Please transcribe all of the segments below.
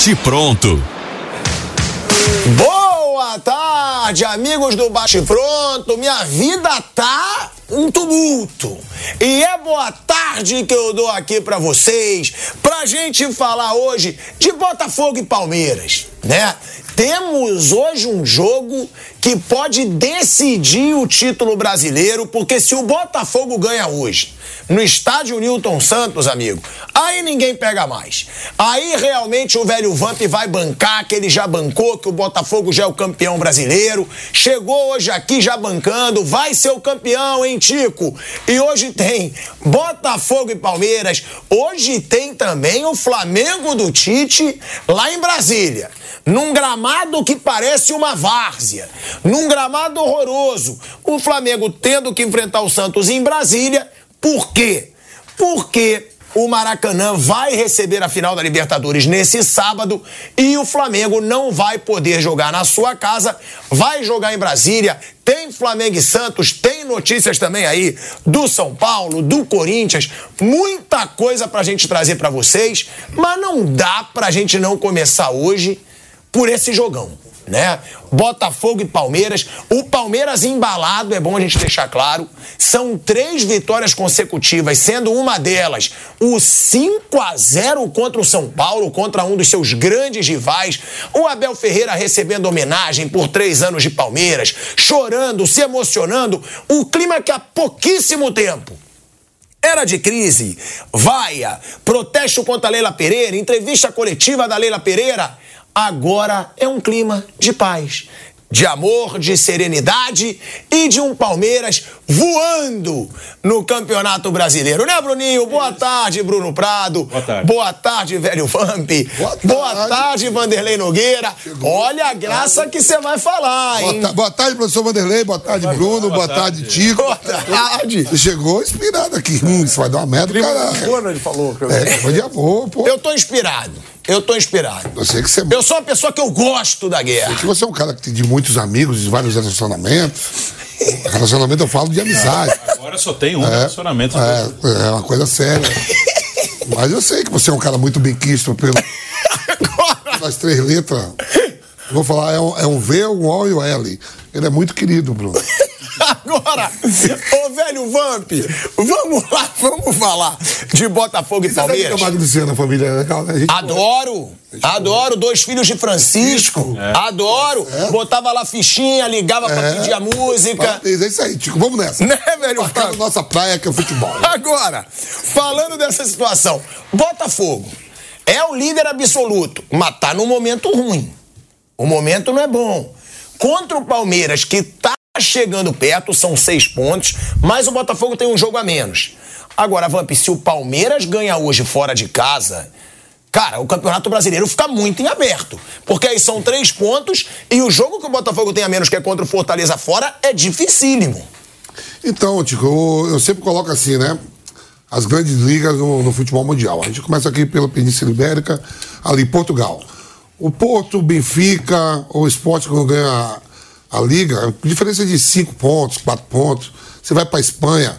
Bate Pronto. Boa tarde, amigos do Bate Pronto. Minha vida tá um tumulto. E é boa tarde que eu dou aqui para vocês, pra gente falar hoje de Botafogo e Palmeiras, né? Temos hoje um jogo que pode decidir o título brasileiro, porque se o Botafogo ganha hoje, no estádio Newton Santos, amigo, aí ninguém pega mais. Aí realmente o velho Vamp vai bancar, que ele já bancou, que o Botafogo já é o campeão brasileiro. Chegou hoje aqui já bancando, vai ser o campeão, hein, Tico? E hoje tem Botafogo e Palmeiras. Hoje tem também o Flamengo do Tite lá em Brasília num gramado que parece uma várzea, num gramado horroroso. O Flamengo tendo que enfrentar o Santos em Brasília. Por quê? Porque o Maracanã vai receber a final da Libertadores nesse sábado e o Flamengo não vai poder jogar na sua casa, vai jogar em Brasília. Tem Flamengo e Santos, tem notícias também aí do São Paulo, do Corinthians, muita coisa pra gente trazer para vocês, mas não dá pra gente não começar hoje por esse jogão, né? Botafogo e Palmeiras. O Palmeiras embalado, é bom a gente deixar claro. São três vitórias consecutivas, sendo uma delas o 5 a 0 contra o São Paulo, contra um dos seus grandes rivais. O Abel Ferreira recebendo homenagem por três anos de Palmeiras, chorando, se emocionando. O clima que há pouquíssimo tempo era de crise, vaia, protesto contra a Leila Pereira, entrevista coletiva da Leila Pereira agora é um clima de paz, de amor, de serenidade e de um Palmeiras voando no Campeonato Brasileiro. Né, Bruninho? Boa tarde, Bruno Prado. Boa tarde. Boa tarde, velho Vamp. Boa tarde. Boa tarde, Vanderlei Nogueira. Olha a graça que você vai falar, Boa, hein? ta- boa tarde, professor Vanderlei. Boa tarde, Bruno. Boa, tarde, Tico. Boa tarde. Você chegou inspirado aqui. Hum, isso vai dar uma merda, caralho. ele falou. É, foi de amor, pô. Eu tô inspirado. Eu tô inspirado. Eu sei que você, Eu sou uma pessoa que eu gosto da guerra. que você é um cara que tem de muitos amigos, de vários relacionamentos. Relacionamento eu falo de amizade. Agora só tem um relacionamento. É, é uma coisa séria. Mas eu sei que você é um cara muito bem quisto pelo, pelas três letras. Vou falar, é um, é um V, um O e um L. Ele é muito querido, Bruno. Agora, ô velho Vamp, vamos lá, vamos falar de Botafogo e Você Palmeiras. família é legal, né? Adoro, adoro, dois filhos de Francisco, adoro. Botava lá fichinha, ligava pra É. pedir a música. É isso aí, Tico. Vamos nessa. Né, velho Vamp? nossa praia, que é o futebol. Agora, falando dessa situação, Botafogo é o líder absoluto, mas tá num momento ruim. O momento não é bom. Contra o Palmeiras, que tá chegando perto, são seis pontos, mas o Botafogo tem um jogo a menos. Agora, Vamp, se o Palmeiras ganha hoje fora de casa, cara, o Campeonato Brasileiro fica muito em aberto. Porque aí são três pontos e o jogo que o Botafogo tem a menos, que é contra o Fortaleza fora, é dificílimo. Então, Tico, eu, eu sempre coloco assim, né? As grandes ligas no, no futebol mundial. A gente começa aqui pela Península Ibérica, ali Portugal. O Porto, Benfica, o Sport quando ganha a, a liga, diferença de 5 pontos, 4 pontos. Você vai para Espanha,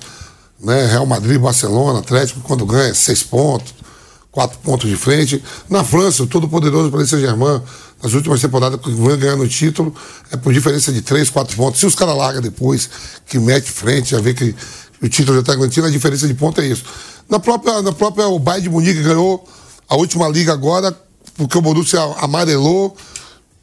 né? Real Madrid, Barcelona, Atlético, quando ganha 6 pontos, 4 pontos de frente. Na França, o todo poderoso Paris Saint-Germain, nas últimas temporadas que vem ganhando o título, é por diferença de 3, 4 pontos. Se os caras largam depois, que mete frente, já vê que o título já está garantido, a diferença de ponto é isso. Na própria, na própria o Bayern de Munique ganhou a última liga agora, porque o Borussia amarelou.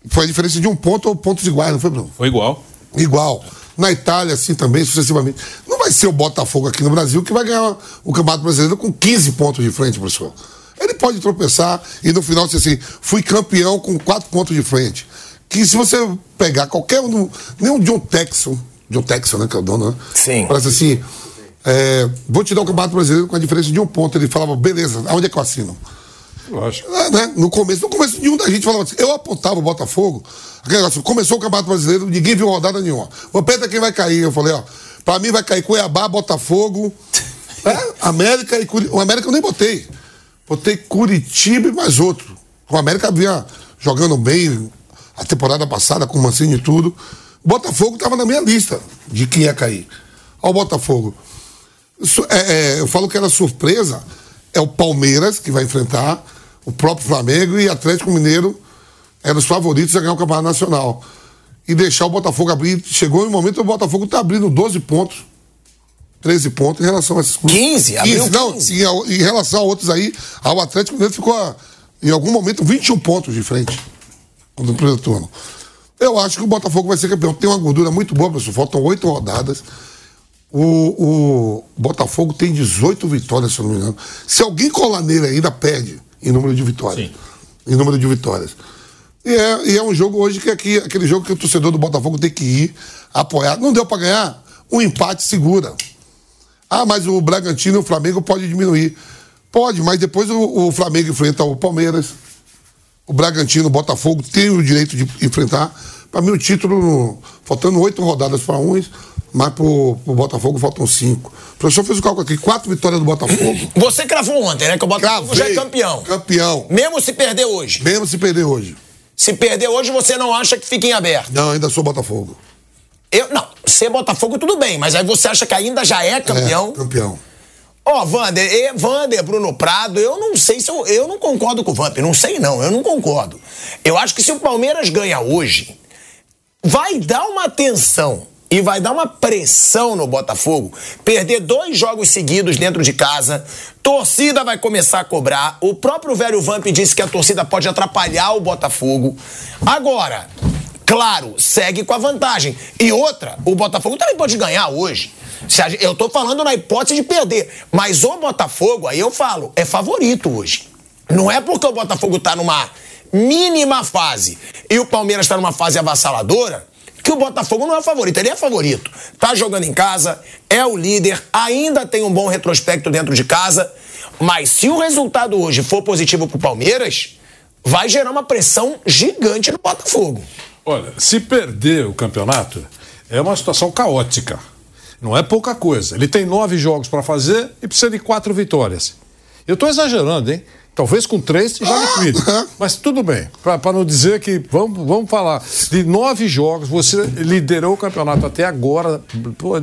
Foi a diferença de um ponto ou pontos iguais, não foi, Bruno? Foi igual. Igual. Na Itália, assim também, sucessivamente. Não vai ser o Botafogo aqui no Brasil que vai ganhar o Campeonato Brasileiro com 15 pontos de frente, professor. Ele pode tropeçar e no final dizer assim, fui campeão com 4 pontos de frente. Que se você pegar qualquer um, nem o John Texon, John Texon, né, que é o dono, né? Sim. Parece assim, é, vou te dar o Campeonato Brasileiro com a diferença de um ponto. Ele falava, beleza, aonde é que eu assino? Lógico. É, né? No começo, no começo, nenhum da gente falava assim. Eu apontava o Botafogo. Aquele negócio, começou o Campeonato Brasileiro, ninguém viu rodada nenhuma. Vou aperta quem vai cair. Eu falei, ó, pra mim vai cair Cuiabá, Botafogo, é, América e Curitiba. O América eu nem botei. Botei Curitiba e mais outro. O América vinha jogando bem a temporada passada, com o Mancini e tudo. O Botafogo estava na minha lista de quem ia cair. Ó, o Botafogo. É, é, eu falo que era surpresa. É o Palmeiras que vai enfrentar o próprio Flamengo e Atlético Mineiro eram os favoritos a ganhar o Campeonato Nacional. E deixar o Botafogo abrir. Chegou um momento que o Botafogo está abrindo 12 pontos. 13 pontos em relação a esses clubes. 15, abriu 15. Não, 15. Em, em, relação a outros aí, ao Atlético Mineiro ficou, em algum momento, 21 pontos de frente no primeiro turno. Eu acho que o Botafogo vai ser campeão. Tem uma gordura muito boa, pessoal. Faltam oito rodadas. O, o, Botafogo tem 18 vitórias, se eu não me engano. Se alguém colar nele ainda, perde em número de vitórias. Sim. Em número de vitórias. E é, e é um jogo hoje que é aqui, aquele jogo que o torcedor do Botafogo tem que ir apoiar. Não deu para ganhar? Um empate segura. Ah, mas o Bragantino e o Flamengo pode diminuir. Pode, mas depois o, o Flamengo enfrenta o Palmeiras. O Bragantino, o Botafogo tem o direito de enfrentar. Para mim, o título, faltando oito rodadas para uns, mas pro, pro Botafogo faltam cinco. O professor fez o cálculo aqui, quatro vitórias do Botafogo. Você cravou ontem, né? Que o Botafogo Cravei, já é campeão. Campeão. Mesmo se perder hoje. Mesmo se perder hoje. Se perder hoje, você não acha que fica em aberto? Não, ainda sou Botafogo. Eu, não, ser Botafogo tudo bem, mas aí você acha que ainda já é campeão? É, campeão. Ó, oh, Vander, e, Vander, Bruno Prado, eu não sei se eu, eu não concordo com o Vander, não sei não, eu não concordo. Eu acho que se o Palmeiras ganha hoje, vai dar uma atenção e vai dar uma pressão no Botafogo. Perder dois jogos seguidos dentro de casa, torcida vai começar a cobrar. O próprio velho Vamp disse que a torcida pode atrapalhar o Botafogo. Agora, claro, segue com a vantagem. E outra, o Botafogo também pode ganhar hoje. Eu tô falando na hipótese de perder, mas o Botafogo, aí eu falo, é favorito hoje. Não é porque o Botafogo tá numa mínima fase e o Palmeiras está numa fase avassaladora que o Botafogo não é favorito, ele é favorito. Tá jogando em casa, é o líder, ainda tem um bom retrospecto dentro de casa, mas se o resultado hoje for positivo pro Palmeiras, vai gerar uma pressão gigante no Botafogo. Olha, se perder o campeonato, é uma situação caótica. Não é pouca coisa. Ele tem nove jogos para fazer e precisa de quatro vitórias. Eu estou exagerando, hein? Talvez com três já liquide. Mas tudo bem. Para não dizer que. Vamos, vamos falar. De nove jogos, você liderou o campeonato até agora. Pô,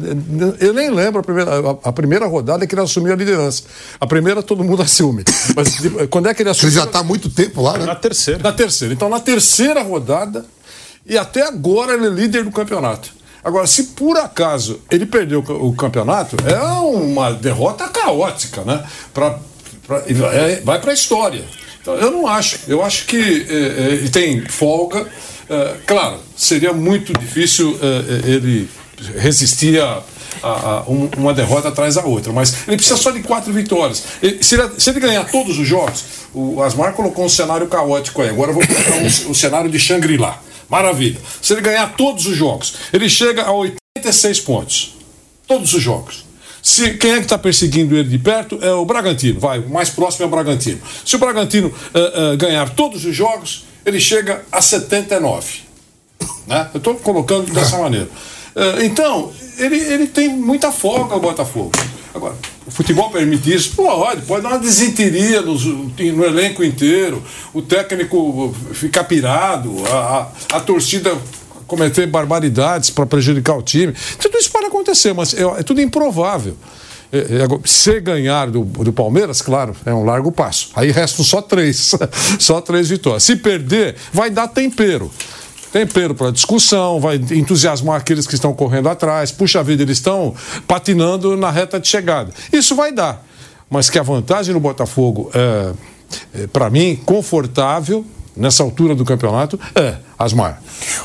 eu nem lembro a primeira, a, a, primeira rodada que ele assumiu a liderança. A primeira todo mundo assume. Mas quando é que ele assumiu? Ele já está há muito tempo lá, né? Na terceira. Na terceira. Então, na terceira rodada, e até agora ele é líder do campeonato. Agora, se por acaso ele perdeu o campeonato, é uma derrota caótica, né? Pra, pra é, vai para a história. Então, eu não acho. Eu acho que é, é, tem folga. É, claro, seria muito difícil é, ele resistir a, a, a um, uma derrota atrás da outra, mas ele precisa só de quatro vitórias. Ele, se, ele, se, ele, ganhar todos os jogos, o Asmar colocou um cenário caótico aí. Agora eu vou colocar um, um cenário de Shangri-La. Maravilha. Se ele ganhar todos os jogos, ele chega a 86 pontos. Todos os jogos. Se, quem é que está perseguindo ele de perto é o Bragantino. Vai, o mais próximo é o Bragantino. Se o Bragantino uh, uh, ganhar todos os jogos, ele chega a 79. Né? Eu estou colocando dessa maneira. Uh, então, ele, ele tem muita folga o Botafogo. Agora, o futebol permite isso? Pode, pode dar uma desinteria no, no elenco inteiro, o técnico ficar pirado, a, a, a torcida cometer barbaridades para prejudicar o time. Tudo isso pode acontecer, mas é, é tudo improvável. É, é, se ganhar do, do, Palmeiras, claro, é um largo passo. Aí restam só três, só três vitórias. Se perder, vai dar tempero tempero para discussão, vai entusiasmar aqueles que estão correndo atrás. Puxa vida, eles estão patinando na reta de chegada. Isso vai dar. Mas que a vantagem no Botafogo é, é para mim, confortável nessa altura do campeonato é Asmar.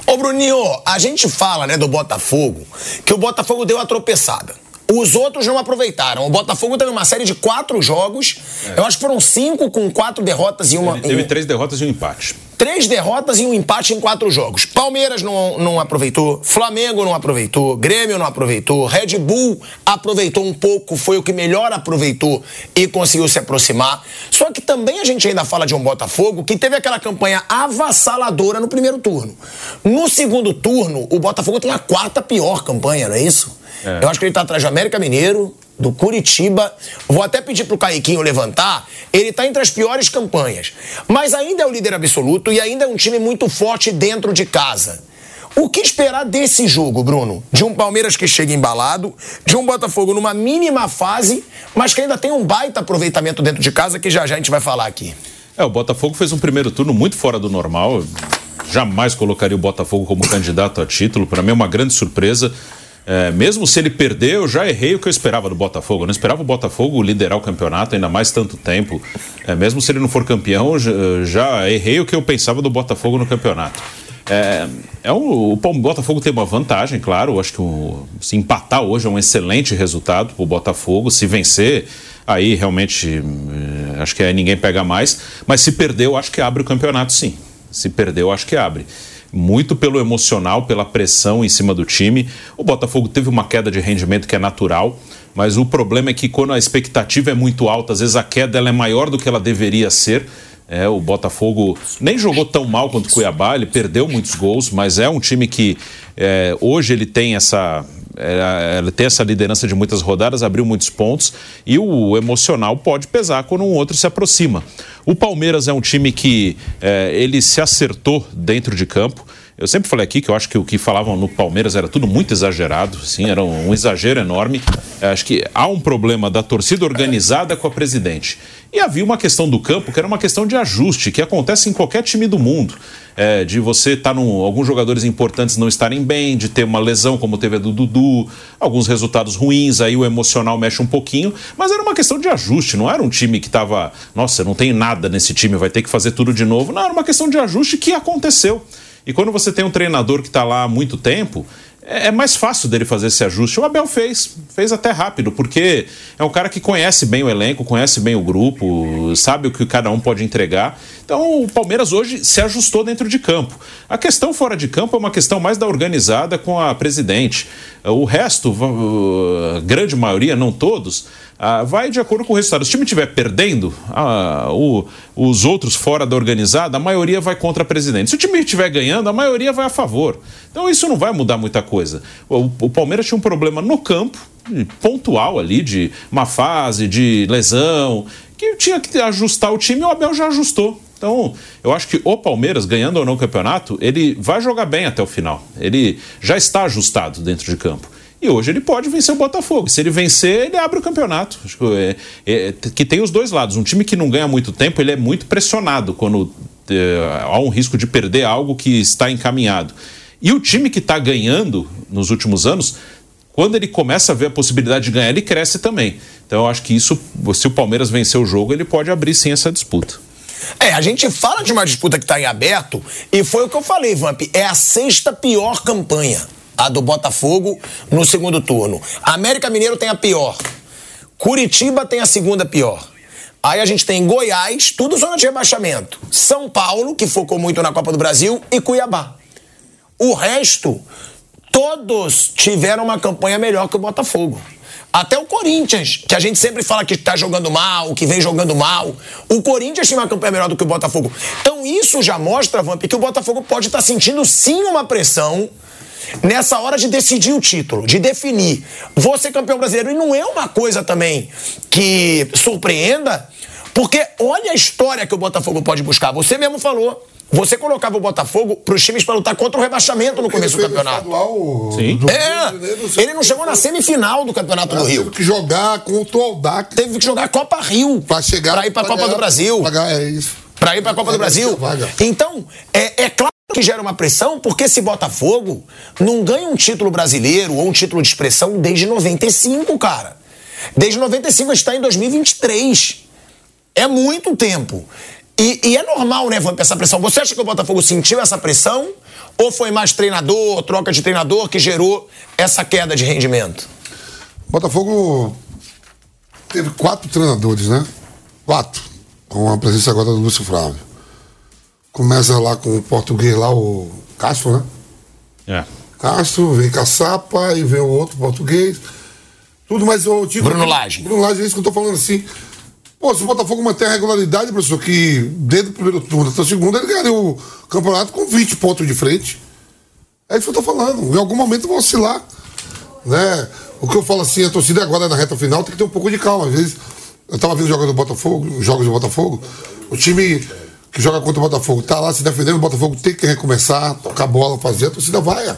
Ô Bruninho, a gente fala, né, do Botafogo, que o Botafogo deu a tropeçada. Os outros não aproveitaram. O Botafogo teve uma série de quatro jogos. É. Eu acho que foram cinco com quatro derrotas e uma. Ele teve três derrotas e um empate. Três derrotas e um empate em quatro jogos. Palmeiras não, não aproveitou, Flamengo não aproveitou, Grêmio não aproveitou, Red Bull aproveitou um pouco, foi o que melhor aproveitou e conseguiu se aproximar. Só que também a gente ainda fala de um Botafogo que teve aquela campanha avassaladora no primeiro turno. No segundo turno, o Botafogo tem a quarta pior campanha, não é isso? É. Eu acho que ele está atrás do América Mineiro, do Curitiba. Vou até pedir pro Caiquinho levantar. Ele está entre as piores campanhas. Mas ainda é o líder absoluto e ainda é um time muito forte dentro de casa. O que esperar desse jogo, Bruno? De um Palmeiras que chega embalado, de um Botafogo numa mínima fase, mas que ainda tem um baita aproveitamento dentro de casa que já já a gente vai falar aqui. É, o Botafogo fez um primeiro turno muito fora do normal. Jamais colocaria o Botafogo como candidato a título. Para mim é uma grande surpresa. É, mesmo se ele perder, eu já errei o que eu esperava do Botafogo. Eu não esperava o Botafogo liderar o campeonato ainda mais tanto tempo. É, mesmo se ele não for campeão, já, já, errei o que eu pensava do Botafogo no campeonato. É, é um, o Botafogo tem uma vantagem, claro. Acho que se empatar hoje é um excelente resultado para o Botafogo. Se vencer, aí realmente é, acho que é ninguém pega mais. Mas se perder, eu acho que abre o campeonato sim. Se perder, eu acho que abre muito pelo emocional, pela pressão em cima do time. O Botafogo teve uma queda de rendimento que é natural, mas o problema é que quando a expectativa é muito alta, às vezes a queda ela é maior do que ela deveria ser. É, o Botafogo nem jogou tão mal quanto o Cuiabá, ele perdeu muitos gols, mas é um time que é, hoje ele tem essa, ela tem essa liderança de muitas rodadas, abriu muitos pontos e o emocional pode pesar quando um outro se aproxima. O Palmeiras é um time que é, ele se acertou dentro de campo. Eu sempre falei aqui que eu acho que o que falavam no Palmeiras era tudo muito exagerado, sim, era um, exagero enorme. Eu acho que há um problema da torcida organizada com a presidente. E havia uma questão do campo que era uma questão de ajuste, que acontece em qualquer time do mundo. É, de você estar tá num. alguns jogadores importantes não estarem bem, de ter uma lesão, como teve a do Dudu, alguns resultados ruins, aí o emocional mexe um pouquinho, mas era uma questão de ajuste, não era um time que estava, nossa, não tem nada nesse time, vai ter que fazer tudo de novo. Não, era uma questão de ajuste que aconteceu. E quando você tem um treinador que está lá há muito tempo, é, é mais fácil dele fazer esse ajuste. O Abel fez, fez até rápido, porque é um cara que conhece bem o elenco, conhece bem o grupo, sabe o que cada um pode entregar. Então o Palmeiras hoje se ajustou dentro de campo. A questão fora de campo é uma questão mais da organizada com a presidente. O resto, a grande maioria, não todos, ah, vai de acordo com o resultado. Se o time estiver perdendo, ah, o, os outros fora da organizada, a maioria vai contra a presidente. Se o time estiver ganhando, a maioria vai a favor. Então isso não vai mudar muita coisa. O, o Palmeiras tinha um problema no campo, pontual ali, de uma fase, de lesão, que tinha que ajustar o time e o Abel já ajustou. Então, eu acho que o Palmeiras, ganhando ou não o campeonato, ele vai jogar bem até o final. Ele já está ajustado dentro de campo. E hoje ele pode vencer o Botafogo. Se ele vencer, ele abre o campeonato. É, é, que tem os dois lados. Um time que não ganha muito tempo, ele é muito pressionado quando é, há um risco de perder algo que está encaminhado. E o time que está ganhando nos últimos anos, quando ele começa a ver a possibilidade de ganhar, ele cresce também. Então eu acho que isso, se o Palmeiras vencer o jogo, ele pode abrir sim essa disputa. É, a gente fala de uma disputa que está em aberto, e foi o que eu falei, Vamp, é a sexta pior campanha a do Botafogo no segundo turno. América Mineiro tem a pior. Curitiba tem a segunda pior. Aí a gente tem Goiás, tudo zona de rebaixamento. São Paulo, que focou muito na Copa do Brasil, e Cuiabá. O resto, todos tiveram uma campanha melhor que o Botafogo. Até o Corinthians, que a gente sempre fala que está jogando mal, que vem jogando mal. O Corinthians tinha uma campanha melhor do que o Botafogo. Então isso já mostra, Vamp, que o Botafogo pode estar tá sentindo sim uma pressão nessa hora de decidir o título, de definir, vou ser campeão brasileiro. E não é uma coisa também que surpreenda, porque olha a história que o Botafogo pode buscar. Você mesmo falou. Você colocava o Botafogo para os times para lutar contra o rebaixamento no começo do campeonato. Sim. Do é, ele não chegou na semifinal do Campeonato do Rio. Teve que jogar contra o Aldac. Teve que jogar Copa Rio. Para chegar. Para ir para a Copa do Brasil. é isso. Para ir para a Copa é, do Brasil. Então, é, é claro que gera uma pressão, porque esse Botafogo não ganha um título brasileiro ou um título de expressão desde 95, cara. Desde 95 está em 2023. É muito tempo. E, e é normal, né, Vamp, essa pressão. Você acha que o Botafogo sentiu essa pressão? Ou foi mais treinador, troca de treinador que gerou essa queda de rendimento? Botafogo teve quatro treinadores, né? Quatro. Com a presença agora do Lúcio Flávio. Começa lá com o português lá, o Castro, né? É. Castro, vem Caçapa e vem o outro português. Tudo mais o tipo. Bruno Lage. Bruno Lage, é isso que eu tô falando assim. Pô, se o Botafogo manter a regularidade, professor, que desde o primeiro turno até o segundo, ele ganharia o campeonato com 20 pontos de frente. É isso que eu tô falando. Em algum momento vão oscilar. Né? O que eu falo assim, a torcida agora na reta final tem que ter um pouco de calma. Às vezes, eu tava vendo jogos do Botafogo, jogos do Botafogo, o time que joga contra o Botafogo, tá lá se defendendo, o Botafogo tem que recomeçar, tocar bola, fazer, a torcida vai,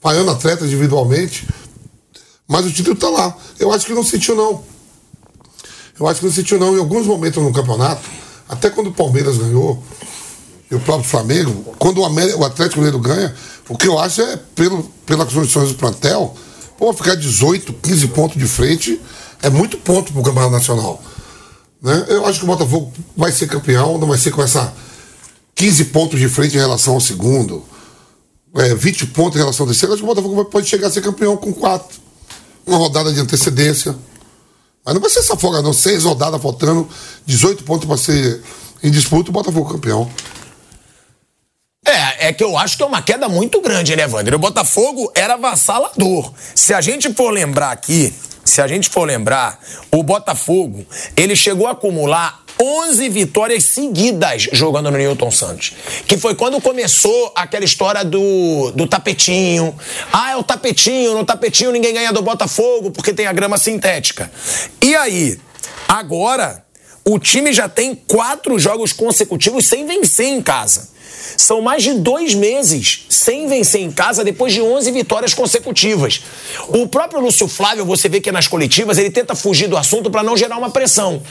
falhando atletas individualmente. Mas o título tá lá. Eu acho que não sentiu, não. Eu acho que não sentiu, não. Em alguns momentos no campeonato, Até quando o Palmeiras ganhou, e o próprio Flamengo, quando o, América, o Atlético Mineiro ganha, o que eu acho é, pelo, pelas condições do plantel, pô, ficar 18, 15 pontos de frente é muito ponto pro Campeonato Nacional. Né? Eu acho que o Botafogo vai ser campeão, não vai ser com essa 15 pontos de frente em relação ao segundo, é, 20 pontos em relação ao terceiro. Eu acho que o Botafogo pode chegar a ser campeão com 4. Uma rodada de antecedência. Mas não vai ser essa folga, não. Seis rodadas faltando, 18 pontos para ser em disputa, o Botafogo campeão. É, é que eu acho que é uma queda muito grande, né, Wander? O Botafogo era avassalador. Se a gente for lembrar aqui, se a gente for lembrar, o Botafogo, ele chegou a acumular 11 vitórias seguidas jogando no Newton Santos. Que foi quando começou aquela história do, do tapetinho. Ah, é o tapetinho, no tapetinho ninguém ganha do Botafogo porque tem a grama sintética. E aí, agora, o time já tem quatro jogos consecutivos sem vencer em casa. São mais de dois meses sem vencer em casa depois de 11 vitórias consecutivas. O próprio Lúcio Flávio, você vê que nas coletivas, ele tenta fugir do assunto para não gerar uma pressão.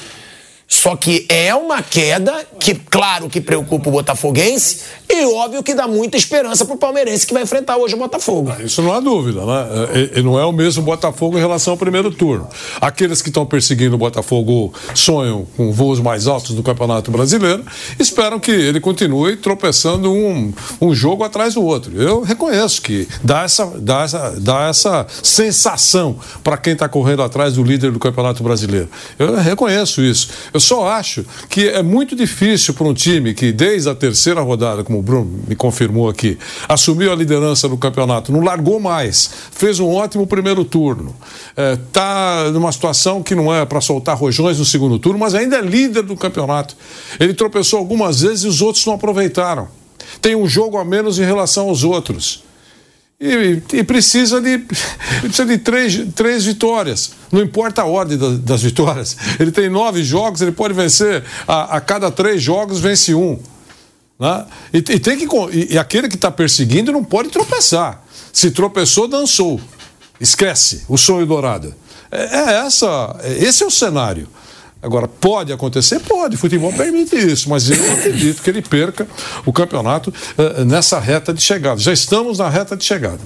Só que é uma queda que, claro, que preocupa o botafoguense e óbvio que dá muita esperança pro palmeirense que vai enfrentar hoje o Botafogo. Ah, isso não há dúvida, né? E, e não é o mesmo Botafogo em relação ao primeiro turno. Aqueles que estão perseguindo o Botafogo sonham com voos mais altos do Campeonato Brasileiro, esperam que ele continue tropeçando um, um jogo atrás do outro. Eu reconheço que dá essa, dá essa, dá essa sensação para quem está correndo atrás do líder do Campeonato Brasileiro. Eu reconheço isso. Eu só acho que é muito difícil para um time que, desde a terceira rodada, como o Bruno me confirmou aqui, assumiu a liderança do campeonato, não largou mais, fez um ótimo primeiro turno, está é, numa situação que não é para soltar rojões no segundo turno, mas ainda é líder do campeonato. Ele tropeçou algumas vezes e os outros não aproveitaram. Tem um jogo a menos em relação aos outros. E, e, precisa de, precisa de três, três vitórias. Não importa a ordem das, das vitórias. Ele tem nove jogos, ele pode vencer a, a cada três jogos, vence um. Né? E, e, tem que, e, e aquele que está perseguindo não pode tropeçar. Se tropeçou, dançou. Esquece o sonho dourado. É, é essa, esse é o cenário. Agora, pode acontecer? Pode, futebol permite isso, mas eu acredito que ele perca o campeonato uh, nessa reta de chegada. Já estamos na reta de chegada.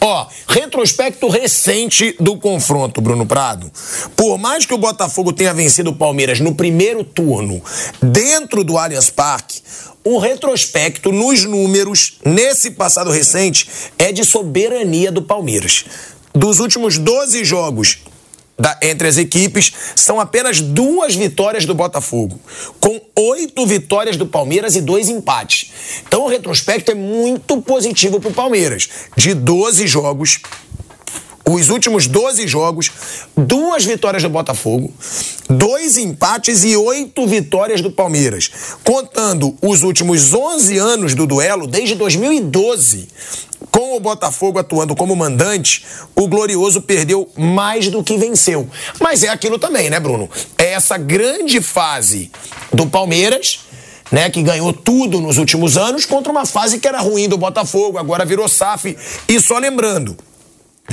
Ó, retrospecto recente do confronto, Bruno Prado. Por mais que o Botafogo tenha vencido o Palmeiras no primeiro turno, dentro do Allianz Parque, o retrospecto nos números, nesse passado recente, é de soberania do Palmeiras. Dos últimos 12 jogos da, entre as equipes são apenas duas vitórias do Botafogo, com oito vitórias do Palmeiras e dois empates. Então o retrospecto é muito positivo para o Palmeiras. De 12 jogos, os últimos 12 jogos, duas vitórias do Botafogo, dois empates e oito vitórias do Palmeiras. Contando os últimos 11 anos do duelo, desde 2012, com o Botafogo atuando como mandante, o Glorioso perdeu mais do que venceu. Mas é aquilo também, né, Bruno? É essa grande fase do Palmeiras. Né, que ganhou tudo nos últimos anos, contra uma fase que era ruim do Botafogo, agora virou SAF. E só lembrando,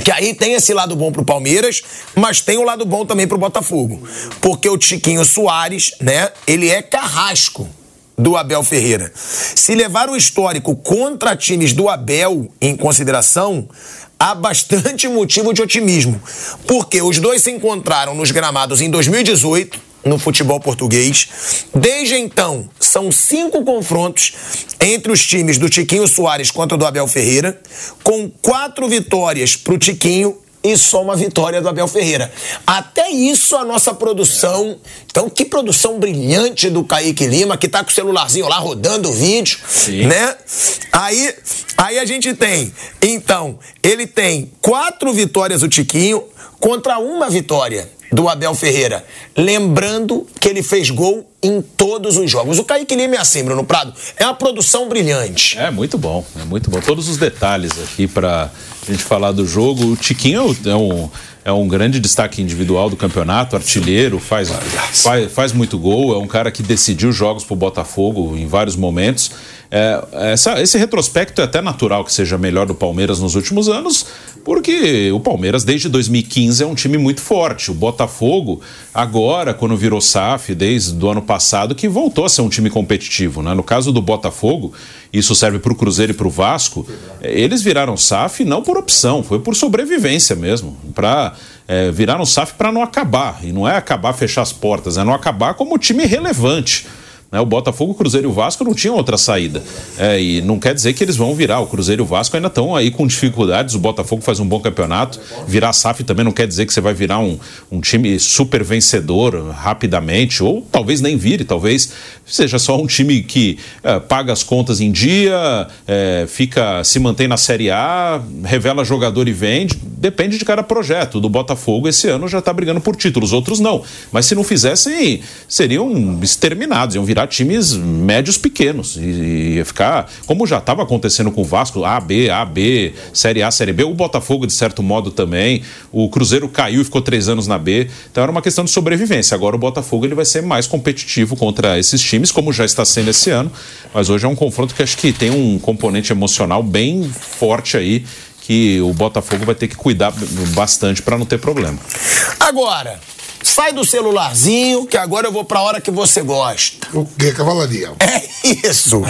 que aí tem esse lado bom pro Palmeiras, mas tem o lado bom também pro Botafogo. Porque o Tiquinho Soares, né, ele é carrasco do Abel Ferreira. Se levar o histórico contra times do Abel em consideração, há bastante motivo de otimismo. Porque os dois se encontraram nos gramados em 2018 no futebol português. Desde então, são cinco confrontos entre os times do Tiquinho Soares contra o do Abel Ferreira, com quatro vitórias para o Tiquinho e só uma vitória do Abel Ferreira. Até isso a nossa produção. Então, que produção brilhante do Kaique Lima, que tá com o celularzinho lá rodando o vídeo, Sim. né? Aí, aí a gente tem, então, ele tem quatro vitórias o Tiquinho contra uma vitória do Abel Ferreira. Lembrando que ele fez gol em todos os jogos. O Kaique Lima é assim, Bruno Prado. É uma produção brilhante. É muito bom, é muito bom. Todos os detalhes aqui para a gente falar do jogo. O Tiquinho é um, é um grande destaque individual do campeonato, artilheiro, faz, faz, faz muito gol, é um cara que decidiu jogos para o Botafogo em vários momentos. É, essa, esse retrospecto é até natural que seja melhor do Palmeiras nos últimos anos, Porque o Palmeiras, desde 2015, é um time muito forte. O Botafogo, agora, quando virou SAF, desde o ano passado, que voltou a ser um time competitivo. Né? No caso do Botafogo, isso serve para o Cruzeiro e para o Vasco, eles viraram SAF não por opção, foi por sobrevivência mesmo. Para é, viraram SAF para não acabar. E não é acabar, fechar as portas, é não acabar como time relevante. Né? O Botafogo, o Cruzeiro e o Vasco não tinham outra saída. É, e não quer dizer que eles vão virar. O Cruzeiro e o Vasco ainda estão aí com dificuldades. O Botafogo faz um bom campeonato. Virar SAF também não quer dizer que você vai virar um, um time super vencedor rapidamente. Ou talvez nem vire, talvez seja só um time que é, paga as contas em dia, é, fica se mantém na Série A, revela jogador e vende. Depende de cada projeto. Do Botafogo esse ano já está brigando por títulos, outros não. Mas se não fizessem, seriam exterminados, iam virar times médios pequenos. E, ia ficar, como já estava acontecendo com o Vasco, A, B, A, B, Série A, Série B, o Botafogo, de certo modo, também. O Cruzeiro caiu e ficou três anos na B. Então era uma questão de sobrevivência. Agora o Botafogo ele vai ser mais competitivo contra esses times, como já está sendo esse ano. Mas hoje é um confronto que acho que tem um componente emocional bem forte aí que o Botafogo vai ter que cuidar bastante para não ter problema. Agora, Sai do celularzinho, que agora eu vou pra hora que você gosta. O que? Cavalaria. É isso.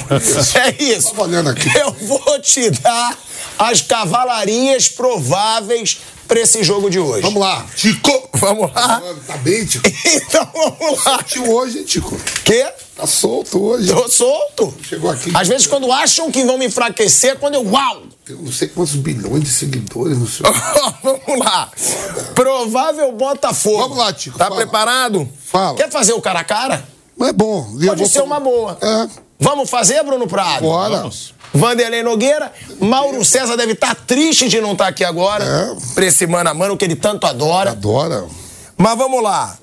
É isso. aqui. Eu vou te dar as cavalarias prováveis para esse jogo de hoje. Vamos lá, Tico. Vamos lá. Tá bem, Tico? então vamos lá. Tico hoje, hein, Tico? Quê? Tá solto hoje. Tô solto. Chegou aqui. Às vezes quando acham que vão me enfraquecer, quando eu uau! Tem não sei quantos bilhões de seguidores no seu. vamos lá. Provável Botafogo. Vamos lá, Tico. Tá fala. preparado? Fala. Quer fazer o cara a cara? Não é bom. Eu Pode ser fazer- uma boa. É. Vamos fazer, Bruno Prado? Bora. Vamos. Vanderlei Nogueira, Mauro César deve estar triste de não estar aqui agora. É. Pra esse mano a mano que ele tanto adora. Adora. Mas vamos lá.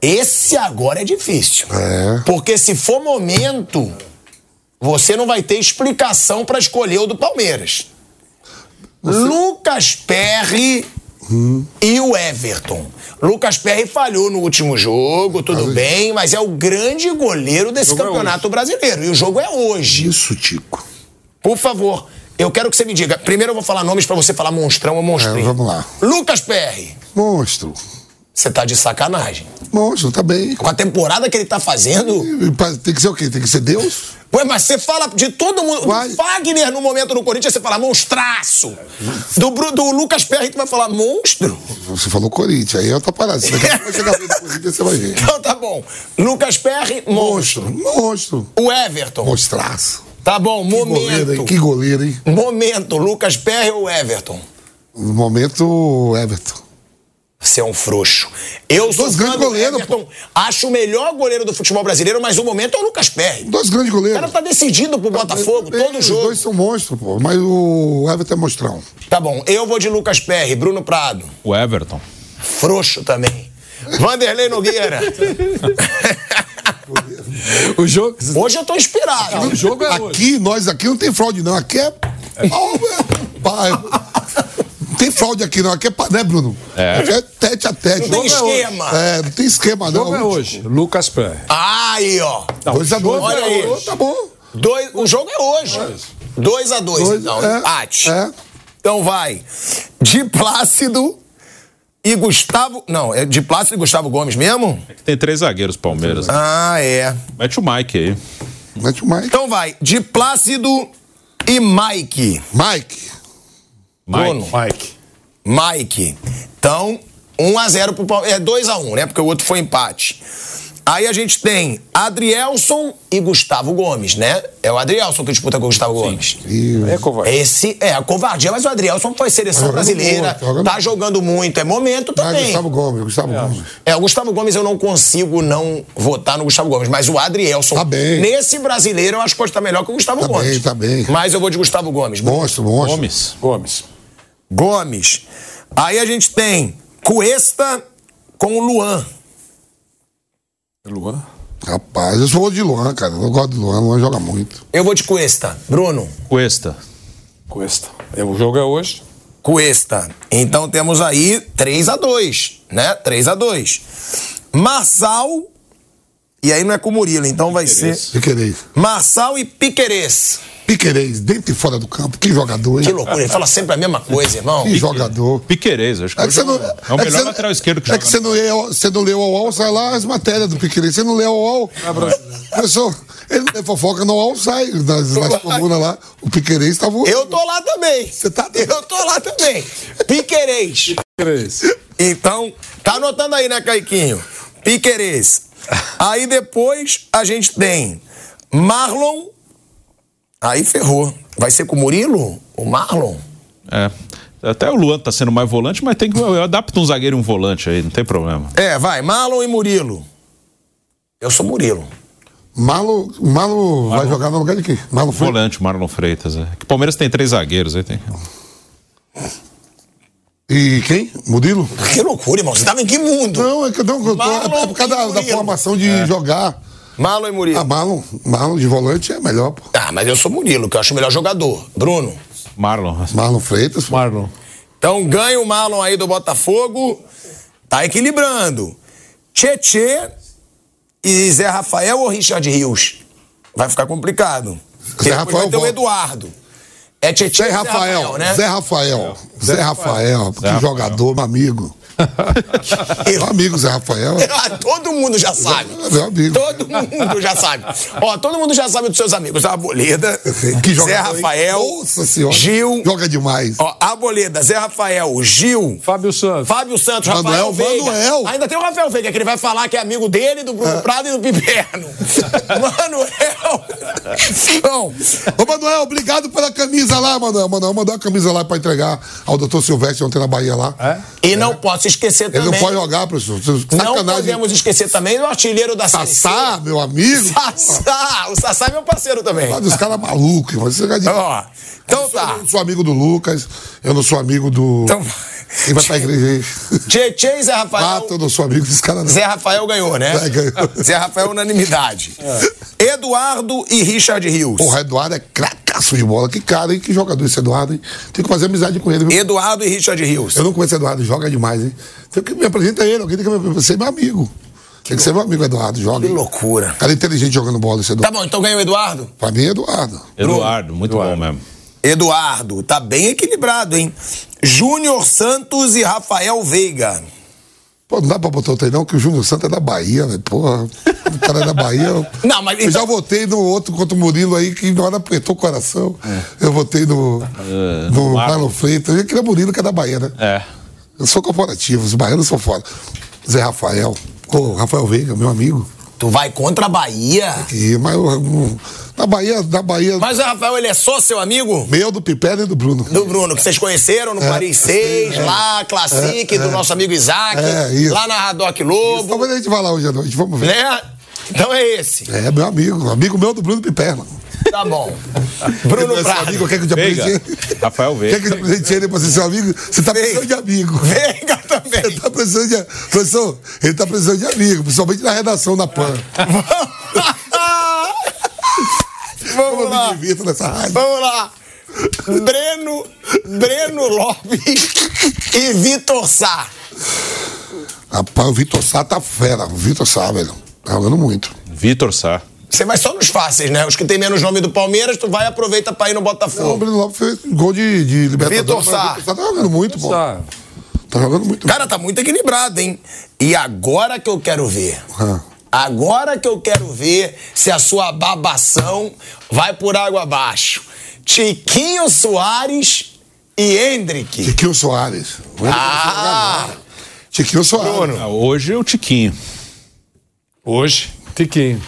Esse agora é difícil. É. Porque se for momento, você não vai ter explicação pra escolher o do Palmeiras. Lucas Perry e o Everton. Lucas Perry falhou no último jogo, tudo Mas- bem, mas é o grande goleiro desse é campeonato brasileiro. E o jogo é hoje. Isso, Tico. Por favor, eu quero que você me diga. Primeiro eu vou falar nomes pra você falar monstrão ou monstrinho. É, vamos lá. Lucas Perry. Monstro. Você tá de sacanagem. Monstro, tá bem. Com a temporada que ele tá fazendo. Tem que ser o quê? Tem que ser Deus? Ué, mas você fala de todo mundo. Vai. Do Wagner, no momento do Corinthians, você fala monstraço. Do, do Lucas Perry, tu vai falar monstro. Você falou Corinthians, aí é. Se daqui a pouco vai chegar do Corinthians, você vai ver. Então tá bom. Lucas Perry, monstro. Monstro. Monstro. O Everton. Monstraço. Tá bom, Que goleiro, hein? momento. Que goleiro, hein? Momento, Lucas Perry ou Everton? No momento, Everton. Você é um frouxo. Eu sou Dois fã grandes goleiros, Everton. Acho o melhor goleiro do futebol brasileiro, mas o momento é o Lucas Perry. Dois grandes O goleiros. cara tá decidido pro Botafogo, Bem, todo Os jogo. dois são monstros, pô. Mas o Everton é monstrão. Tá bom, eu vou de Lucas Perry, Bruno Prado. O Everton. Frouxo também. Vanderlei Nogueira. O jogo. Hoje eu tô inspirado. O jogo é hoje. Aqui, nós aqui não tem fraude, não. Aqui é. pau, é. Não tem fraude aqui, não. Aqui é. pá, Né, Bruno? É. Aqui é tete a tete. Não tem Jogo é esquema. hoje. É, não tem esquema, O não. jogo é hoje. Lucas Perry. Aí, ó. Dois a dois. Olha aí. Tá bom. Dois, o jogo é hoje. 2 a 2 Dois, então. é, empate. é. Então vai. De Plácido e Gustavo. Não, é de Plácido e Gustavo Gomes mesmo? Tem três zagueiros Palmeiras. Ah, é. Mete o Mike aí. Mete o Mike. Então vai. De Plácido e Mike. Mike. Bruno. Mike. Mike. Então, 1 a 0 pro Palmeiras. É 2 a 1, né? Porque o outro foi empate. Aí a gente tem Adrielson e Gustavo Gomes, né? É o Adrielson que disputa com o Gustavo Gomes. É covarde. Esse é a covardia, mas o Adrielson foi seleção Tá brasileira, muito, tá jogando- tá jogando muito, é momento Ah, também. Gustavo Gomes, Gustavo Gomes. É, o Gustavo Gomes eu não consigo não votar no Gustavo Gomes, mas o Adrielson, Tá bem. nesse brasileiro, eu acho que pode estar melhor que o Gustavo Tá Gomes. bem, tá bem. Mas eu vou de Gustavo Gomes. Monstro, monstro. Gomes. Gomes. Gomes. Aí a gente tem Cuesta com o Luan. Luan. Rapaz, eu sou de Luan, cara. Eu gosto de Luan. Luan joga muito. Eu vou de Cuesta. Bruno. Cuesta. Cuesta. O jogo é hoje. Cuesta. Então temos aí 3 a 2 né? 3 a 2 Marçal. E aí não é com o Murilo, então vai ser Se querer. Marçal e Piquerez. Piquerez, dentro e fora do campo. Que jogador, hein? Que loucura, ele fala sempre a mesma coisa, irmão. Que jogador. Piquerez, acho que É que você não, é o é melhor lateral esquerdo que É joga. que você não leu, você não leu o UOL, sai lá as matérias do Piquerez. Você não leu o UOL. Professor, ele não fofoca no UOL, sai nas, nas colunas lá. O Piquerez estava. Eu tô lá também. Você tá- Eu tô lá também. Piquerez. Três. Então, tá anotando aí, né, Caiquinho? Piquerez. Aí depois a gente tem Marlon. Aí ferrou. Vai ser com o Murilo? O Marlon? É. Até o Luan tá sendo mais volante, mas tem que. Eu adapto um zagueiro e um volante aí, não tem problema. É, vai, Marlon e Murilo. Eu sou Murilo. Malo, Malo vai jogar no lugar de quem? Malo foi? Volante, Marlon Freitas. É. Que o Palmeiras tem três zagueiros aí. Tem... E quem? Murilo? Que loucura, irmão. Você tava em que mundo? Não, é que não, eu tô- Marlon é por causa da, da formação de jogar. Marlon e Murilo. Ah, Marlon, Marlon de volante é melhor, pô. Ah, mas eu sou Murilo, que eu acho o melhor jogador. Bruno. Marlon. Marlon Freitas. pô. Marlon. Então ganha o Marlon aí do Botafogo. Tá equilibrando. Tietê e Zé Rafael ou Richard Rios? Vai ficar complicado. Zé Rafael vai ter o. Eduardo. É Tietê Zé e Rafael, né? Zé Rafael, Zé Rafael, que Rafael. jogador, meu amigo. Meu amigo Zé Rafael. Ah, todo mundo já sabe. Meu amigo. Todo mundo já sabe. Ó, todo mundo já sabe dos seus amigos. Arboleda, Que Zé jogador, hein? Rafael, Nossa senhora. Gil. Joga demais. Ó, Arboleda, Zé Rafael, Gil, Fábio Santos. Fábio Santos, Manuel, Rafael Veiga. Manuel. Ainda tem o Rafael Veiga, que ele vai falar que é amigo dele, do Bruno Prado e do Piperno. Manuel. Bom, Ô, Manuel, obrigado pela camisa lá, Manuel. Manuel mandou a camisa lá pra entregar ao doutor Silvestre ontem na Bahia lá. É? e não posso esquecer Ele também. não pode jogar, professor. não Sacanagem. podemos esquecer também do artilheiro da C. Sassá, meu amigo. Sassá. O Sassá é meu parceiro também. Lá dos caras malucos, irmão. Você joga de... Ó, então Eu tá. não sou amigo do Lucas, eu não sou amigo do. Então, Quem vai pra igreja aí? Tietê e Zé Rafael. Ah, eu não sou amigo desse cara, não. Zé Rafael ganhou, né? Zé ganhou. Zé Rafael unanimidade. Eduardo e Richard Rios. Porra, Eduardo é cracaço de bola. Que cara, hein? Que jogador esse Eduardo, hein? Tem que fazer amizade com ele, viu? Eduardo e Richard Rios. Eu não conheço Eduardo, joga demais, hein? Tem que me apresentar ele, alguém tem que me ser meu amigo. Tem que ser meu amigo, Eduardo, joga. Que loucura. Cara inteligente jogando bola, esse Tá Eduardo. bom, então ganhou o Eduardo. Pra mim, é Eduardo. Eduardo, muito bom mesmo. Eduardo, tá bem equilibrado, hein? Júnior Santos e Rafael Veiga. Pô, não dá pra botar outro aí, não, que o Júnior Santos é da Bahia, velho. Porra, o cara é da Bahia. eu- Não, mas Eu então- já votei no outro contra o Murilo aí, que na hora apertou o coração. Eu votei no, É, no Marlon. Freitas. Eu queria Murilo, que é da Bahia, né? É. Eu sou corporativo, os baianos são foda. Zé Rafael. Ô, Rafael Veiga, meu amigo. Tu vai contra a Bahia. E, mas eu- eu- na Bahia, na Bahia, Mas o Rafael, ele é só seu amigo? meu do Piperno e do Bruno. Do Bruno, que vocês conheceram no É, Paris 6, lá, Classic, do nosso amigo Isaac, É, isso. lá na Radoc Lobo, Talvez a gente vá lá hoje à noite, vamos ver. né? Então é esse. É, meu amigo, amigo meu do Bruno Piperno. Tá bom. Bruno Esse Prado. amigo, quer que eu te Veiga. apresente? Rafael Quer Veiga. que eu te apresente ele pra ser seu amigo? Você tá precisando de amigo. Veiga também. Ele tá precisando de. Professor, ele tá precisando de amigo, principalmente na redação da PAN. Como Vamos me lá. divirto nessa rádio. Vamos lá. Breno, Breno Lopes e Vitor Sá. Rapaz, o Vitor Sá tá fera. O Vitor Sá, velho. Tá jogando muito. Vitor Sá. Você vai só nos fáceis, né? Os que tem menos nome do Palmeiras, tu vai e aproveita pra ir no O Botafogo. Breno Lopes fez gol de, de Libertadores. Vitor Sá. O Vitor Sá tá jogando muito, pô. Tá. Tá jogando muito. Cara, tá muito equilibrado, hein? E agora que eu quero ver. Ah. Agora que eu quero ver se a sua babação vai por água abaixo. Tiquinho Soares e Hendrick. Tiquinho Soares. Ah! Tiquinho Soares. Ah, Hoje é o Tiquinho. Hoje. Tiquinho.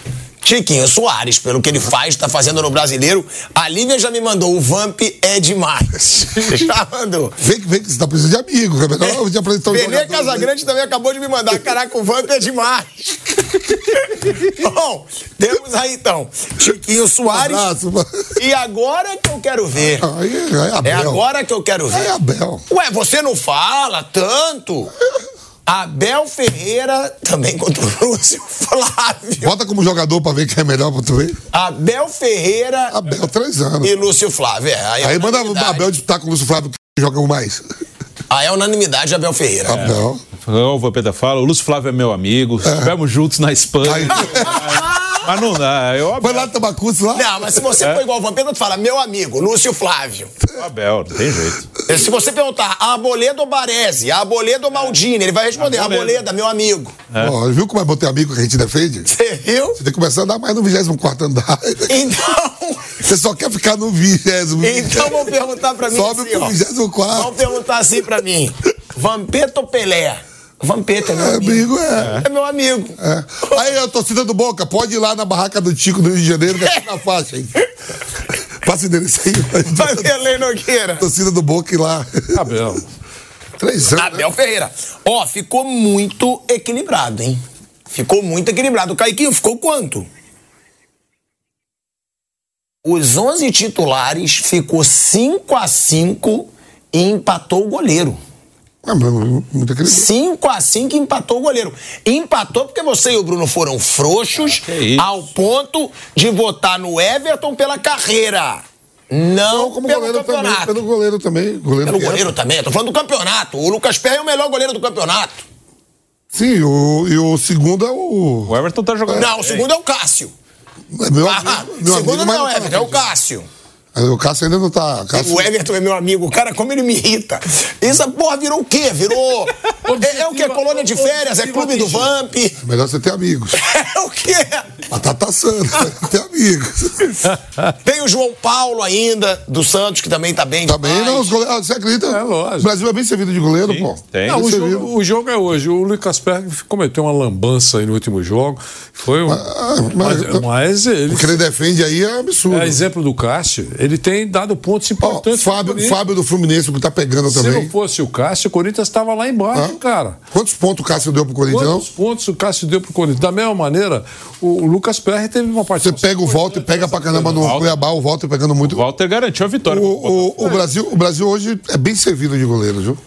Tiquinho Soares, pelo que ele faz, tá fazendo no brasileiro. A Lívia já me mandou, o Vamp é demais. já mandou. Vem, que- vem que você tá precisando de amigo. É melhor eu te apresentar um Benê Casagrande também acabou de me mandar. Caraca, o Vamp é demais. Bom, temos aí então Tiquinho né? Soares. Abraço, mano. E agora que eu quero ver. Aí é É Abel. agora que eu quero ver. É Abel. Ué, você não fala tanto? Abel Ferreira, também contra o Lúcio Flávio. Bota como jogador pra ver quem é melhor pra tu ver. Abel Ferreira Abel, três anos. e Lúcio Flávio. É, aí, é Aí manda o. Abel disputar com o Lúcio Flávio, que joga mais. Aí é unanimidade Abel Ferreira. Abel. O Vampeta fala, o Lúcio Flávio é meu amigo, estivemos juntos na Espanha. Aí, Mas não dá. Eu, Foi lá tomar curso lá? Não, mas se você for igual o Vampeta, tu fala, meu amigo, Lúcio Flávio. o Abel, não tem jeito. Se você perguntar Arboleda ou Baresi, Arboleda ou Maldini, ele vai responder Arboleda. Arboleda, meu amigo. Ó, viu como é bom ter amigo que a gente defende? Você viu? Você tem que começar a andar mais no 24 andar. Então, Você só quer ficar no 20. então vão perguntar pra mim Sobe assim, pro ó. 24. Vão perguntar assim pra mim. Vampeta ou Pelé? Vampeta é meu É, amigo. amigo, é. É meu amigo. É. Aí, a torcida do Boca, pode ir lá na barraca do Tico do Rio de Janeiro, que é na faixa, hein? Passa o endereço aí. Vai ver Lei Nogueira. Torcida do Boca ir lá. Abel. Três anos. né? Abel Ferreira. Ó, ficou muito equilibrado, hein? Ficou muito equilibrado. O Caiquinho ficou quanto? Os 11 titulares ficou 5 a 5 e empatou o goleiro. Ah, mas muito equilibrado. 5 a 5 e empatou o goleiro. Empatou porque você e o Bruno foram frouxos que isso. ao ponto de votar no Everton pela carreira. Não, Não, como pelo goleiro também. campeonato. Pelo goleiro também. Goleiro Pelo é. goleiro também, eu tô falando do campeonato. O Lucas Perry é o melhor goleiro do campeonato. Sim, o, e o segundo é o. O Everton tá jogando. Não, o segundo é o Cássio. É meu Ah, meu segundo amigo, não é o tá Everton, é o. Cássio. O Cássio ainda não tá. Cássio, O Everton é meu amigo. Cara, como ele me irrita. Essa porra virou o quê? Virou. É, é o quê? Colônia de férias? É clube do Vamp? Melhor você ter amigos. É o quê? Batata Santa, ter amigos. Tem o João Paulo ainda, do Santos, que também tá bem Também demais. não, os goleiros. ah, Você acredita? É, lógico. O Brasil é bem servido de goleiro, Sim, pô. tem. Não, Bem o, jogo, o jogo é hoje. O Lucas Perry cometeu uma lambança aí no último jogo. Foi um. Ah, mas, mas- mas ele. O que ele defende aí é absurdo. É exemplo do Cássio. Ele tem dado pontos importantes. pro Fábio. Fábio do Fluminense, que tá pegando Se também. não fosse o Cássio, o Corinthians estava lá embaixo, Ah. cara. Quantos pontos o Cássio deu pro Corinthians? não? Quantos pontos o Cássio deu pro Corinthians? Da mesma maneira, o, Lucas Perry teve uma Você partida. pega o Walter e pega pra caramba no Walter. Cuiabá, o Walter pegando muito. O Walter garantiu a vitória. O, o, o Brasil, o Brasil hoje é bem servido de goleiro, viu?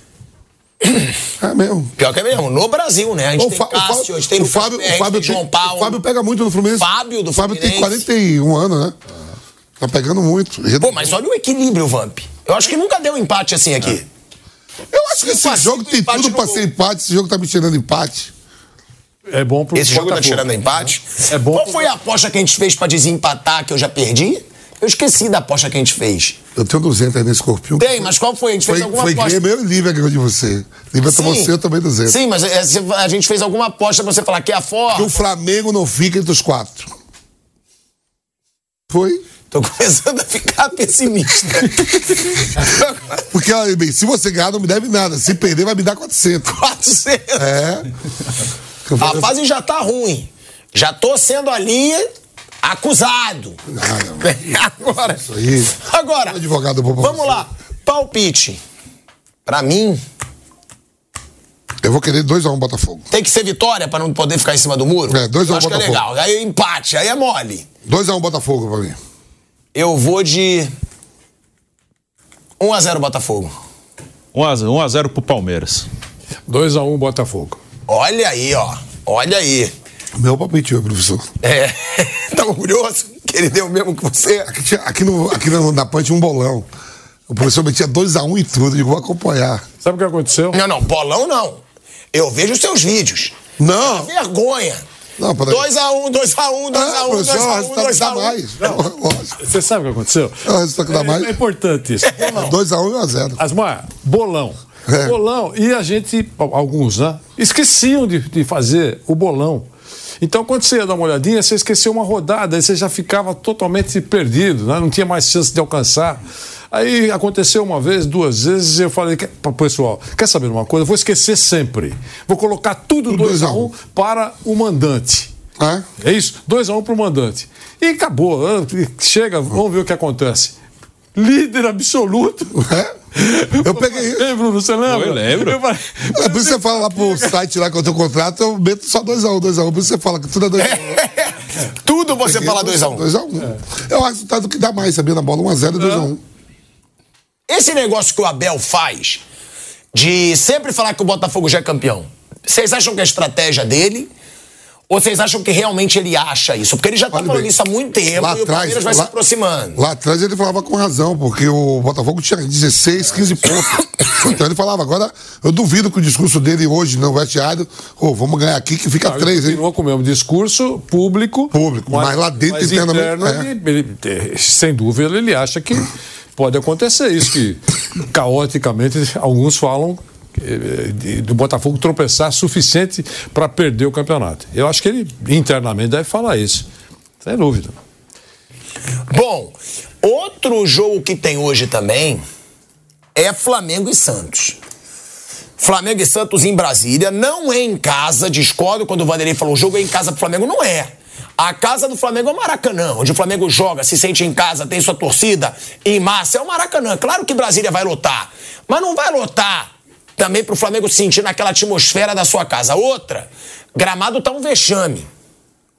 É mesmo. Pior que é mesmo, no Brasil, né? A gente O tem Fa- o Fábio- Cássio, a gente tem o Fábio, Fábio João Paulo. O Fábio pega muito no Fluminense. Fábio do O Fábio tem Fluminense. 41 anos, né? Tá pegando muito. Pô, mas olha o equilíbrio, Vamp. Eu acho que nunca deu um empate assim aqui. Eu acho que esse jogo tem tudo pra gol. ser empate. Esse jogo tá me tirando empate. É bom pro Esse jogo tá Botafogo. tirando empate. É bom Qual pro- foi a aposta que a gente fez pra desempatar que eu já perdi? Eu esqueci da aposta que a gente fez. Eu tenho 200 aí nesse corpinho. Tem, mas qual foi? A gente fez Foi, alguma foi aposta. Grêmio e Lívia ganhou de você. Lívia tomou seu também 200. Sim, mas é, se a gente fez alguma aposta pra você falar que é a Que forma. o Flamengo não fica entre os quatro. Foi. Tô começando a ficar pessimista. Porque, olha bem, se você ganhar, não me deve nada. Se perder, vai me dar 400. 400. É. A fase já tá ruim. Já tô sendo ali acusado. Agora. Isso aí. Agora. Advogado bom Vamos você. lá. Palpite. Pra mim, Eu vou querer 2x1 Botafogo. tem que ser vitória pra não poder ficar em cima do muro? É, dois a um Acho que é Botafogo. legal. Aí empate, aí é mole. 2x1 Botafogo pra mim. Eu vou de 1x0 Botafogo. 1x0 pro Palmeiras. 2x1 Botafogo. Olha aí, ó. Olha aí. Meu palpite, meu professor. É. tá orgulhoso que ele deu mesmo que você? Aqui, tinha- aqui, no, aqui no, na tinha um bolão. O professor metia 2x1 em tudo. Eu vou acompanhar. Sabe o que aconteceu? Não, não, bolão não. Eu vejo os seus vídeos. Não. Vergonha. Não, peraí. 2x1, 2x1, 2x1, Ah, professor, o 2x1, resultado que dá 2x1. mais. Lógico. Você sabe o que aconteceu? É o resultado que dá mais. É, é importante isso. Bolão. 2x1 e 1x0. Asmar, bolão. É. Bolão. E a gente, alguns, né? Esqueciam de, de fazer o bolão. Então, quando você ia dar uma olhadinha, você esqueceu uma rodada, aí você já ficava totalmente perdido, né? não tinha mais chance de alcançar. Aí aconteceu uma vez, duas vezes, e eu falei para o pessoal: quer saber uma coisa? Eu vou esquecer sempre. Vou colocar tudo Tudo 2 a 1 dois a um. para o mandante. É? É isso? 2 a 1 um pro mandante. E acabou. Chega, vamos ver o que acontece. Líder absoluto. É? Eu peguei. Ei, Bruno, você lembra? Eu lembro. falei, É por isso que você fala lá pro site lá que eu tenho contrato, eu meto só 2x1, 2x1. Por isso você fala que tudo é 2x1. Tudo você fala 2x1. 2x1. É o resultado que dá mais, sabia? Na bola 1x0 e 2x1. Esse negócio que o Abel faz de sempre falar que o Botafogo já é campeão, vocês acham que é estratégia dele? Ou vocês acham que realmente ele acha isso? Porque ele já está falando bem, isso há muito tempo lá e o Palmeiras vai lá, se aproximando. Lá atrás ele falava com razão, porque o Botafogo tinha 16, 15 pontos. então ele falava, agora eu duvido que o discurso dele hoje no vestiário, oh, vamos ganhar aqui que fica Não, três, hein? Continuou com o mesmo discurso público. Público, mas, mas lá dentro mas internamente. Interno, é. ele, ele, sem dúvida, ele acha que pode acontecer isso, que caoticamente alguns falam do Botafogo tropeçar suficiente para perder o campeonato. Eu acho que ele internamente deve falar isso, sem dúvida. Bom, outro jogo que tem hoje também é Flamengo e Santos. Flamengo e Santos em Brasília, não é em casa, discordo quando o Vanderlei falou, o jogo é em casa pro Flamengo, não é. A casa do Flamengo é o Maracanã, onde o Flamengo joga, se sente em casa, tem sua torcida em massa, é o Maracanã. Claro que Brasília vai lotar, mas não vai lotar também para o Flamengo sentir naquela atmosfera da sua casa. Outra, gramado tá um vexame.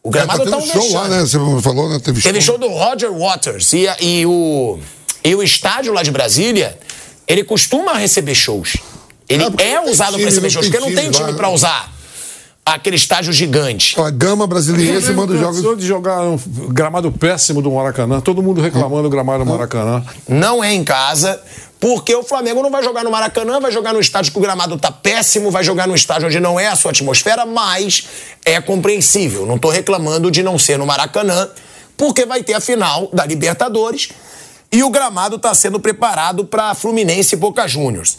O gramado é, tá, tá um show vexame. lá, né? Você falou, né? Teve, Teve show. show do Roger Waters e, e, o, e o estádio lá de Brasília, ele costuma receber shows. Ele é, é usado para receber shows, porque não tem time para usar aquele estádio gigante. A gama brasileira manda jogos. de jogar um gramado péssimo do Maracanã, todo mundo reclamando do gramado do Maracanã. Não é em casa. Porque o Flamengo não vai jogar no Maracanã, vai jogar no estádio que o gramado tá péssimo, vai jogar no estádio onde não é a sua atmosfera, mas é compreensível. Não tô reclamando de não ser no Maracanã, porque vai ter a final da Libertadores e o gramado está sendo preparado para Fluminense e Boca Juniors.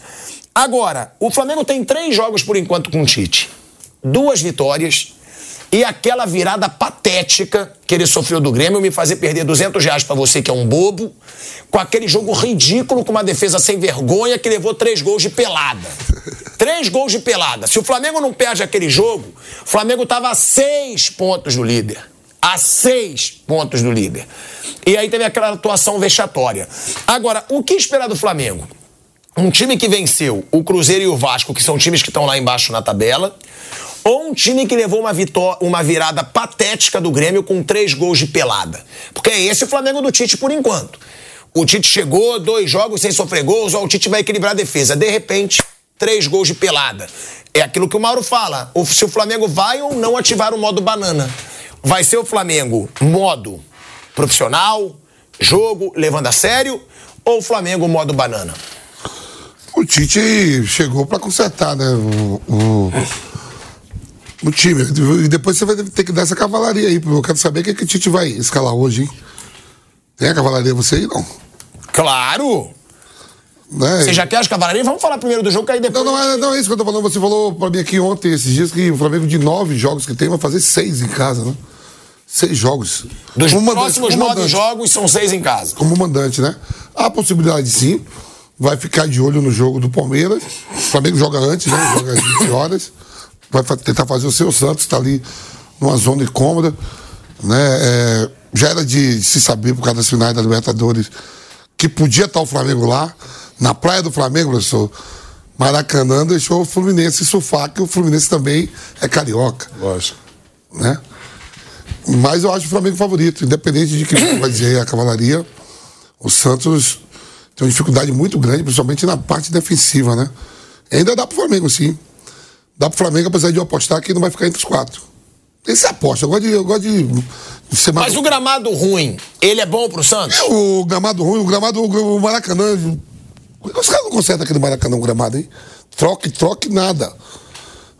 Agora, o Flamengo tem três jogos por enquanto com o Tite. Duas vitórias, e aquela virada patética que ele sofreu do Grêmio, me fazer perder 200 reais pra você que é um bobo, com aquele jogo ridículo, com uma defesa sem vergonha que levou três gols de pelada. Três gols de pelada. Se o Flamengo não perde aquele jogo, o Flamengo tava a seis pontos do líder. A seis pontos do líder. E aí teve aquela atuação vexatória. Agora, o que esperar do Flamengo? Um time que venceu o Cruzeiro e o Vasco, que são times que estão lá embaixo na tabela ou um time que levou uma, uma virada patética do Grêmio com três gols de pelada. Porque é esse o Flamengo do Tite por enquanto. O Tite chegou, dois jogos sem sofrer gols, ó, o Tite vai equilibrar a defesa. De repente, três gols de pelada. É aquilo que o Mauro fala. Se o Flamengo vai ou não ativar o modo banana. Vai ser o Flamengo modo profissional, jogo, levando a sério, ou o Flamengo modo banana? O Tite chegou para consertar, né? O, o, o time. E depois você vai ter que dar essa cavalaria aí. Eu quero saber o que, é que o Tite vai escalar hoje, hein? Tem a cavalaria você aí, não? Claro! Né? Você já quer as cavalarias? Vamos falar primeiro do jogo, que aí depois. Não, não, é, não é isso que eu tô falando. Você falou pra mim aqui ontem, esses dias, que o Flamengo de nove jogos que tem vai fazer seis em casa, né? Seis jogos. Dos como próximos mandante, nove jogos, são seis em casa. Como mandante, né? Há possibilidade sim. Vai ficar de olho no jogo do Palmeiras. O Flamengo joga antes, né? Joga às 20 horas vai tentar fazer o seu Santos, está ali numa zona incômoda. Né? É, já era de se saber, por causa das finais da Libertadores, que podia estar o Flamengo lá. Na praia do Flamengo, professor, Maracanã deixou o Fluminense surfar, que o Fluminense também é carioca. Lógico. Né? Mas eu acho o Flamengo favorito, independente de que vai dizer a cavalaria. O Santos tem uma dificuldade muito grande, principalmente na parte defensiva, né? Ainda dá pro Flamengo, sim. Dá pro Flamengo, apesar de eu apostar que não vai ficar entre os quatro. Esse é aposta. Eu gosto de, eu gosto de, ser. Mas o gramado ruim, ele é bom pro Santos? É, o gramado ruim, o gramado, o Maracanã. Os caras não consertam aqui no Maracanã o gramado, hein? Troque, troque, nada.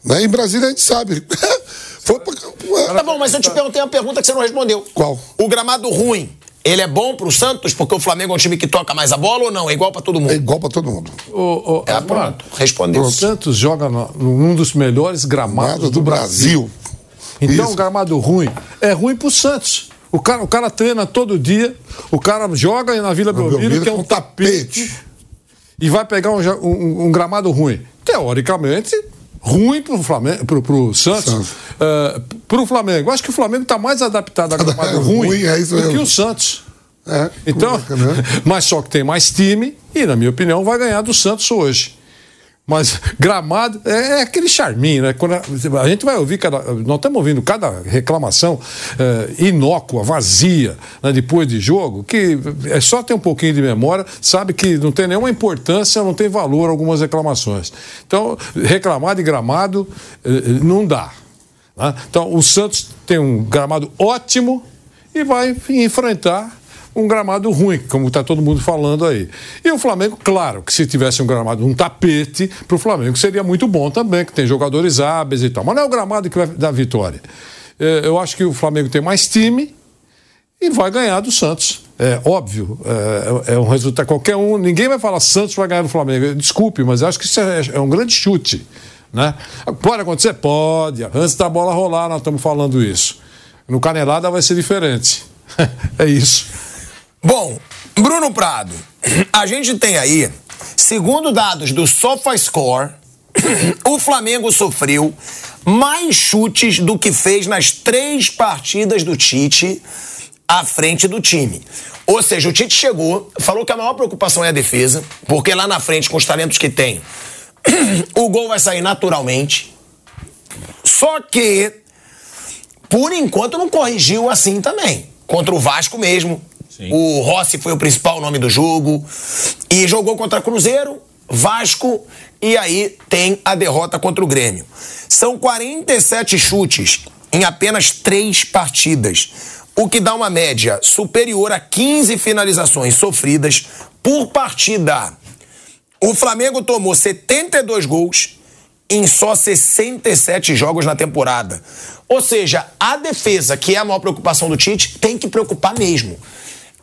Né? Em Brasília a gente sabe. Foi pra... Tá bom, mas eu te perguntei uma pergunta que você não respondeu. Qual? O gramado ruim. Ele é bom pro Santos porque o Flamengo é um time que toca mais a bola ou não? É igual para todo mundo? É igual para todo mundo. O, o, é, pronto. Respondeu. O Santos joga no, num dos melhores gramados do, do, Brasil. Brasil. Então, Isso. o gramado ruim é ruim pro Santos. O cara, o cara treina todo dia, o cara joga na Vila Belmiro, que é um tapete, tapete, e vai pegar um, um, um gramado ruim. Teoricamente, ruim pro Flamengo, pro, pro Santos, Santos. Uh, pro Flamengo. Acho que o Flamengo está mais adaptado a gramado ruim, ruim é do que o Santos. É, então, mas só que tem mais time e, na minha opinião, vai ganhar do Santos hoje. Mas gramado é, é, aquele charminho, né? Quando a, a, gente vai ouvir cada. Nós estamos ouvindo cada reclamação é, inócua, vazia, né, depois de jogo, que é só ter um pouquinho de memória, sabe que não tem nenhuma importância, não tem valor algumas reclamações. Então, reclamar de gramado é, não dá. Né? Então, o Santos tem um gramado ótimo e vai enfrentar um gramado ruim, como está todo mundo falando aí. E o Flamengo, claro, que se tivesse um gramado, um tapete, para o Flamengo seria muito bom também, que tem jogadores hábeis e tal. Mas não é o gramado que vai dar vitória. É, eu acho que o Flamengo tem mais time e vai ganhar do Santos. É óbvio, é, é, um resultado. Qualquer um, ninguém vai falar Santos vai ganhar do Flamengo. Desculpe, mas acho que isso é, é um grande chute. Né? Pode acontecer? Pode. Antes da bola rolar, nós estamos falando isso. No Canelada vai ser diferente. é isso. Bom, Bruno Prado, a gente tem aí, segundo dados do SofaScore, o Flamengo sofreu mais chutes do que fez nas três partidas do Tite à frente do time. Ou seja, o Tite chegou, falou que a maior preocupação é a defesa, porque lá na frente, com os talentos que tem, o gol vai sair naturalmente. Só que, por enquanto, não corrigiu assim também. Contra o Vasco mesmo, Sim. O Rossi foi o principal nome do jogo. E jogou contra Cruzeiro, Vasco e aí tem a derrota contra o Grêmio. São 47 chutes em apenas três partidas, o que dá uma média superior a 15 finalizações sofridas por partida. O Flamengo tomou 72 gols em só 67 jogos na temporada. Ou seja, a defesa, que é a maior preocupação do Tite, tem que preocupar mesmo.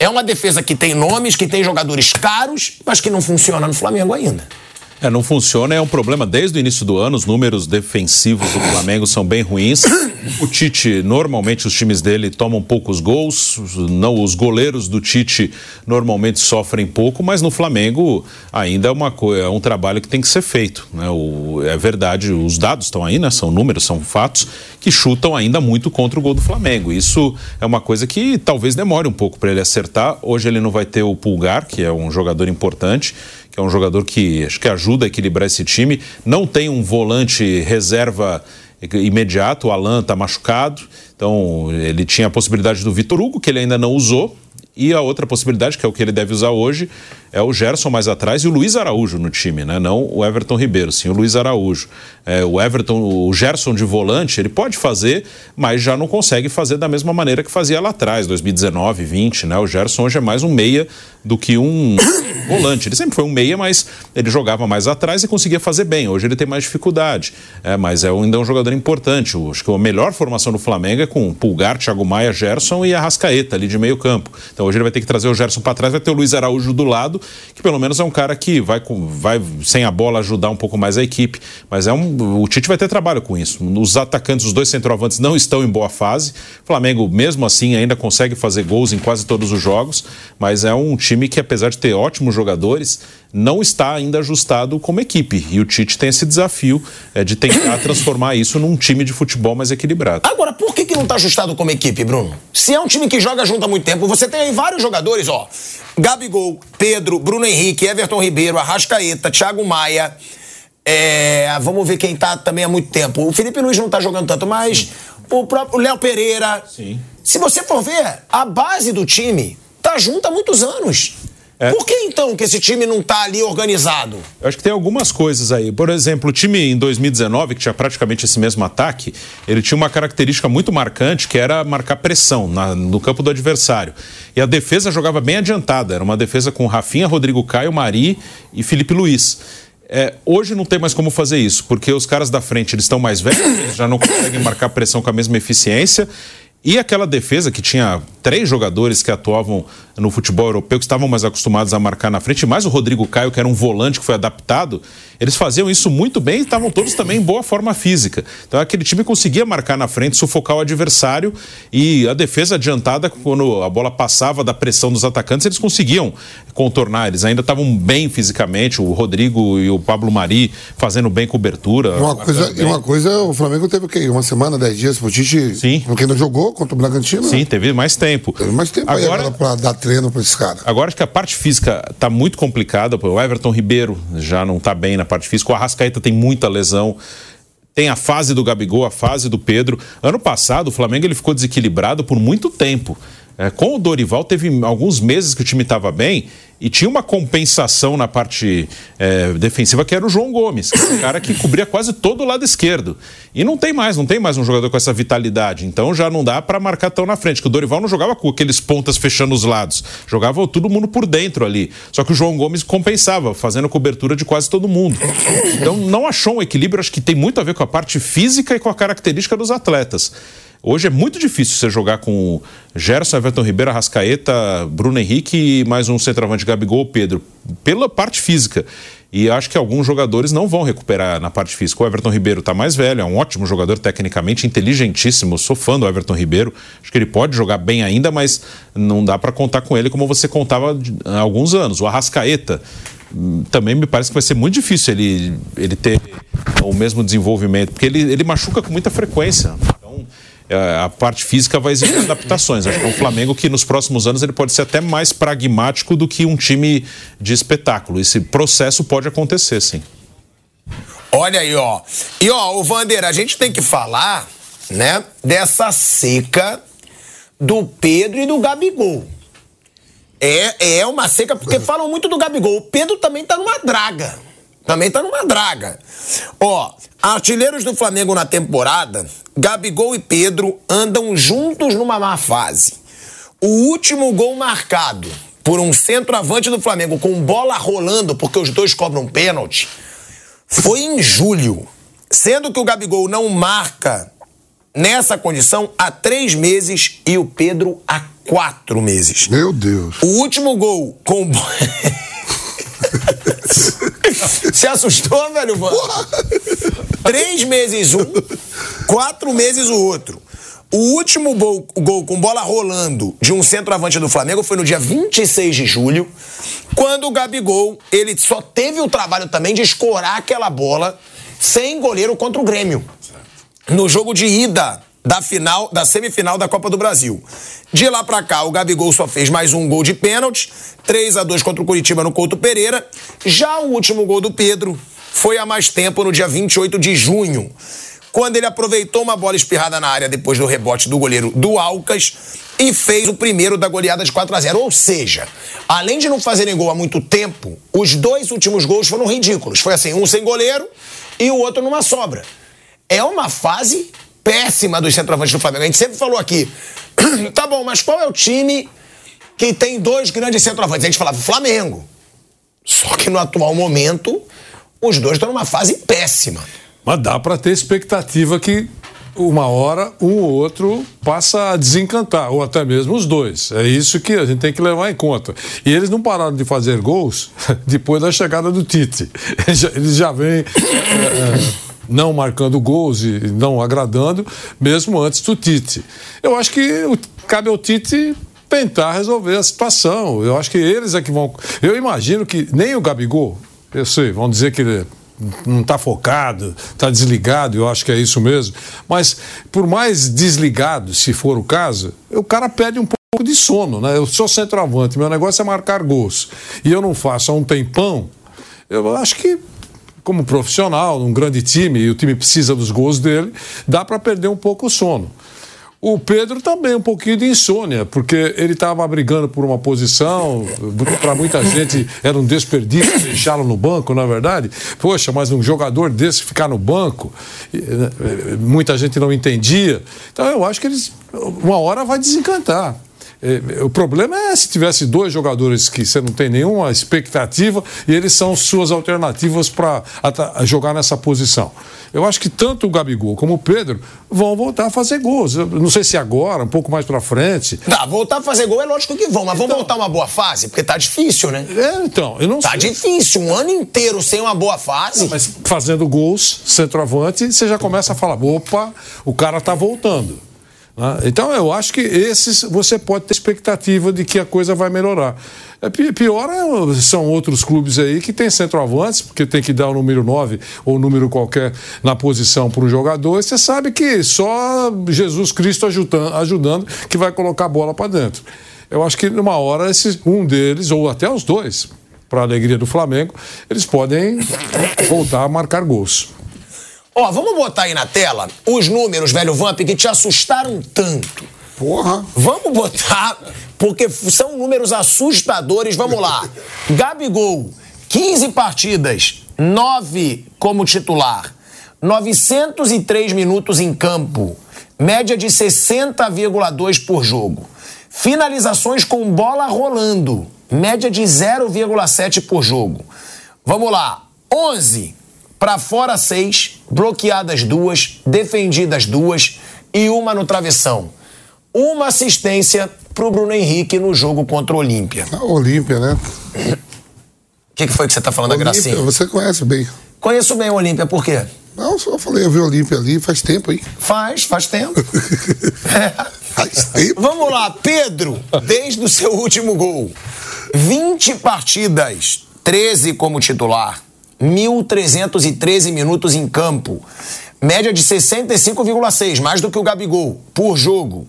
É uma defesa que tem nomes, que tem jogadores caros, mas que não funciona no Flamengo ainda. É, não funciona, é um problema desde o início do ano. Os números defensivos do Flamengo são bem ruins. O Tite, normalmente, os times dele tomam poucos gols. Não, os goleiros do Tite normalmente sofrem pouco, mas no Flamengo ainda é, uma, é um trabalho que tem que ser feito. Né? O, é verdade, os dados estão aí, né? são números, são fatos, que chutam ainda muito contra o gol do Flamengo. Isso é uma coisa que talvez demore um pouco para ele acertar. Hoje ele não vai ter o Pulgar, que é um jogador importante que é um jogador que acho que ajuda a equilibrar esse time. Não tem um volante reserva imediato, o Alan está machucado, então ele tinha a possibilidade do Vitor Hugo, que ele ainda não usou, e a outra possibilidade, que é o que ele deve usar hoje, é o Gerson mais atrás e o Luiz Araújo no time, né? Não o Everton Ribeiro, sim o Luiz Araújo. É, o Everton, o Gerson de volante, ele pode fazer, mas já não consegue fazer da mesma maneira que fazia lá atrás, 2019, 20, né? O Gerson hoje é mais um meia do que um volante. Ele sempre foi um meia, mas ele jogava mais atrás e conseguia fazer bem. Hoje ele tem mais dificuldade, é, mas é ainda um jogador importante. Eu acho que a melhor formação do Flamengo é com Pulgar, Thiago Maia, Gerson e a Rascaeta ali de meio campo. Então hoje ele vai ter que trazer o Gerson para trás, vai ter o Luiz Araújo do lado que pelo menos é um cara que vai, vai sem a bola ajudar um pouco mais a equipe. Mas é um, o Tite vai ter trabalho com isso. Os atacantes, os dois centroavantes não estão em boa fase. O Flamengo, mesmo assim, ainda consegue fazer gols em quase todos os jogos, mas é um time que, apesar de ter ótimos jogadores, não está ainda ajustado como equipe. E o Tite tem esse desafio é, de tentar transformar isso num time de futebol mais equilibrado. Agora, por que, que não está ajustado como equipe, Bruno? Se é um time que joga junto há muito tempo, você tem aí vários jogadores, ó. Gabigol, Pedro, Bruno Henrique, Everton Ribeiro, Arrascaeta, Thiago Maia. É, vamos ver quem tá também há muito tempo. O Felipe Luiz não tá jogando tanto, mas Sim. o próprio Léo Pereira. Sim. Se você for ver, a base do time tá junto há muitos anos. É. Por que então que esse time não está ali organizado? Eu acho que tem algumas coisas aí. Por exemplo, o time em 2019, que tinha praticamente esse mesmo ataque, ele tinha uma característica muito marcante, que era marcar pressão na, no campo do adversário. E a defesa jogava bem adiantada. Era uma defesa com Rafinha, Rodrigo Caio, Mari e Felipe Luiz. É, hoje não tem mais como fazer isso, porque os caras da frente eles estão mais velhos, eles já não conseguem marcar pressão com a mesma eficiência. E aquela defesa que tinha três jogadores que atuavam no futebol europeu, que estavam mais acostumados a marcar na frente, mais o Rodrigo Caio, que era um volante que foi adaptado, eles faziam isso muito bem e estavam todos também em boa forma física. Então aquele time conseguia marcar na frente, sufocar o adversário e a defesa adiantada, quando a bola passava da pressão dos atacantes, eles conseguiam contornar. Eles ainda estavam bem fisicamente, o Rodrigo e o Pablo Mari fazendo bem cobertura. Uma coisa, e uma coisa, o Flamengo teve o quê? Uma semana, dez dias pro Tite, Sim. porque não jogou contra o Bragantino? Sim, teve mais tempo. Teve mais tempo agora, para dar treino para esses caras. Agora acho que a parte física está muito complicada. O Everton Ribeiro já não está bem na parte física. O Arrascaeta tem muita lesão tem a fase do Gabigol, a fase do Pedro. Ano passado, o Flamengo ele ficou desequilibrado por muito tempo. É, com o Dorival, teve alguns meses que o time estava bem E tinha uma compensação na parte é, defensiva que era o João Gomes, que era um cara que cobria quase todo o lado esquerdo. E não tem mais, não tem mais um jogador com essa vitalidade. Então já não dá para marcar tão na frente. Que o Dorival não jogava com aqueles pontas fechando os lados, jogava todo mundo por dentro ali. Só que o João Gomes compensava, fazendo cobertura de quase todo mundo. Então não achou um equilíbrio, acho que tem muito a ver com a parte física e com a característica dos atletas. Hoje é muito difícil você jogar com Gerson, Everton Ribeiro, Arrascaeta, Bruno Henrique e mais um centroavante, Gabigol, Pedro, pela parte física. E acho que alguns jogadores não vão recuperar na parte física. O Everton Ribeiro está mais velho, é um ótimo jogador tecnicamente, inteligentíssimo. Sou fã do Everton Ribeiro. Acho que ele pode jogar bem ainda, mas não dá para contar com ele como você contava há alguns anos. O Arrascaeta hum, também me parece que vai ser muito difícil ele, ele ter o mesmo desenvolvimento, porque ele, ele machuca com muita frequência. É, a parte física vai exigir adaptações. Acho que é Flamengo que nos próximos anos ele pode ser até mais pragmático do que um time de espetáculo. Esse processo pode acontecer, sim. Olha aí, ó. E ó, o Vander, a gente tem que falar, né, dessa seca do Pedro e do Gabigol. É, é uma seca, porque falam muito do Gabigol. O Pedro também tá numa draga. Também tá numa draga. Ó, artilheiros do Flamengo na temporada, Gabigol e Pedro andam juntos numa má fase. O último gol marcado por um centroavante do Flamengo com bola rolando, porque os dois cobram pênalti, foi em julho. Sendo que o Gabigol não marca nessa condição há três meses e o Pedro há quatro meses. Meu Deus. O último gol com. Se assustou, velho? Três meses um, quatro meses o outro. O último gol, gol, com bola rolando de um centroavante do Flamengo foi no dia 26 de julho, quando o Gabigol, ele só teve o trabalho também de escorar aquela bola sem goleiro contra o Grêmio. No jogo de ida da final, da semifinal da Copa do Brasil. De lá para cá, o Gabigol só fez mais um gol de pênalti, 3 a 2 contra o Curitiba no Couto Pereira. Já o último gol do Pedro foi há mais tempo, no dia 28 de junho, quando ele aproveitou uma bola espirrada na área depois do rebote do goleiro do Alcas e fez o primeiro da goleada de 4 a 0. Ou seja, além de não fazerem gol há muito tempo, os dois últimos gols foram ridículos. Foi assim, um sem goleiro e o outro numa sobra. É uma fase péssima dos centroavantes do Flamengo. A gente sempre falou aqui, tá bom, mas qual é o time que tem dois grandes centroavantes? A gente falava Flamengo. Só que no atual momento, os dois estão numa fase péssima. Mas dá para ter expectativa que uma hora um ou outro passa a desencantar, ou até mesmo os dois. É isso que a gente tem que levar em conta. E eles não pararam de fazer gols depois da chegada do Tite. Eles já vêm. É, é, não marcando gols e não agradando, mesmo antes do Tite. Eu acho que cabe ao Tite tentar resolver a situação. Eu acho que eles é que vão. Eu imagino que nem o Gabigol, eu sei, vão dizer que ele não está focado, está desligado, eu acho que é isso mesmo. Mas por mais desligado, se for o caso, o cara perde um pouco de sono, né? Eu sou centroavante, meu negócio é marcar gols. E eu não faço há um tempão. Eu acho que como profissional, num grande time, e o time precisa dos gols dele, dá para perder um pouco o sono. O Pedro também um pouquinho de insônia, porque ele estava brigando por uma posição, para muita gente era um desperdício deixá-lo no banco, na é verdade. Poxa, mas um jogador desse ficar no banco, né, muita gente não entendia. Então eu acho que eles, uma hora vai desencantar. É, o problema é se tivesse dois jogadores que você não tem nenhuma expectativa e eles são suas alternativas para jogar nessa posição. Eu acho que tanto o Gabigol como o Pedro vão voltar a fazer gols. Eu não sei se agora, um pouco mais para frente. Tá, voltar a fazer gol é lógico que vão, mas então, vão voltar uma boa fase, porque tá difícil, né? É, então, eu não tá sei. Tá difícil, um ano inteiro sem uma boa fase. Mas fazendo gols, centroavante, você já começa a falar: opa, o cara tá voltando. Né? Então eu acho que esses você pode ter expectativa de que a coisa vai melhorar. É, pior é, são outros clubes aí que tem centroavantes, porque tem que dar o número 9 ou número qualquer na posição para o jogador, e você sabe que só Jesus Cristo ajudando, ajudando que vai colocar a bola para dentro. Eu acho que numa hora esse, um deles, ou até os dois, para a alegria do Flamengo, eles podem voltar a marcar gols. Ó, vamos botar aí na tela os números, velho Vamp, que te assustaram tanto Porra. Vamos botar, porque são números assustadores. Vamos lá. Gabigol, 15 partidas, 9 como titular, 903 minutos em campo, média de 60,2 por jogo. Finalizações com bola rolando, média de 0,7 por jogo. Vamos lá. 11 para fora 6, bloqueadas duas, defendidas duas e uma no travessão. Uma assistência pro Bruno Henrique no jogo contra o Olímpia. A Olímpia, né? O que, que foi que você tá falando da Olímpia, gracinha? Você conhece bem. Conheço bem o Olímpia, por quê? Não, só falei, eu vi o Olímpia ali faz tempo, hein? Faz, faz tempo. É. Faz tempo. Vamos lá, Pedro, desde o seu último gol. 20 partidas, 13 como titular, 1.313 minutos em campo, média de 65,6, mais do que o Gabigol, por jogo.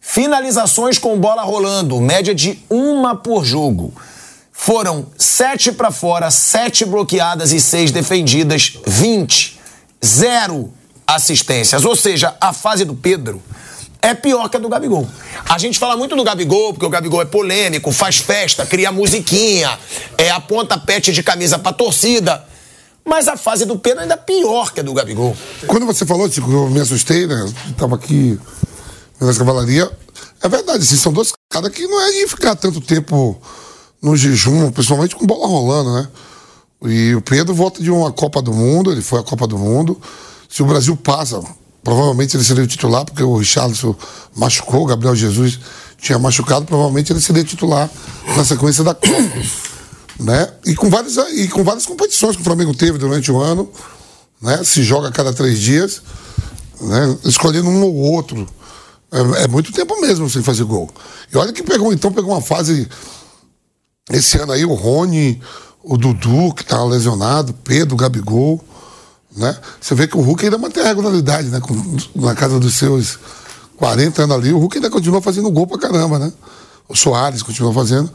Finalizações com bola rolando, média de uma por jogo. Foram sete para fora, sete bloqueadas e seis defendidas, 20. Zero assistências. Ou seja, a fase do Pedro é pior que a do Gabigol. A gente fala muito do Gabigol, porque o Gabigol é polêmico, faz festa, cria musiquinha, é aponta pet de camisa pra torcida. Mas a fase do Pedro ainda é pior que a do Gabigol. Quando você falou, Tico, eu me assustei, né? Tava aqui na cavalaria. É verdade, assim, são dois caras que não é de ficar tanto tempo no jejum, principalmente com bola rolando, né? E o Pedro volta de uma Copa do Mundo, ele foi à Copa do Mundo. Se o Brasil passa, provavelmente ele seria o titular, porque o Richarlison machucou, o Gabriel Jesus tinha machucado, provavelmente ele seria titular na sequência da Copa. né? E com várias, e com várias competições que o Flamengo teve durante o ano, né? Se joga a cada três dias, né? Escolhendo um ou outro. É, é muito tempo mesmo sem fazer gol. E olha que pegou, então, pegou uma fase. Esse ano aí, o Rony, o Dudu, que tá lesionado, Pedro, Gabigol. Né? Você vê que o Hulk ainda mantém a regularidade, né? Na casa dos seus 40 anos ali, o Hulk ainda continua fazendo gol pra caramba, né? O Soares continua fazendo.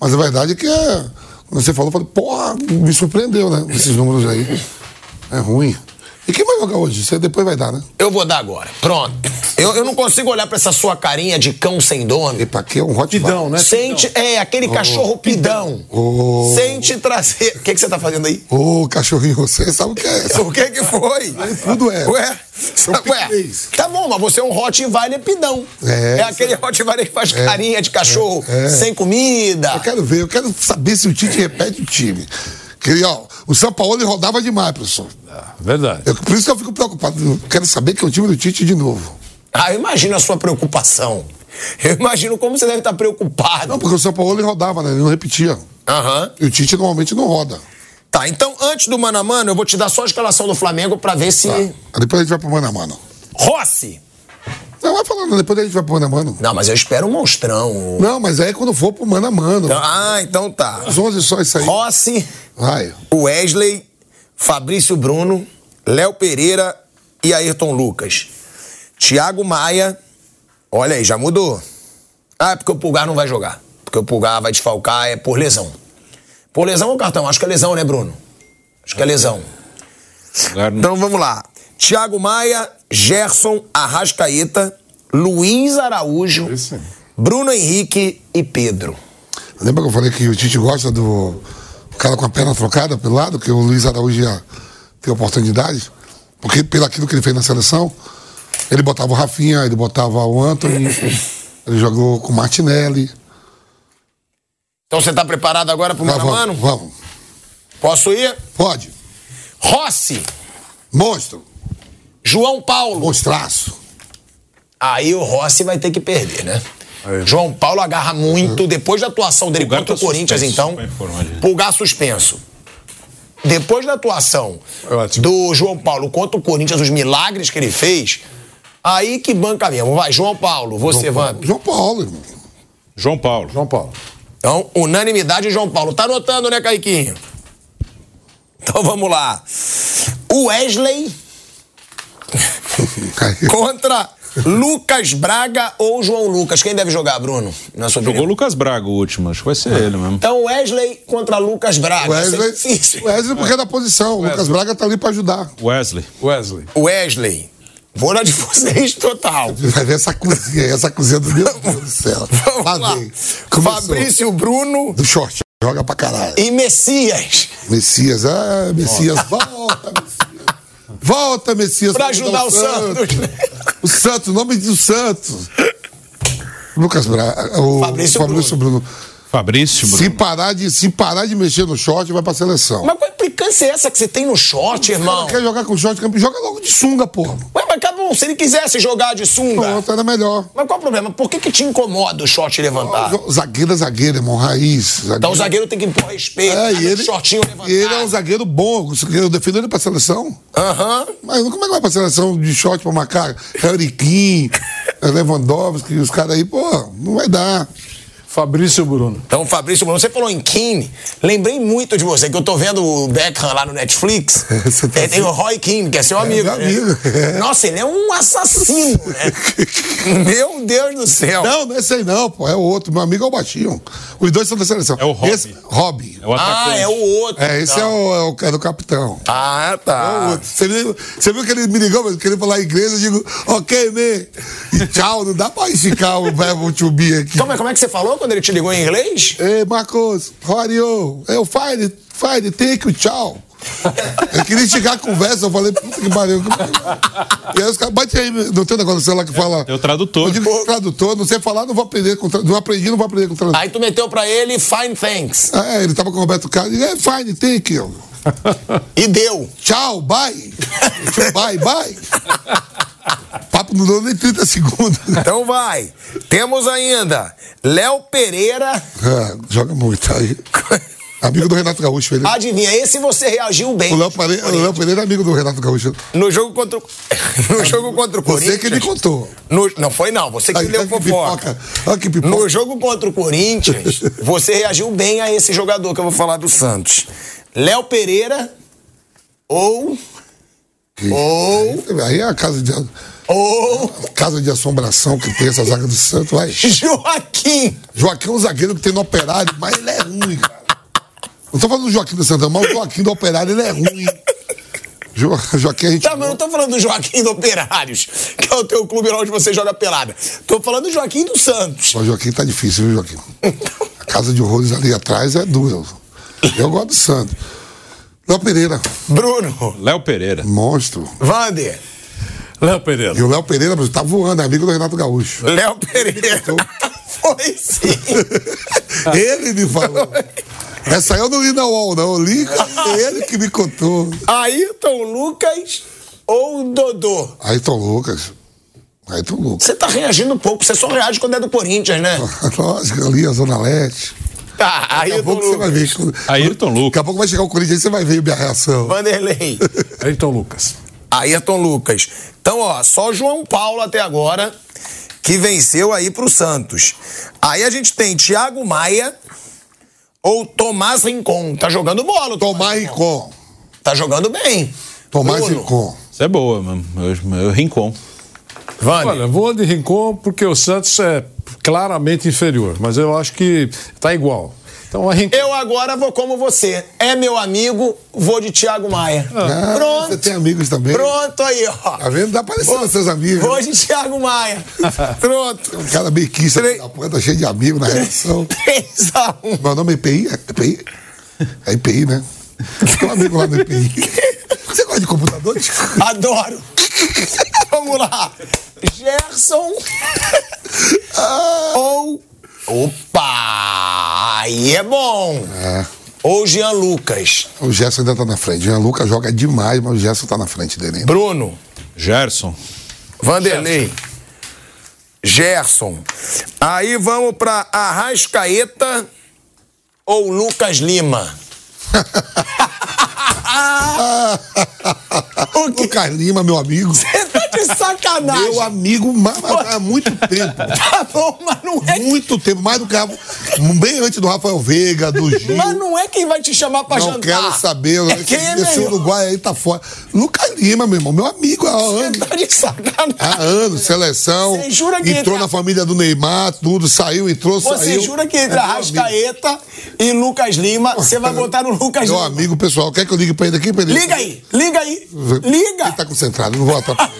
Mas a verdade é que é. Quando você falou, eu falei, porra, me surpreendeu, né? Esses números aí. É ruim. E quem vai jogar hoje? Você depois vai dar, né? Eu vou dar agora. Pronto. Eu, eu não consigo olhar pra essa sua carinha de cão sem dono. E pra quê? É um hot Pidão, né? Sem te, é, aquele cachorro pidão. Ô. Sem te trazer. O que, que você tá fazendo aí? Ô, cachorrinho, você sabe o que é. O que que foi? Tudo é. Ué? Ué? Tá bom, mas você é um Rottweiler pidão. É, É aquele Rottweiler que faz carinha de cachorro é. sem comida. Eu quero ver, eu quero saber se o Tite repete o time. Que, ó, o São Paulo ele rodava demais, professor. Verdade. Eu- por isso que eu fico preocupado. Eu quero saber que é o time do Tite de novo. Ah, eu imagino a sua preocupação. Eu imagino como você deve estar preocupado. Não, porque o São Paulo ele rodava, né? Ele não repetia. Aham. E o Tite normalmente não roda. Tá, então antes do mano a mano, eu vou te dar só a escalação do Flamengo pra ver se. Aí Depois a gente vai pro mano a mano. Rossi! Não, vai falando, depois a gente vai pro mano a mano. Não, mas eu espero um monstrão. Não, mas aí é quando for pro mano a mano. Ah, então tá. Os 11 só isso aí. Rossi, Vai. Wesley, Fabrício Bruno, Léo Pereira e Ayrton Lucas. Thiago Maia, olha aí, já mudou. Ah, é porque o Pulgar não vai jogar. Porque o Pulgar vai desfalcar é por lesão. Por lesão ou cartão? Acho que é lesão, né, Bruno? Acho que é lesão. Então vamos lá. Thiago Maia, Gerson, Arrascaeta, Luiz Araújo, aí. Bruno Henrique e Pedro. Lembra que eu falei que o Tite gosta do cara com a perna trocada pelo lado, que o Luiz Araújo ia ter oportunidade? Porque pelo aquilo que ele fez na seleção, ele botava o Rafinha, ele botava o Anthony, ele jogou com o Martinelli. Então você tá preparado agora pro Vai, mano vamos, mano? vamos. Posso ir? Pode. Rossi, Monstro. João Paulo. Monstraço. Aí o Rossi vai ter que perder, né? Aí. João Paulo agarra muito depois da atuação dele Pulgar contra o tá Corinthians, suspenso, então. gente. Pulgar suspenso. Depois da atuação Ótimo. do João Paulo contra o Corinthians, os milagres que ele fez, aí que banca mesmo. Vai, João Paulo, você, Vamp. João Paulo, irmão. João Paulo. João Paulo. Então, unanimidade João Paulo. Tá anotando, né, Caiquinho? Então vamos lá. O Wesley contra Lucas Braga ou João Lucas. Quem deve jogar, Bruno? Na sua Jogou opinião? Lucas Braga o último, acho que vai ser ele mesmo. Então Wesley contra Lucas Braga. Isso é Wesley, difícil. Wesley porque é da posição. O Lucas Braga tá ali pra ajudar. Wesley. Wesley. Wesley. Vou na de vocês total. Vai ver essa cozinha aí, essa cozinha do meu Deus do céu. Vamos Lá. Começou. Fabrício Bruno Do short. Joga pra caralho. e Messias. Messias, ah, Messias, volta, Messias. Volta, Messias. Pra ajudar o Santos. O Santos, o nome do Santos. Lucas Braga, o Fabrício Fabrício, Bruno. Fabrício, Se Bruno. parar, de, se parar de mexer no short, vai pra seleção. Mas qual implicância é essa que você tem no short, irmão? Quer jogar com short? Joga logo de sunga, porra. Ué, mas acabou, se ele quisesse jogar de sunga. Pronto, era melhor. Mas qual o problema? Por que, que te incomoda o short levantar? Zagueiro é zagueiro, irmão, raiz. Zagueiro. Então o zagueiro tem que impor respeito, É, tá e ele, shortinho levantado. ele é um zagueiro bom. Eu defendo ele pra seleção. Aham. Mas como é que vai pra seleção de short pra marcar Harry Kim, Lewandowski, os caras aí? Pô, não vai dar. Fabrício Bruno. Então, Fabrício, você falou em Keane. Lembrei muito de você, que eu tô vendo o Beckham lá no Netflix. Você tá É, tem o Roy Keane, que é seu amigo. meu né? amigo, é. Nossa, ele é um assassino, né? Meu Deus do céu. Não, não é esse aí não, pô. É o outro. Meu amigo é o baixinho. Os dois são da seleção. É o Robbie. Esse, Robbie. É o ah, é o outro. É, esse então. é, o, é, o, é do capitão. Ah, É o tá. outro. Você, viu, você viu que ele me ligou, mas queria falar inglês, eu digo, ok, man. E tchau, não dá pra esticar o verbo to be aqui. Como é, como é que você falou quando ele te ligou em inglês? Ei, Marcos, how are you? Eu, fine, fine, thank you, tchau. Eu queria esticar a conversa, eu falei, puta que pariu. E aí os caras, bate aí, não tem um negócio no celular que fala. É o tradutor. Eu digo, tradutor, não sei falar, não vou aprender com Não aprendi, não vou aprender com tradutor. Aí tu meteu pra ele, fine thanks. É, ele tava com o Roberto Carlos, é, fine, thank you. E deu. Tchau, bye. bye, bye. Papo não deu nem 30 segundos. Então vai. Temos ainda Léo Pereira. É, joga muito aí. Amigo do Renato Gaúcho, ele. Adivinha, esse você reagiu bem. O Léo Pereira, o Léo Pereira é amigo do Renato Gaúcho. No jogo contra o, no jogo contra o Você Corinthians. que me contou. No- não foi não, você que Aí, deu olha que fofoca. Olha que pipoca. No jogo contra o Corinthians, você reagiu bem a esse jogador que eu vou falar do Santos. Léo Pereira ou ou Aí é a casa de, ou casa de assombração que tem essa zaga do Santos. Vai. Joaquim. Joaquim é um zagueiro que tem no operário, mas ele é ruim, cara. Não tô falando do Joaquim do Santos, mas o Joaquim do operário, ele é ruim. Jo, Joaquim, a gente. Tá, mas eu não tô falando do Joaquim do Operários, que é o teu clube lá onde você joga pelada. Tô falando do Joaquim do Santos. O Joaquim tá difícil, viu, Joaquim? A casa de horrores ali atrás é dura. Eu gosto do Santos. Léo Pereira, Bruno, Léo Pereira. monstro. Vander, Léo Pereira. E o Léo Pereira tá voando, é amigo do Renato Gaúcho. Léo Pereira. Foi sim. Ele me falou. Essa eu não li na UOL, não. Eu li, ele que me contou. Ayrton Lucas ou Dodô? Ayrton Lucas. Ayrton Lucas. Você tá reagindo um pouco, você só reage quando é do Corinthians, né? Lógico, ali a Zona Leste. Daqui a pouco você vai Lucas. ver. Ayrton Lucas. Daqui a pouco vai chegar o Corinthians e você vai ver a minha reação. Vanderlei. Ayrton Lucas. Ayrton Lucas. Então, ó, só João Paulo até agora que venceu aí pro Santos. Aí a gente tem Thiago Maia ou Tomás Rincon. Tá jogando bola, o Tomar Rincon. Tá jogando bem. Tomás Bruno. Rincon. Isso é boa, mano. Rincon. Vander. Olha, vou de Rincon porque o Santos é claramente inferior, mas eu acho que tá igual. Então a Rincon. Eu agora vou como você. É meu amigo, vou de Thiago Maia. Ah, Pronto. Você tem amigos também? Pronto aí, ó. Tá vendo? Dá parecendo Vou- seus amigos. Vou de Thiago Maia. Pronto. Um cara bequista Três- da porra, tá cheio de amigos na redação. 3 a 1 Meu nome é IPI? É IPI? É IPI, né? Tem um amigo lá no IPI. Você gosta de computador? Tico? Adoro. Vamos lá. Gerson ou. Opa! Aí é bom. É. Ou Jean Lucas. O Gerson ainda tá na frente. O Jean Lucas joga demais, mas o Gerson tá na frente dele ainda. Bruno. Gerson. Vanderlei. Gerson. Aí vamos pra Arrascaeta ou Lucas Lima. o que? Lucas Lima, meu amigo. Você tá de sacanagem. Meu amigo há muito tempo. Tá bom, mas não é. Muito tempo, mais do que bem antes do Rafael Veiga, do Gil. Mas não é quem vai te chamar pra Não jantar. quero saber. É esse, quem é esse melhor. Uruguai aí tá fora. Lucas Lima, meu irmão, meu amigo há anos. Tá de sacanagem. Há anos, seleção. Você jura que entrou entra- na família do Neymar, tudo, saiu, entrou, Você saiu. jura que entre É meu amigo. Arrascaeta e Lucas Lima, você vai botar no Lucas Meu Lima? amigo, pessoal, quer que eu ligue pra ele aqui? Pra ele? Liga aí, liga aí, liga. Ele tá concentrado, não vou atrapalhar.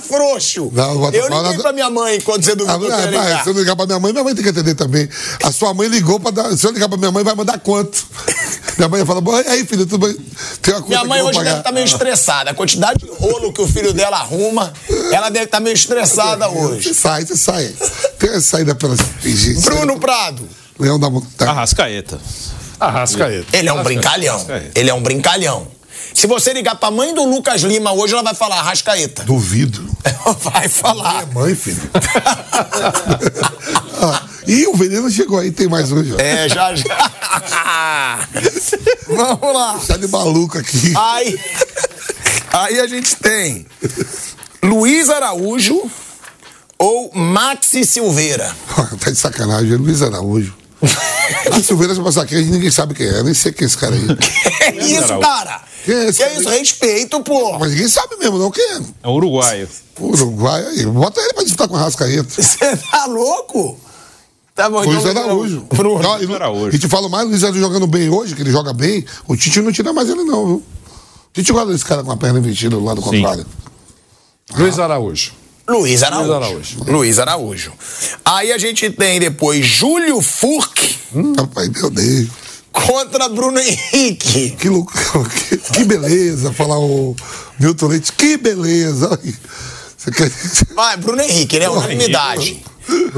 Frouxo. Não, eu liguei pra minha mãe quando você Ah, ia mas, ligar. se eu ligar pra minha mãe, minha mãe tem que atender também. A sua mãe ligou pra dar. Se eu ligar pra minha mãe, vai mandar quanto? Minha mãe fala, "Bom, e aí, filho, tudo bem? Tem uma Minha mãe hoje pagar." deve estar meio estressada. A quantidade de rolo que o filho dela arruma, ela deve estar meio estressada hoje. Você sai, você sai. Tem a saída pelas fingir. Bruno Prado. Leão da Montanha. Arrascaeta. Arrascaeta. Ele é um brincalhão. Arrascaeta. Ele é um brincalhão. Se você ligar pra mãe do Lucas Lima hoje, ela vai falar Rascaeta. Duvido. Vai falar. É mãe, filho. Ah, e o veneno chegou aí, tem mais hoje. ó. É, já já. Vamos lá. Tá de maluco aqui. Aí, aí a gente tem Luiz Araújo ou Maxi Silveira. tá de sacanagem, é Luiz Araújo. A Silveira de Massaquete, ninguém sabe quem é, nem sei quem é esse cara aí. Que isso, cara? Que é esse Que cara isso? Respeito, pô. Mas ninguém sabe mesmo, não, quem é. É uruguaio. Uruguai aí. Bota ele pra disputar com a Rascaeta. Você tá louco? Tá bom, Luiz então- Araújo. Bruno. Não, e- Araújo. E te falo mais, o Luiz Araújo jogando bem hoje, que ele joga bem. O Tite não tira mais ele, não, viu? O Tite gosta desse cara com a perna invertida do lado contrário. Luiz Araújo. Luiz Araújo. Luiz Araújo. Luiz Araújo. Aí a gente tem depois Júlio Furk Rapaz, meu Deus. Contra Bruno Henrique. Que, louco, que, que beleza falar o Milton Leite. Que beleza. Quer... Vai, Bruno Henrique, né? Unanimidade.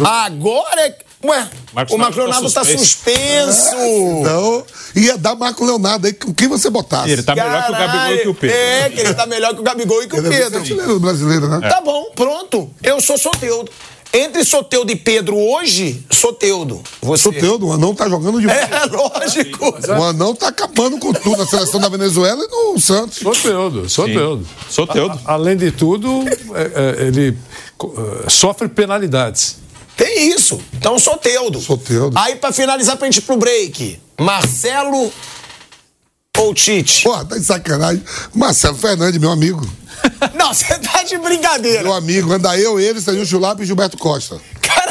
Agora é. Ué, Marcos o Marcos Leonardo Leonardo tá tá suspenso. Não, ia dar Marco Leonardo aí com quem você botasse. Ele tá melhor que o Gabigol e que o Pedro. É, que ele tá melhor que o Gabigol e que o Ele é Pedro. brasileiro, brasileiro, né? Tá bom, pronto. Eu sou Soteudo. Entre Soteudo e Pedro hoje, Soteudo. Você. Soteudo, o Anão tá jogando demais. É, lógico. O Anão tá acabando com tudo na seleção da Venezuela e no Santos. Soteudo, Soteudo. Soteudo. A- além de tudo, é, é, ele é, sofre penalidades. Tem isso. Então, Soteudo. Soteudo. Aí, pra finalizar, pra gente ir pro break. Marcelo ou Tite? Porra, tá de sacanagem. Marcelo Fernandes, meu amigo. Não, você tá de brincadeira. Meu amigo, anda eu, ele, Sérgio Chulapa e Gilberto Costa.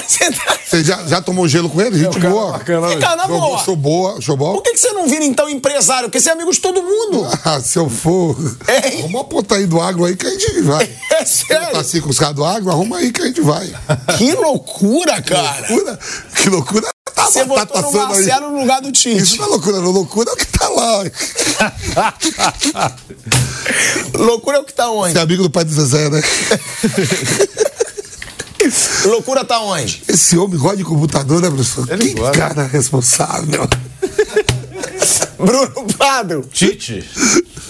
Você tá. Você já, já tomou gelo com ele? Gente boa. Bacana, Fica na Show, boa. show boa, show bom. Por que, que você não vira, então, empresário? Porque você é amigo de todo mundo. Ah, se eu for. Hein? Arruma uma ponta aí do agro aí que a gente vai. É Tá sério. assim com os caras do agro, arruma aí que a gente vai. Que loucura, cara. Loucura, que loucura. Tá, Você tá botou no passando aí. Marcelo no lugar do Isso Tite. não é loucura, não. Loucura é o que tá lá. Loucura é o que tá onde? Você é amigo do pai do Zezé, né? Loucura tá onde? Esse homem gosta de computador, né, professor? Ele que gosta. cara responsável. Bruno Prado. Tite.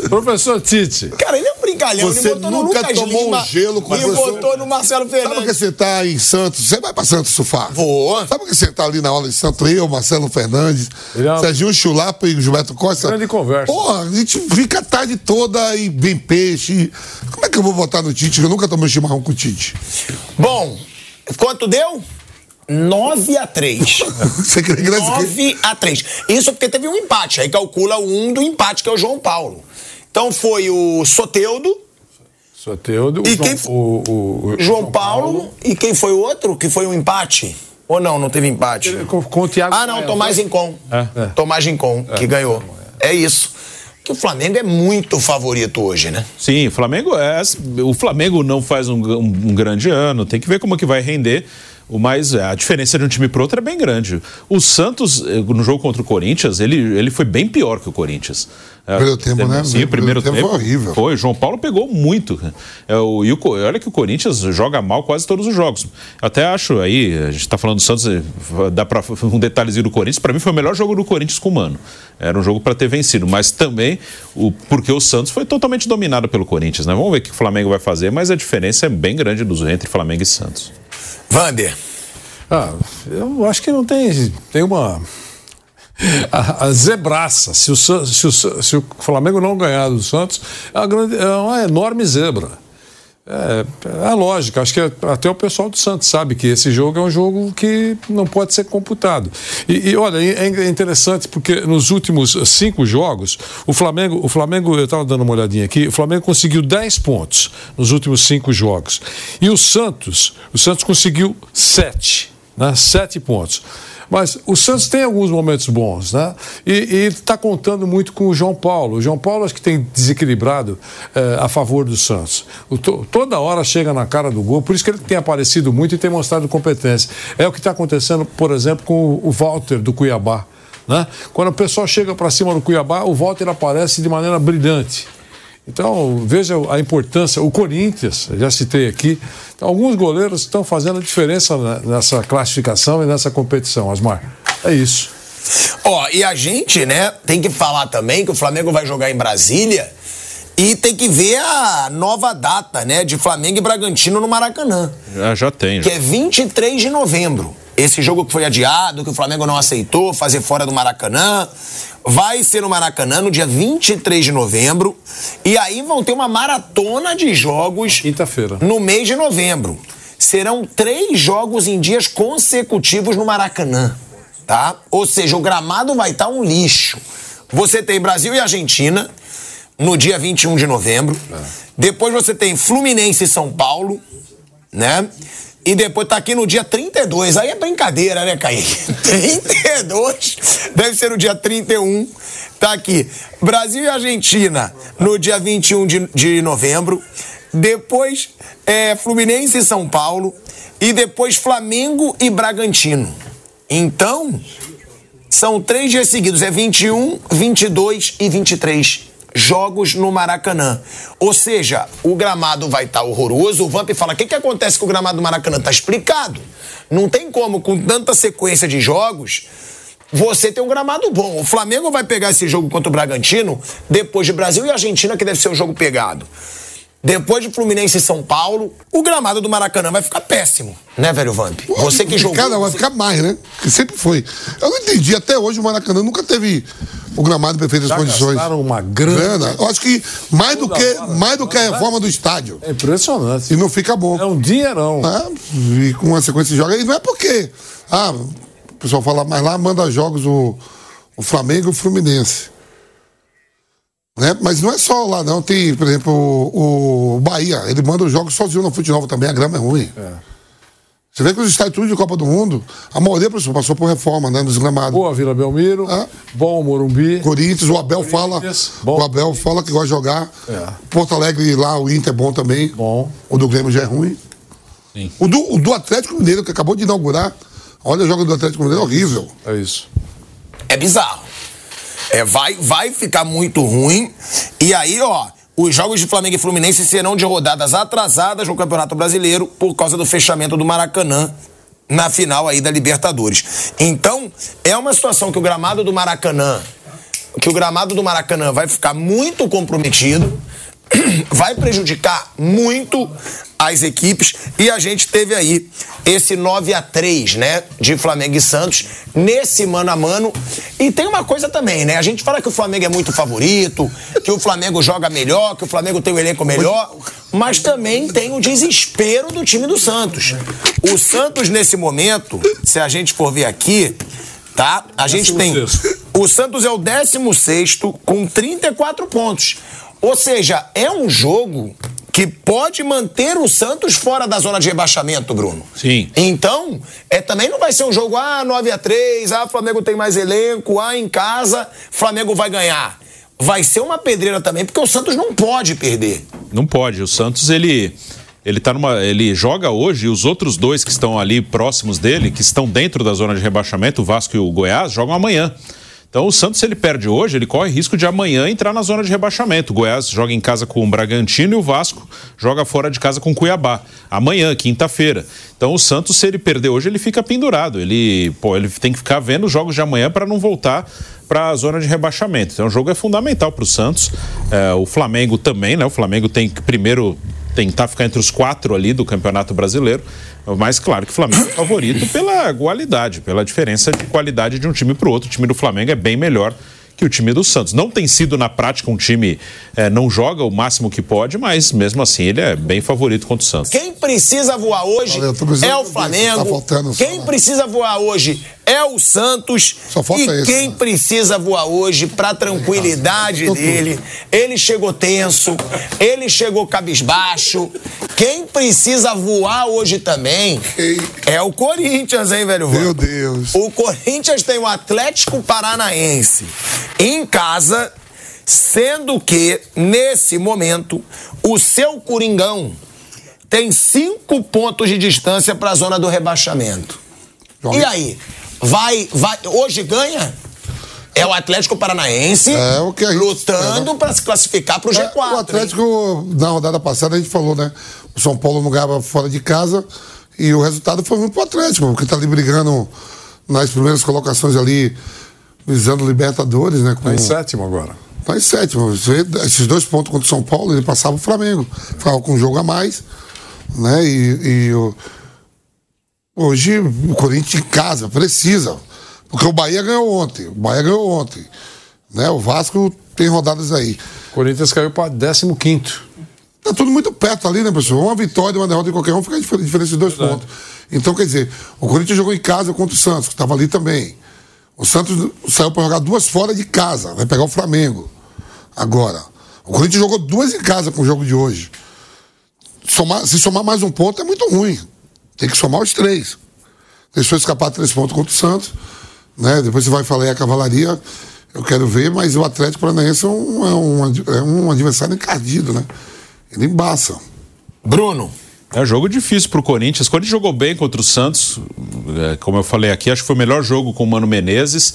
Professor Tite. Cara, ele é um brincalhão. Você ele botou no nunca Lucas tomou Lima um gelo com a e professora- botou no Marcelo Sabe por que Fernandes. você tá em Santos? Você vai pra Santos surfar? Vou. Sabe por que você tá ali na aula de Santos? Eu, Marcelo Fernandes, Ele é Serginho Chulapa e Gilberto Costa. Grande conversa. Porra, a gente fica a tarde toda e vem peixe. Como é que eu vou votar no Tite? Eu nunca tomei chimarrão com o Tite. Bom, quanto deu? 9 a 3. Você quer que nós- 9 a 3. Isso porque teve um empate. Aí calcula um do empate, que é o João Paulo. Então foi o Soteudo, Soteudo. E o quem João, o, o, o- João Paulo, e quem foi o outro que foi um empate? Ou não, não teve empate? Com, com o Thiago Ah, não, Tomás Rincon. É. Tomás Rincon, que ganhou. É isso. Que o Flamengo é muito favorito hoje, né? Sim, o Flamengo é. O Flamengo não faz um, um- um grande ano, tem que ver como que vai render. O mais, a diferença de um time pro outro é bem grande. O Santos, eh, no jogo contra o Corinthians, ele, ele foi bem pior que o Corinthians. É, Primeiro tempo, né? Sim, o primeiro Primeiro tempo tempo, foi horrível. Foi, o João Paulo pegou muito. É, o, e o, olha que o Corinthians joga mal quase todos os jogos. Até acho aí, a gente tá falando do Santos, eh, dá para um detalhezinho do Corinthians. Para mim foi o melhor jogo do Corinthians com o Mano. Era um jogo para ter vencido, mas também o, porque o Santos foi totalmente dominado pelo Corinthians, né? Vamos ver o que o Flamengo vai fazer, mas a diferença é bem grande dos, entre Flamengo e Santos. Vander. Ah, eu acho que não tem. Tem uma. A, a zebraça. Se o, se, o, se o Flamengo não ganhar do Santos, é uma, grande- é uma enorme zebra. É, é lógico, acho que até o pessoal do Santos sabe que esse jogo é um jogo que não pode ser computado. E, e, olha, é interessante porque nos últimos cinco jogos, o Flamengo, o Flamengo eu estava dando uma olhadinha aqui, o Flamengo conseguiu 10 pontos nos últimos cinco jogos. E o Santos, o Santos conseguiu sete, né? Sete pontos. Mas o Santos tem alguns momentos bons, né? E está contando muito com o João Paulo. O João Paulo acho que tem desequilibrado eh, a favor do Santos. O, to, toda hora chega na cara do gol, por isso que ele tem aparecido muito e tem mostrado competência. É o que está acontecendo, por exemplo, com o Walter do Cuiabá. Né? Quando o pessoal chega para cima do Cuiabá, o Walter aparece de maneira brilhante. Então, veja a importância. O Corinthians, já citei aqui, então, alguns goleiros estão fazendo a diferença nessa classificação e nessa competição, Asmar. É isso. Ó, oh, e a gente, né, tem que falar também que o Flamengo vai jogar em Brasília e tem que ver a nova data, né, de Flamengo e Bragantino no Maracanã. Já, já tem. Que é 23 de novembro. Esse jogo que foi adiado, que o Flamengo não aceitou fazer fora do Maracanã, vai ser no Maracanã no dia 23 de novembro. E aí vão ter uma maratona de jogos. Quinta-feira. No mês de novembro. Serão três jogos em dias consecutivos no Maracanã. Tá? Ou seja, o gramado vai estar um lixo. Você tem Brasil e Argentina no dia 21 de novembro. É. Depois você tem Fluminense e São Paulo, né? E depois tá aqui no dia 32. Aí é brincadeira, né, Kaique? 32. Deve ser no dia 31. Tá aqui. Brasil e Argentina no dia 21 de, de novembro. Depois é, Fluminense e São Paulo. E depois Flamengo e Bragantino. Então, são três dias seguidos. É 21, 22 e 23 jogos no Maracanã. Ou seja, o gramado vai estar tá horroroso. O Vamp fala: o que, que acontece com o gramado do Maracanã? Está explicado. Não tem como, com tanta sequência de jogos, você ter um gramado bom. O Flamengo vai pegar esse jogo contra o Bragantino depois de Brasil e Argentina, que deve ser o jogo pegado. Depois de Fluminense e São Paulo, o gramado do Maracanã vai ficar péssimo, né, velho Vamp? Você que jogou. Cara, vai ficar mais, né? Que sempre foi. Eu não entendi, até hoje o Maracanã nunca teve o gramado em perfeitas Já condições. uma grana. Eu acho que mais do que, mais do que a reforma do estádio. É impressionante. E não fica bom. É um dinheirão. É, e com uma sequência de jogos. E não é porque. Ah, o pessoal fala, mas lá manda jogos o, o Flamengo e o Fluminense. Né? Mas não é só lá, não. Tem, por exemplo, o, o Bahia. Ele manda os jogos sozinho no futebol também. A grama é ruim. É. Você vê que os estádios de Copa do Mundo, a maioria professor, passou por reforma, né? Nos gramados. Boa Vila Belmiro, ah. bom Morumbi. Corinthians, o Abel fala. Bom. O Abel fala que gosta de jogar. É. Porto Alegre lá, o Inter é bom também. Bom. O do Grêmio já é ruim. Sim. O do, o do Atlético Mineiro, que acabou de inaugurar. Olha o jogo do Atlético Mineiro, é horrível. É isso. É bizarro. É, vai, vai ficar muito ruim. E aí, ó, os jogos de Flamengo e Fluminense serão de rodadas atrasadas no Campeonato Brasileiro por causa do fechamento do Maracanã na final aí da Libertadores. Então, é uma situação que o gramado do Maracanã, que o gramado do Maracanã vai ficar muito comprometido vai prejudicar muito as equipes e a gente teve aí esse 9 a 3 né, de Flamengo e Santos nesse mano a mano. E tem uma coisa também, né? A gente fala que o Flamengo é muito favorito, que o Flamengo joga melhor, que o Flamengo tem um elenco melhor, mas também tem o desespero do time do Santos. O Santos nesse momento, se a gente for ver aqui, tá? A gente tem o Santos é o 16 com 34 pontos. Ou seja, é um jogo que pode manter o Santos fora da zona de rebaixamento, Bruno. Sim. Então, é, também não vai ser um jogo, ah, 9 a 3 ah, Flamengo tem mais elenco, ah, em casa, Flamengo vai ganhar. Vai ser uma pedreira também, porque o Santos não pode perder. Não pode. O Santos, ele. Ele tá numa. Ele joga hoje e os outros dois que estão ali próximos dele, que estão dentro da zona de rebaixamento, o Vasco e o Goiás, jogam amanhã. Então o Santos, se ele perde hoje, ele corre risco de amanhã entrar na zona de rebaixamento. O Goiás joga em casa com o Bragantino e o Vasco joga fora de casa com o Cuiabá. Amanhã, quinta-feira. Então o Santos, se ele perder hoje, ele fica pendurado. Ele, pô, ele tem que ficar vendo os jogos de amanhã para não voltar para a zona de rebaixamento. Então o jogo é fundamental para o Santos. É, o Flamengo também, né? O Flamengo tem que primeiro tentar ficar entre os quatro ali do Campeonato Brasileiro. Mas claro que o Flamengo é favorito pela qualidade, pela diferença de qualidade de um time para o outro. O time do Flamengo é bem melhor que o time do Santos. Não tem sido na prática um time é, não joga o máximo que pode, mas mesmo assim ele é bem favorito contra o Santos. Quem precisa voar hoje Valeu, é o Flamengo. Tá Quem precisa voar hoje é o Santos. Só falta e esse, quem né? precisa voar hoje, pra tranquilidade Tô dele, ele chegou tenso, ele chegou cabisbaixo. Quem precisa voar hoje também é o Corinthians, hein, velho? Meu? Deus. O Corinthians tem o Atlético Paranaense em casa, sendo que, nesse momento, o seu Coringão tem cinco pontos de distância para a zona do rebaixamento. Joga. E aí? Vai, vai, hoje ganha? É o Atlético Paranaense É o que gente lutando para se classificar para o É, G4. o hein? Atlético, na rodada passada, a gente falou, né? O São Paulo não ganhava fora de casa e o resultado foi muito pro Atlético, porque tá ali brigando nas primeiras colocações ali, visando Libertadores, né? Com, Tá em sétimo agora. Tá em sétimo. Esses dois pontos contra o São Paulo, ele passava o Flamengo. Ficava com um jogo a mais, né? E, e o- hoje o Corinthians em casa precisa. Porque o Bahia ganhou ontem. O Bahia ganhou ontem. Né? O Vasco tem rodadas aí. O Corinthians caiu para 15. Tá tudo muito perto ali, né, pessoal? Uma vitória, uma derrota em qualquer um fica a difer- diferença de dois pontos. Então, quer dizer, o Corinthians jogou em casa contra o Santos, que estava ali também. O Santos saiu para jogar duas fora de casa, vai pegar o Flamengo. Agora, o Corinthians jogou duas em casa com o jogo de hoje. Somar- se somar mais um ponto é muito ruim. Tem que somar os três. Deixou escapar três pontos contra o Santos. Né? Depois você vai falar aí a cavalaria. Eu quero ver, mas o Atlético Paranaense é um, é um, é um adversário encardido, né? Ele embaça. Bruno, É jogo difícil pro Corinthians. O Corinthians jogou bem contra o Santos. É, como eu falei aqui, acho que foi o melhor jogo com o Mano Menezes.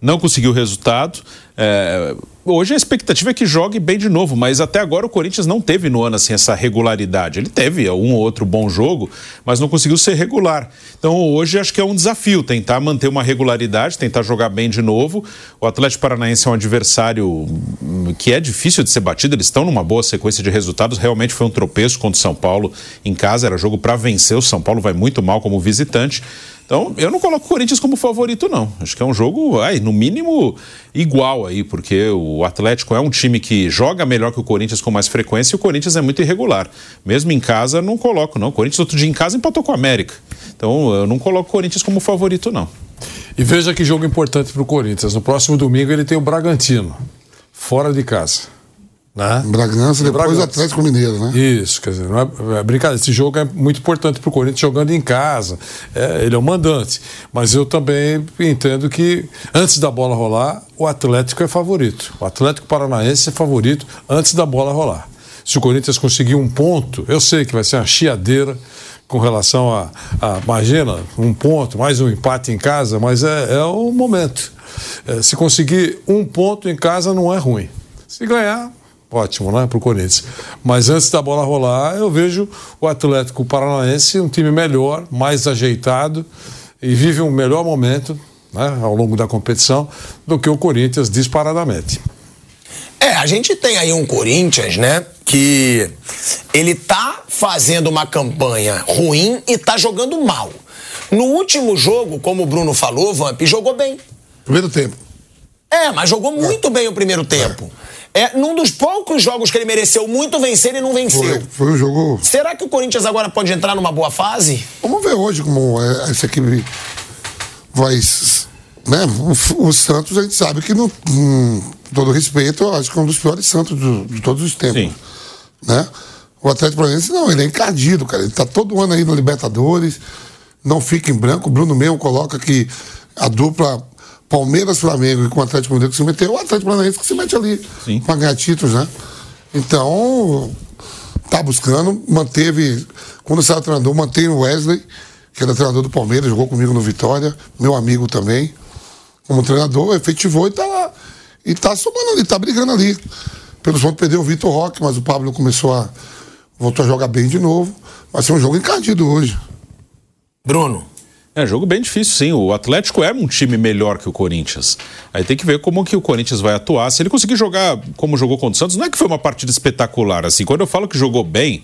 Não conseguiu o resultado. É, hoje a expectativa é que jogue bem de novo, mas até agora o Corinthians não teve no ano assim, essa regularidade. Ele teve um ou outro bom jogo, mas não conseguiu ser regular. Então hoje acho que é um desafio tentar manter uma regularidade, tentar jogar bem de novo. O Atlético Paranaense é um adversário hum, que é difícil de ser batido. Eles estão numa boa sequência de resultados. Realmente foi um tropeço contra o São Paulo em casa. Era jogo para vencer. O São Paulo vai muito mal como visitante. Então, eu não coloco o Corinthians como favorito, não. Acho que é um jogo, ai, no mínimo, igual aí, porque o Atlético é um time que joga melhor que o Corinthians com mais frequência e o Corinthians é muito irregular. Mesmo em casa, não coloco, não. O Corinthians outro dia em casa empatou com o América. Então, eu não coloco o Corinthians como favorito, não. E veja que jogo importante para o Corinthians. No próximo domingo ele tem o Bragantino, fora de casa. Né? Bragança, depois Bragança. Atlético Mineiro, né? Isso, quer dizer, não é, é brincadeira. Esse jogo é muito importante para o Corinthians jogando em casa. É, ele é o mandante. Mas eu também entendo que, antes da bola rolar, o Atlético é favorito. O Atlético Paranaense é favorito antes da bola rolar. Se o Corinthians conseguir um ponto, eu sei que vai ser uma chiadeira com relação a, a imagina, um ponto, mais um empate em casa, mas é, é o momento. É, se conseguir um ponto em casa, não é ruim. Se ganhar, ótimo, né, para o Corinthians. Mas antes da bola rolar, eu vejo o Atlético Paranaense um time melhor, mais ajeitado e vive um melhor momento né, ao longo da competição do que o Corinthians disparadamente. É, a gente tem aí um Corinthians, né? Que ele tá fazendo uma campanha ruim e tá jogando mal. No último jogo, como o Bruno falou, Vamp, jogou bem. Primeiro tempo. É, mas jogou muito bem o primeiro tempo. É, num dos poucos jogos que ele mereceu muito vencer, ele não venceu. Foi, foi um jogo. Será que o Corinthians agora pode entrar numa boa fase? Vamos ver hoje como é, essa equipe vai. Né? O, o Santos, a gente sabe que, não, com todo respeito, eu acho que é um dos piores Santos do- de todos os tempos. Sim. Né? O Atlético Paranaense, não, ele é encardido, cara. Ele tá todo ano aí na Libertadores, não fica em branco. O Bruno mesmo coloca que a dupla Palmeiras-Flamengo e com o Atlético Mineiro que se meteu, o Atlético Paranaense que se mete ali Sim. para ganhar títulos, né? Então, tá buscando, manteve. Quando saiu o treinador, mantém o Wesley, que era treinador do Palmeiras, jogou comigo no Vitória, meu amigo também. Como treinador, efetivou e tá lá. E tá somando ali, tá brigando ali. Pelos pontos perdeu o Vitor Roque, mas o Pablo começou a. voltou a jogar bem de novo. Vai ser um jogo encardido hoje. Bruno. É jogo bem difícil, sim. O Atlético é um time melhor que o Corinthians. Aí tem que ver como que o Corinthians vai atuar. Se ele conseguir jogar como jogou contra o Santos, não é que foi uma partida espetacular. Assim, quando eu falo que jogou bem,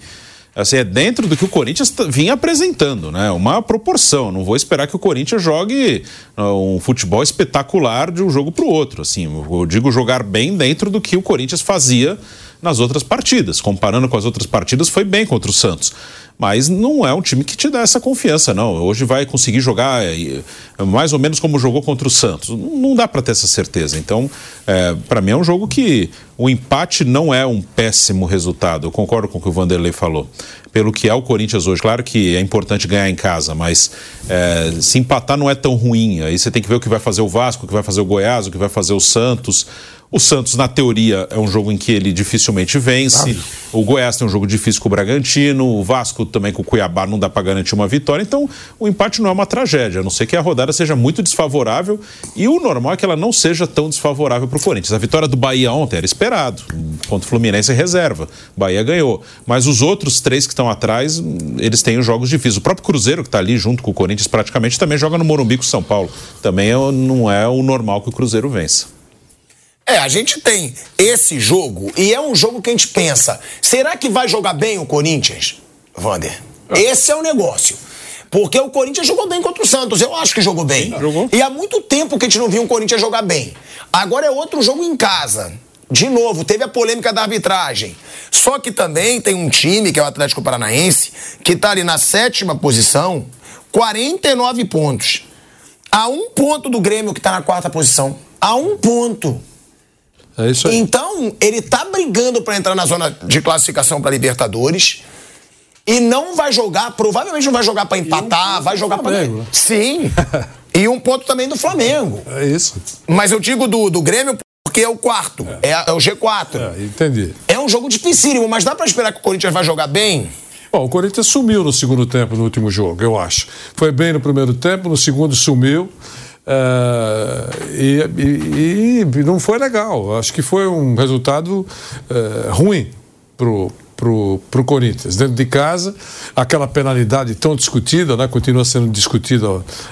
assim, é dentro do que o Corinthians vinha apresentando, né? Uma proporção. Não vou esperar que o Corinthians jogue ah, um futebol espetacular de um jogo para o outro. Assim, eu digo jogar bem dentro do que o Corinthians fazia nas outras partidas. Comparando com as outras partidas, foi bem contra o Santos. Mas não é um time que te dá essa confiança, não. Hoje vai conseguir jogar é, mais ou menos como jogou contra o Santos. Não dá para ter essa certeza. Então, é, para mim é um jogo que o empate não é um péssimo resultado. Eu concordo com o que o Vanderlei falou. Pelo que é o Corinthians hoje, claro que é importante ganhar em casa, mas é, se empatar não é tão ruim. Aí você tem que ver o que vai fazer o Vasco, o que vai fazer o Goiás, o que vai fazer o Santos. O Santos, na teoria, é um jogo em que ele dificilmente vence. Ah. O Goiás tem um jogo difícil com o Bragantino. O Vasco também com o Cuiabá não dá para garantir uma vitória. Então, o empate não é uma tragédia, a não ser que a rodada seja muito desfavorável. E o normal é que ela não seja tão desfavorável para o Corinthians. A vitória do Bahia ontem era esperado. Contra o Fluminense reserva. Bahia ganhou. Mas os outros três que estão atrás, eles têm os jogos difíceis. O próprio Cruzeiro, que está ali junto com o Corinthians, praticamente também joga no Morumbi com o São Paulo. Também é não é o normal que o Cruzeiro vença. É, a gente tem esse jogo e é um jogo que a gente pensa: será que vai jogar bem o Corinthians, Vander? É. Esse é o negócio. Porque o Corinthians jogou bem contra o Santos. Eu acho que jogou bem. Jogou. E há muito tempo que a gente não viu um Corinthians jogar bem. Agora é outro jogo em casa. De novo, teve a polêmica da arbitragem. Só que também tem um time, que é o Atlético Paranaense, que está ali na sétima posição, 49 pontos. A um ponto do Grêmio, que está na quarta posição. A um ponto. É isso aí. Então, ele tá brigando para entrar na zona de classificação para Libertadores e não vai jogar, provavelmente não vai jogar para empatar, um vai jogar para Sim. e um ponto também do Flamengo. É isso. Mas eu digo do, do Grêmio porque é o quarto, é, é, é o G4. É, entendi. É um jogo dificílimo, mas dá para esperar que o Corinthians vai jogar bem? Bom, o Corinthians sumiu no segundo tempo, no último jogo, eu acho. Foi bem no primeiro tempo, no segundo sumiu. Uh, e, e, e, não foi legal. Acho que foi um resultado uh, ruim para o Corinthians. Dentro de casa, aquela penalidade tão discutida, né, continua sendo discutida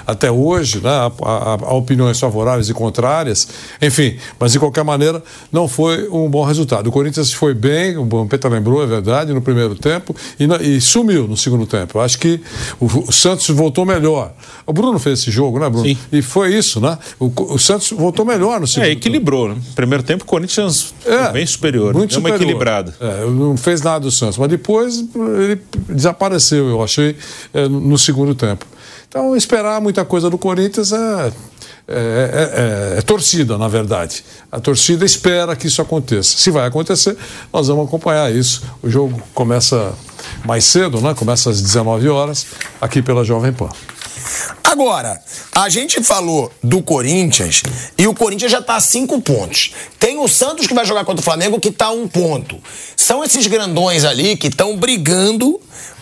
até hoje, né, há, opiniões favoráveis e contrárias, enfim, mas de qualquer maneira não foi um bom resultado. O Corinthians foi bem, o Vampeta lembrou, é verdade, no primeiro tempo e, e sumiu no segundo tempo. Acho que o, o, Santos voltou melhor. O Bruno fez esse jogo, né, Bruno? Sim. E foi isso, né? O, o Santos voltou melhor no segundo É, equilibrou, tempo. né? Primeiro tempo o Corinthians é, bem superior, muito superior. uma equilibrada. É, não fez nada do Santos, mas depois ele desapareceu, eu achei, é, no segundo tempo. Então, esperar muita coisa do Corinthians é, é, é, é, torcida, na verdade. A torcida espera que isso aconteça. Se vai acontecer, nós vamos acompanhar isso. O jogo começa mais cedo, né? Começa às 19 horas, aqui pela Jovem Pan. Agora, a gente falou do Corinthians e o Corinthians já está a cinco pontos. Tem o Santos que vai jogar contra o Flamengo que está a um ponto. São esses grandões ali que estão brigando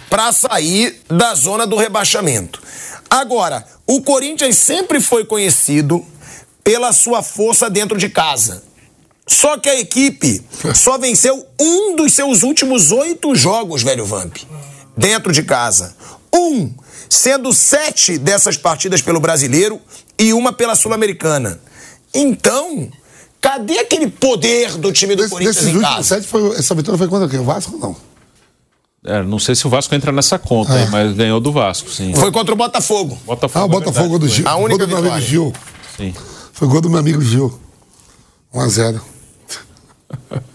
para sair da zona do rebaixamento. Agora, o Corinthians sempre foi conhecido pela sua força dentro de casa. Só que a equipe só venceu um dos seus últimos oito jogos, velho Vamp, dentro de casa. Um sendo sete dessas partidas pelo brasileiro e uma pela Sul-Americana. Então, cadê aquele poder do time do Des, Corinthians desses em casa? Sete foi, essa vitória foi contra quem? O Vasco ou não? É, não sei se o Vasco entra nessa conta, ah. aí, mas ganhou do Vasco, sim. Foi contra o Botafogo. Botafogo ah, o Botafogo é do Gil. A única gol do meu amigo Gil. Sim. Foi gol do meu amigo Gil. 1 a 0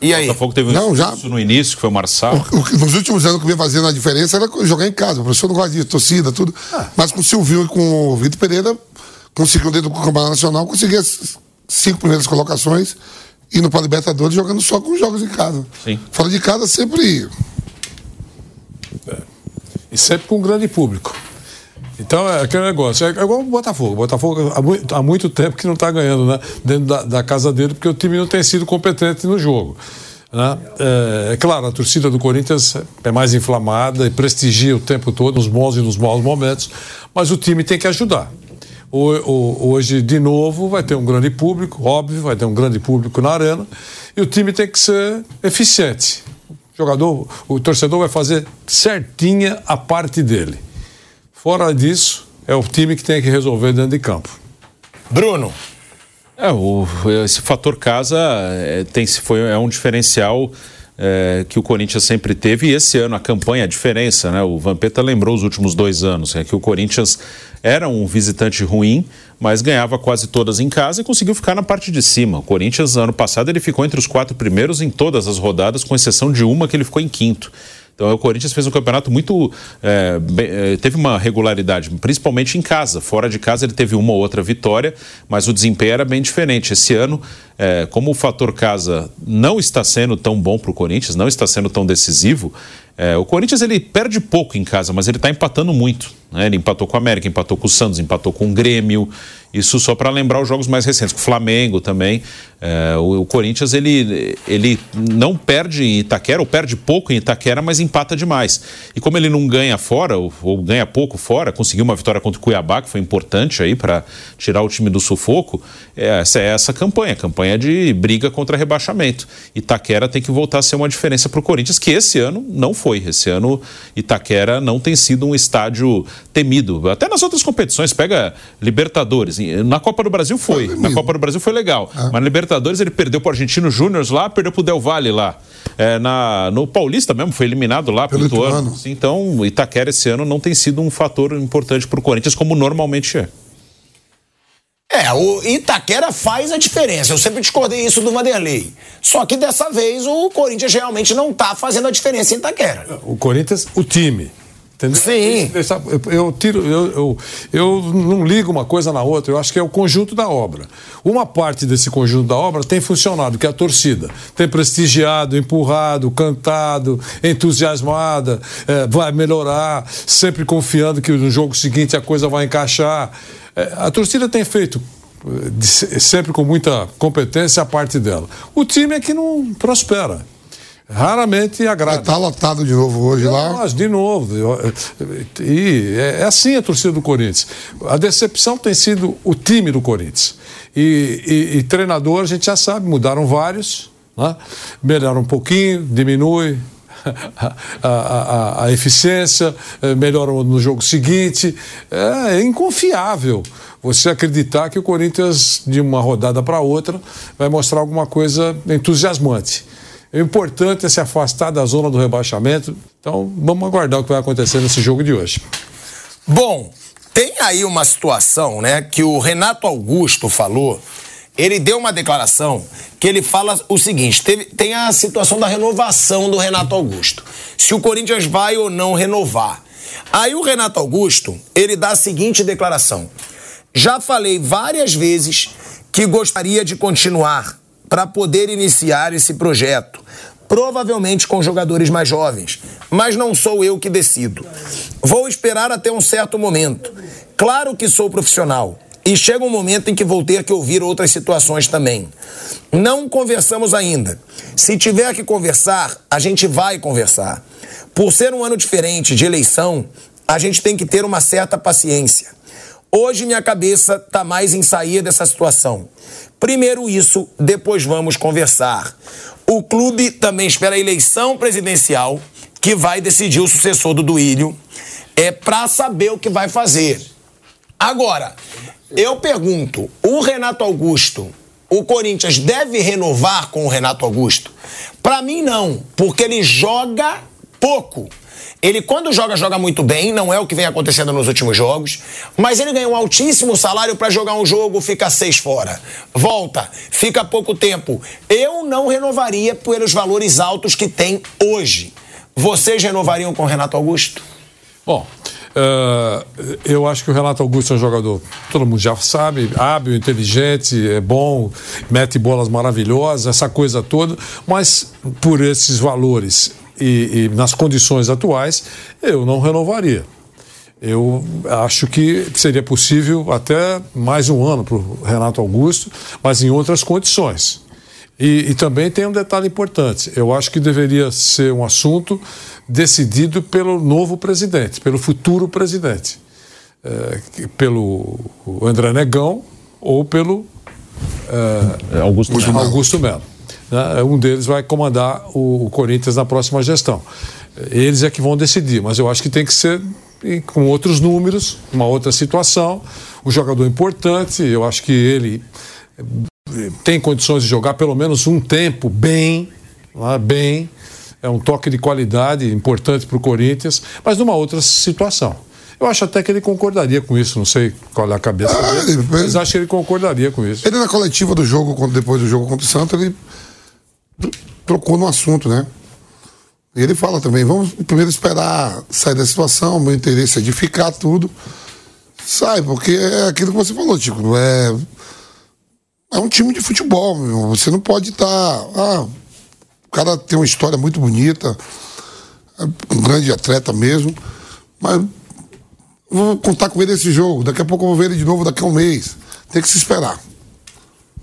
e aí? O Botafogo teve um não, já... no início, que foi o Marçal. O, o, nos últimos anos que vinha fazendo a diferença era jogar em casa. O professor não gosta disso, torcida, tudo. Ah. Mas com o Silvio e com o Vitor Pereira, conseguiu dentro do Campeonato Nacional, conseguir as cinco primeiras colocações e no Libertadores jogando só com jogos em casa. Sim. Fora de casa sempre. É. E sempre com um grande público. Então é aquele negócio. É igual o Botafogo. O Botafogo há muito, há muito tempo que não está ganhando né, dentro da, da, casa dele, porque o time não tem sido competente no jogo. Né? É, é, claro, a torcida do Corinthians é mais inflamada e prestigia o tempo todo, nos bons e nos maus momentos, mas o time tem que ajudar. O, o, hoje, de novo, vai ter um grande público, óbvio, vai ter um grande público na arena, e o time tem que ser eficiente. O jogador, o torcedor vai fazer certinha a parte dele. Fora disso, é o time que tem que resolver dentro de campo. Bruno. É, o, esse fator casa é, tem, foi, é um diferencial é, que o Corinthians sempre teve e esse ano a campanha, a diferença, né? O Vampeta lembrou os últimos dois anos, é que o Corinthians era um visitante ruim, mas ganhava quase todas em casa e conseguiu ficar na parte de cima. O Corinthians, ano passado, ele ficou entre os quatro primeiros em todas as rodadas, com exceção de uma que ele ficou em quinto. Então o Corinthians fez um campeonato muito. É, bem, é, teve uma regularidade, principalmente em casa. Fora de casa ele teve uma ou outra vitória, mas o desempenho era bem diferente. Esse ano, é, como o fator casa não está sendo tão bom para o Corinthians, não está sendo tão decisivo, é, o Corinthians ele perde pouco em casa, mas ele está empatando muito. Né? Ele empatou com o América, empatou com o Santos, empatou com o Grêmio. Isso só para lembrar os jogos mais recentes, com o Flamengo também. É, o, o, Corinthians ele, ele não perde em Itaquera, ou perde pouco em Itaquera, mas empata demais. E como ele não ganha fora, ou, ou ganha pouco fora, conseguiu uma vitória contra o Cuiabá, que foi importante aí para tirar o time do sufoco, é, essa é essa campanha, campanha de briga contra rebaixamento. Itaquera tem que voltar a ser uma diferença para o Corinthians, que esse ano não foi. Esse ano Itaquera não tem sido um estádio temido. Até nas outras competições, pega Libertadores. Na Copa do Brasil foi. Na Copa do Brasil foi legal. Ah. Mas na Libertadores ele perdeu para o Argentino Júnior lá, perdeu para o Del Valle lá. É, na, no Paulista mesmo foi eliminado lá pelo Ituano. Então, Itaquera esse ano não tem sido um fator importante para o Corinthians, como normalmente é. É, o Itaquera faz a diferença. Eu sempre discordei isso do Vanderlei. Só que dessa vez o Corinthians realmente não está fazendo a diferença em Itaquera. O Corinthians, o time. Entendeu? Sim. Eu, eu tiro, eu, eu, eu, não ligo uma coisa na outra, eu acho que é o conjunto da obra. Uma parte desse conjunto da obra tem funcionado, que é a torcida. Tem prestigiado, empurrado, cantado, entusiasmada, é, vai melhorar, sempre confiando que no jogo seguinte a coisa vai encaixar. É, a torcida tem feito sempre com muita competência a parte dela. O time é que não prospera. Raramente agrada. Está lotado de novo hoje lá. Mas, de novo. E é, é assim a torcida do Corinthians. A decepção tem sido o time do Corinthians. E, e, e treinador, a gente já sabe, mudaram vários. Né? Melhoraram um pouquinho, diminui, a, a, a, eficiência, eh, melhoram no jogo seguinte. É, é, inconfiável você acreditar que o Corinthians, de uma rodada para outra, vai mostrar alguma coisa entusiasmante. O importante é se afastar da zona do rebaixamento. Então, vamos aguardar o que vai acontecer nesse jogo de hoje. Bom, tem aí uma situação, né, que o Renato Augusto falou. Ele deu uma declaração que ele fala o seguinte: teve, tem a situação da renovação do Renato Augusto. Se o Corinthians vai ou não renovar. Aí o Renato Augusto, ele dá a seguinte declaração: Já falei várias vezes que gostaria de continuar para poder iniciar esse projeto provavelmente com jogadores mais jovens, mas não sou eu que decido. Vou esperar até um certo momento. Claro que sou profissional. E chega um momento em que vou ter que ouvir outras situações também. Não conversamos ainda. Se tiver que conversar, a gente vai conversar. Por ser um ano diferente de eleição, a gente tem que ter uma certa paciência. Hoje minha cabeça está mais em sair dessa situação. Primeiro isso, depois vamos conversar. O clube também espera a eleição presidencial, que vai decidir o sucessor do Duílio, é para saber o que vai fazer. Agora, eu pergunto, o Renato Augusto, o Corinthians deve renovar com o Renato Augusto? Para mim não, porque ele joga pouco. Ele, quando joga, joga muito bem, não é o que vem acontecendo nos últimos jogos, mas ele ganha um altíssimo salário para jogar um jogo, fica seis fora. Volta, fica pouco tempo. Eu não renovaria pelos valores altos que tem hoje. Vocês renovariam com o Renato Augusto? Bom, Uh, eu acho que o Renato Augusto é um jogador, todo mundo já sabe, hábil, inteligente, é bom, mete bolas maravilhosas, essa coisa toda, mas por esses valores e, e nas condições atuais, eu não renovaria. Eu acho que seria possível até mais um ano para o Renato Augusto, mas em outras condições. E, e, também tem um detalhe importante: eu acho que deveria ser um assunto decidido pelo novo presidente, pelo futuro presidente, é, pelo André Negão ou pelo é, Augusto, Augusto Melo. Né? Um deles vai comandar o, o Corinthians na próxima gestão. Eles é que vão decidir, mas eu acho que tem que ser com outros números, uma outra situação. O jogador importante, eu acho que ele tem condições de jogar pelo menos um tempo bem, lá, bem. É um toque de qualidade importante para o Corinthians, mas numa outra situação. Eu acho até que ele concordaria com isso, não sei qual é a cabeça ah, dele, mas acho que ele concordaria com isso. Ele na coletiva do jogo, depois do jogo contra o Santos, ele trocou no assunto, né? E ele fala também, vamos primeiro esperar sair da situação, meu interesse é de ficar tudo. Sai, porque é aquilo que você falou, Tico. É, é um time de futebol, meu. Você não pode estar. Tá, ah, o cara tem uma história muito bonita, é um grande atleta mesmo, mas vou contar com ele esse jogo. Daqui a pouco eu vou ver ele de novo daqui a um mês. Tem que se esperar.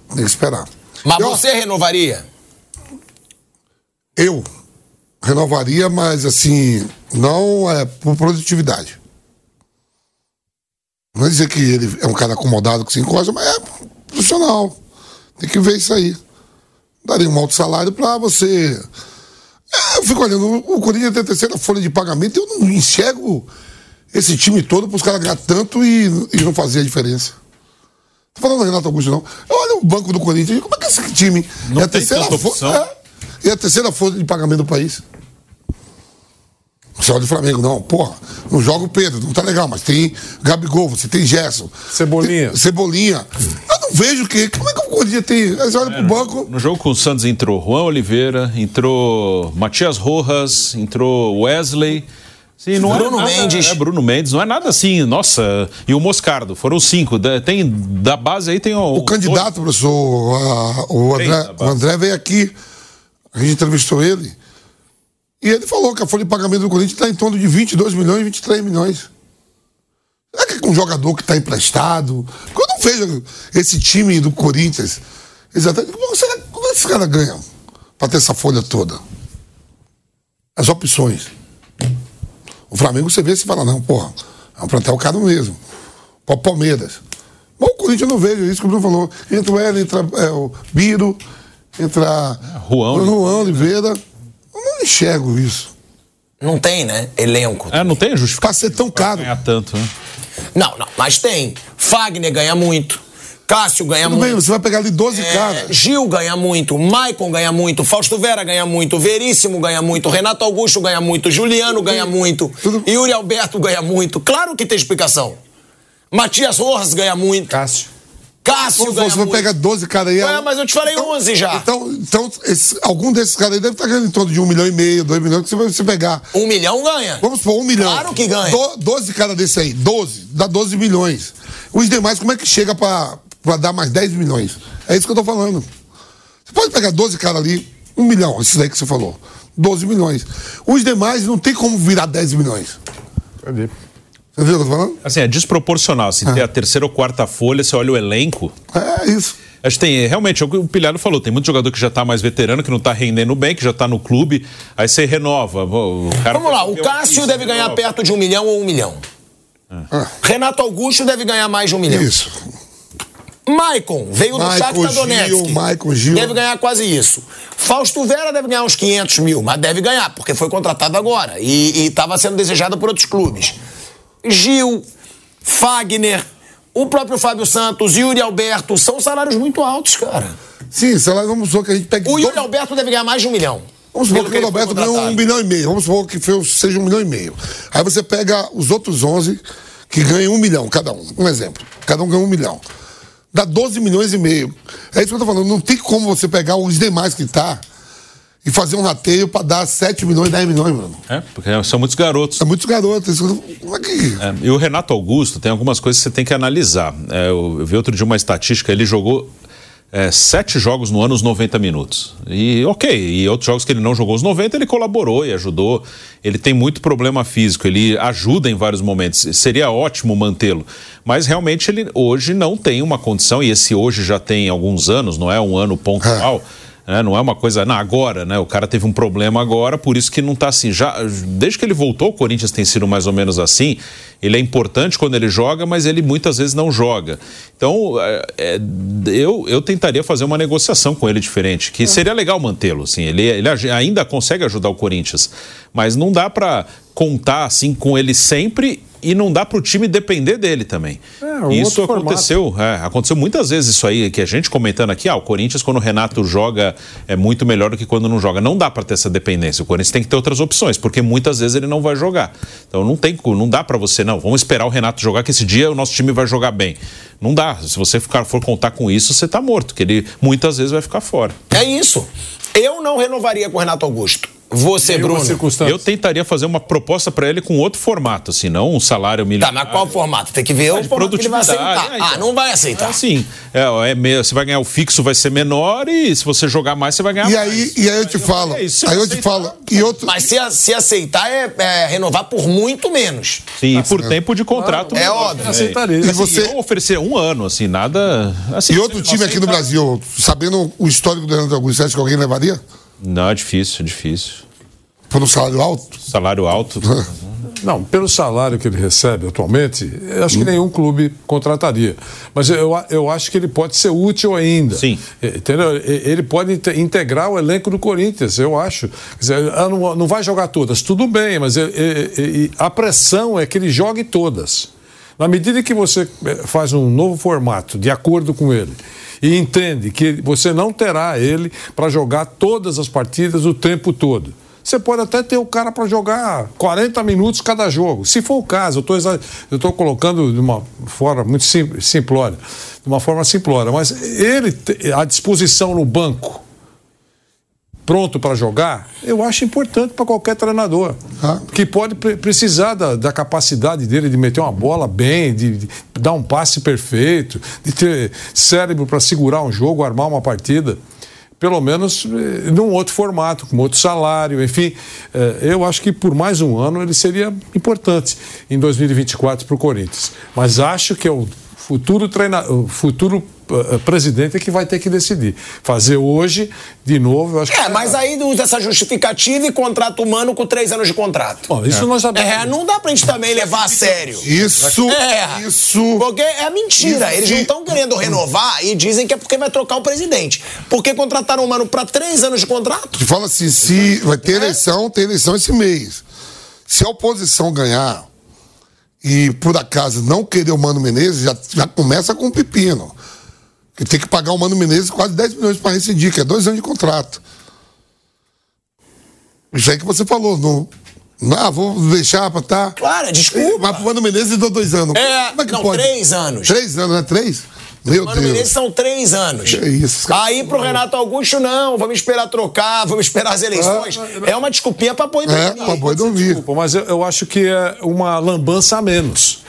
Tem que esperar. Mas eu, você renovaria? Eu renovaria, mas assim, não é por produtividade. Não é dizer que ele é um cara acomodado que se encosta, mas é profissional. Tem que ver isso aí. Daria um alto salário para você. É, eu fico olhando, o Corinthians tem a terceira folha de pagamento, eu não enxergo esse time todo para os caras ganhar tanto e, e não fazer a diferença. Tô falando do Renato Augusto, não. Olha o banco do Corinthians, como é que é esse time? Não é a terceira folha. É, é a terceira folha de pagamento do país. Você olha o Flamengo, não, porra, não joga o Pedro, não tá legal, mas tem Gabigol, você tem Gerson. Cebolinha. Tem, Cebolinha. Eu não vejo que. Como é que o Corinthians tem. Você olha é, pro banco. No jogo com o Santos entrou Juan Oliveira, entrou Matias Rojas, entrou Wesley. Sim, não Bruno é nada, Mendes. É, Bruno Mendes, não é nada assim, nossa. E o Moscardo, foram cinco. Tem, da base aí tem o. O candidato, dois. professor, a, o, André, o André veio aqui, a gente entrevistou ele. E ele falou que a folha de pagamento do Corinthians está em torno de 22 milhões, 23 milhões. Será que é com um jogador que está emprestado? Porque eu não vejo esse time do Corinthians. Exatamente. Como, será, como é que esse cara ganha para ter essa folha toda? As opções. O Flamengo você vê e fala, não, porra, é um plantel caro mesmo. Para Palmeiras. Mas o Corinthians eu não vejo isso que o Bruno falou. Entra o Hélio, entra é, o Biro, entra é, Juan, Juan Oliveira não enxergo isso. Não tem, né? Elenco. É, não tem justificação. Pra ser tão caro. Ganhar tanto, né? Não, não, mas tem. Fagner ganha muito. Cássio ganha Tudo muito. Bem, você vai pegar ali 12 é, caras. Gil ganha muito, Maicon ganha muito, Fausto Vera ganha muito, Veríssimo ganha muito, Renato Augusto ganha muito, Juliano Tudo ganha bem. muito, Tudo... Yuri Alberto ganha muito. Claro que tem explicação. Matias Rojas ganha muito. Cássio. Cássio Pô, Você vai pegar 12 caras aí. É, mas eu te falei então, 11 já. Então, então esse, algum desses caras aí deve estar ganhando em torno de um milhão e meio, dois milhões, que você vai você pegar. Um milhão ganha. Vamos supor, um milhão. Claro que ganha. Do, 12 caras desse aí, 12, dá 12 milhões. Os demais, como é que chega pra, pra dar mais 10 milhões? É isso que eu tô falando. Você pode pegar 12 caras ali, um milhão, esses aí que você falou. 12 milhões. Os demais não tem como virar 10 milhões. Cadê? Você viu o que eu tô falando? Assim, é desproporcional. Se assim, ter a terceira ou quarta folha, você olha o elenco. É isso. Acho que tem, realmente, é o que o Pilhado falou, tem muito jogador que já está mais veterano, que não está rendendo bem, que já está no clube, aí você renova. O cara Vamos lá, o Cássio deve ganhar renova. perto de um milhão ou um milhão. É. Renato Augusto deve ganhar mais de um milhão. Isso. Maicon, veio do Shakhtar Donetsk. Maicon Gil. Deve ganhar quase isso. Fausto Vera deve ganhar uns 500 mil, mas deve ganhar, porque foi contratado agora e estava sendo desejado por outros clubes. Gil, Fagner, o próprio Fábio Santos, Yuri Alberto, são salários muito altos, cara. Sim, salário, vamos supor que a gente pegue. O Yuri Alberto deve ganhar mais de um milhão. Vamos supor que o Yuri Alberto ganhou um milhão e meio. Vamos supor que seja um milhão e meio. Aí você pega os outros 11 que ganham um milhão cada um. Um exemplo. Cada um ganha um milhão. Dá 12 milhões e meio. É isso que eu tô falando. Não tem como você pegar os demais que tá e fazer um rateio para dar 7 milhões, 10 milhões, mano. É, porque são muitos garotos. São muitos garotos. Como é que... É, e o Renato Augusto tem algumas coisas que você tem que analisar. É, eu, eu vi outro dia uma estatística, ele jogou é, sete jogos no ano, os 90 minutos. E ok, e outros jogos que ele não jogou os 90, ele colaborou e ajudou. Ele tem muito problema físico, ele ajuda em vários momentos. Seria ótimo mantê-lo. Mas realmente ele hoje não tem uma condição, e esse hoje já tem alguns anos, não é um ano pontual. É né? Não é uma coisa, não, agora, né? O cara teve um problema agora, por isso que não está assim. Já, desde que ele voltou, o Corinthians tem sido mais ou menos assim. Ele é importante quando ele joga, mas ele muitas vezes não joga. Então, é, é, eu, eu tentaria fazer uma negociação com ele diferente, que seria legal mantê-lo. Assim, ele, ele ainda consegue ajudar o Corinthians, mas não dá para contar assim com ele sempre e não dá para o time depender dele também. É, isso aconteceu, é, aconteceu muitas vezes isso aí que a gente comentando aqui, ah, o Corinthians quando o Renato joga é muito melhor do que quando não joga. Não dá para ter essa dependência. O Corinthians tem que ter outras opções, porque muitas vezes ele não vai jogar. Então não tem, não dá para você não. Vamos esperar o Renato jogar que esse dia o nosso time vai jogar bem. Não dá. Se você ficar, for contar com isso, você está morto, que ele muitas vezes vai ficar fora. É isso. Eu não renovaria com o Renato Augusto. Você, Bruno. circunstância. Eu tentaria fazer uma proposta para ele com outro formato, assim, não um salário Tá, milionário. mas qual formato? Tem que ver o de formato que ele vai produtividade, aceitar. é, então. Ah, não vai aceitar. Assim, é, é me- você vai ganhar o fixo, vai ser menor e se você jogar mais, você vai ganhar E mais. aí, e aí eu te falo, é aí eu você te falo, e outro, Mas se, se aceitar é, é renovar por muito menos. Sim, e por tempo de contrato. É óbvio. também. Aceitaria. E Assim, você- eu oferecer um ano, assim, nada. Assim, e outro time aqui no aceitar- Brasil, sabendo o histórico do Renato Augusto, você acha que alguém levaria? Não, é difícil, é difícil. Por um salário alto? Salário alto. Não, pelo salário que ele recebe atualmente, eu acho que nenhum clube contrataria. Mas eu, eu acho que ele pode ser útil ainda. Sim. Entendeu? Ele pode inte- integrar o elenco do Corinthians, eu acho. Quer dizer, não, não vai jogar todas, tudo bem, mas a pressão é que ele jogue todas. Na medida que você eh, faz um novo formato de acordo com ele e entende que você não terá ele para jogar todas as partidas o tempo todo. Você pode até ter o cara para jogar 40 minutos cada jogo. Se for o caso, eu estou colocando de uma forma muito sim- simplória, de uma forma simplória, mas ele à disposição no banco, pronto para jogar, eu acho importante para qualquer treinador. Ah. Que pode pre- precisar da, da capacidade dele de meter uma bola bem, de, de dar um passe perfeito, de ter cérebro para segurar um jogo, armar uma partida. Pelo menos eh, num outro formato, com outro salário, enfim. Eh, eu acho que por mais um ano ele seria importante em 2024 para o Corinthians. Mas acho que é o futuro treinador, futuro presidente é que vai ter que decidir. Fazer hoje, de novo, eu acho que. É, mas aí usa essa justificativa e contrato humano com três anos de contrato. Bom, isso nós já. É, não dá pra gente também levar a sério. Isso, É. isso. Porque é mentira. Isso Eles não estão querendo renovar e dizem que é porque vai trocar o presidente. Porque contrataram um mano pra três anos de contrato? Fala assim, se vai ter eleição, tem eleição esse mês. Se a oposição ganhar e por acaso não querer o Mano Menezes, já, já começa com um pepino. Que tem que pagar o Mano Menezes quase 10 milhões para rescindir, que é dois anos de contrato. Isso aí que você falou, não. não ah, vou deixar para tá. Claro, desculpa. Mas pro Mano Menezes deu dois anos. É, Como é que não, pode? três anos. Três anos, né? Três? Meu Mano Deus. Menezes são três anos. Que isso, cara. Aí pro Renato Augusto, não, vamos esperar trocar, vamos esperar as eleições. É uma desculpinha pra pôr É, pra boi dormir. Desculpa, mas eu, eu acho que é uma lambança a menos.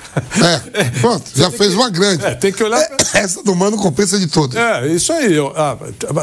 É, pronto, já fez uma grande. É, tem que olhar pra- Essa do Mano compensa de todas. É, isso aí. eu- ah,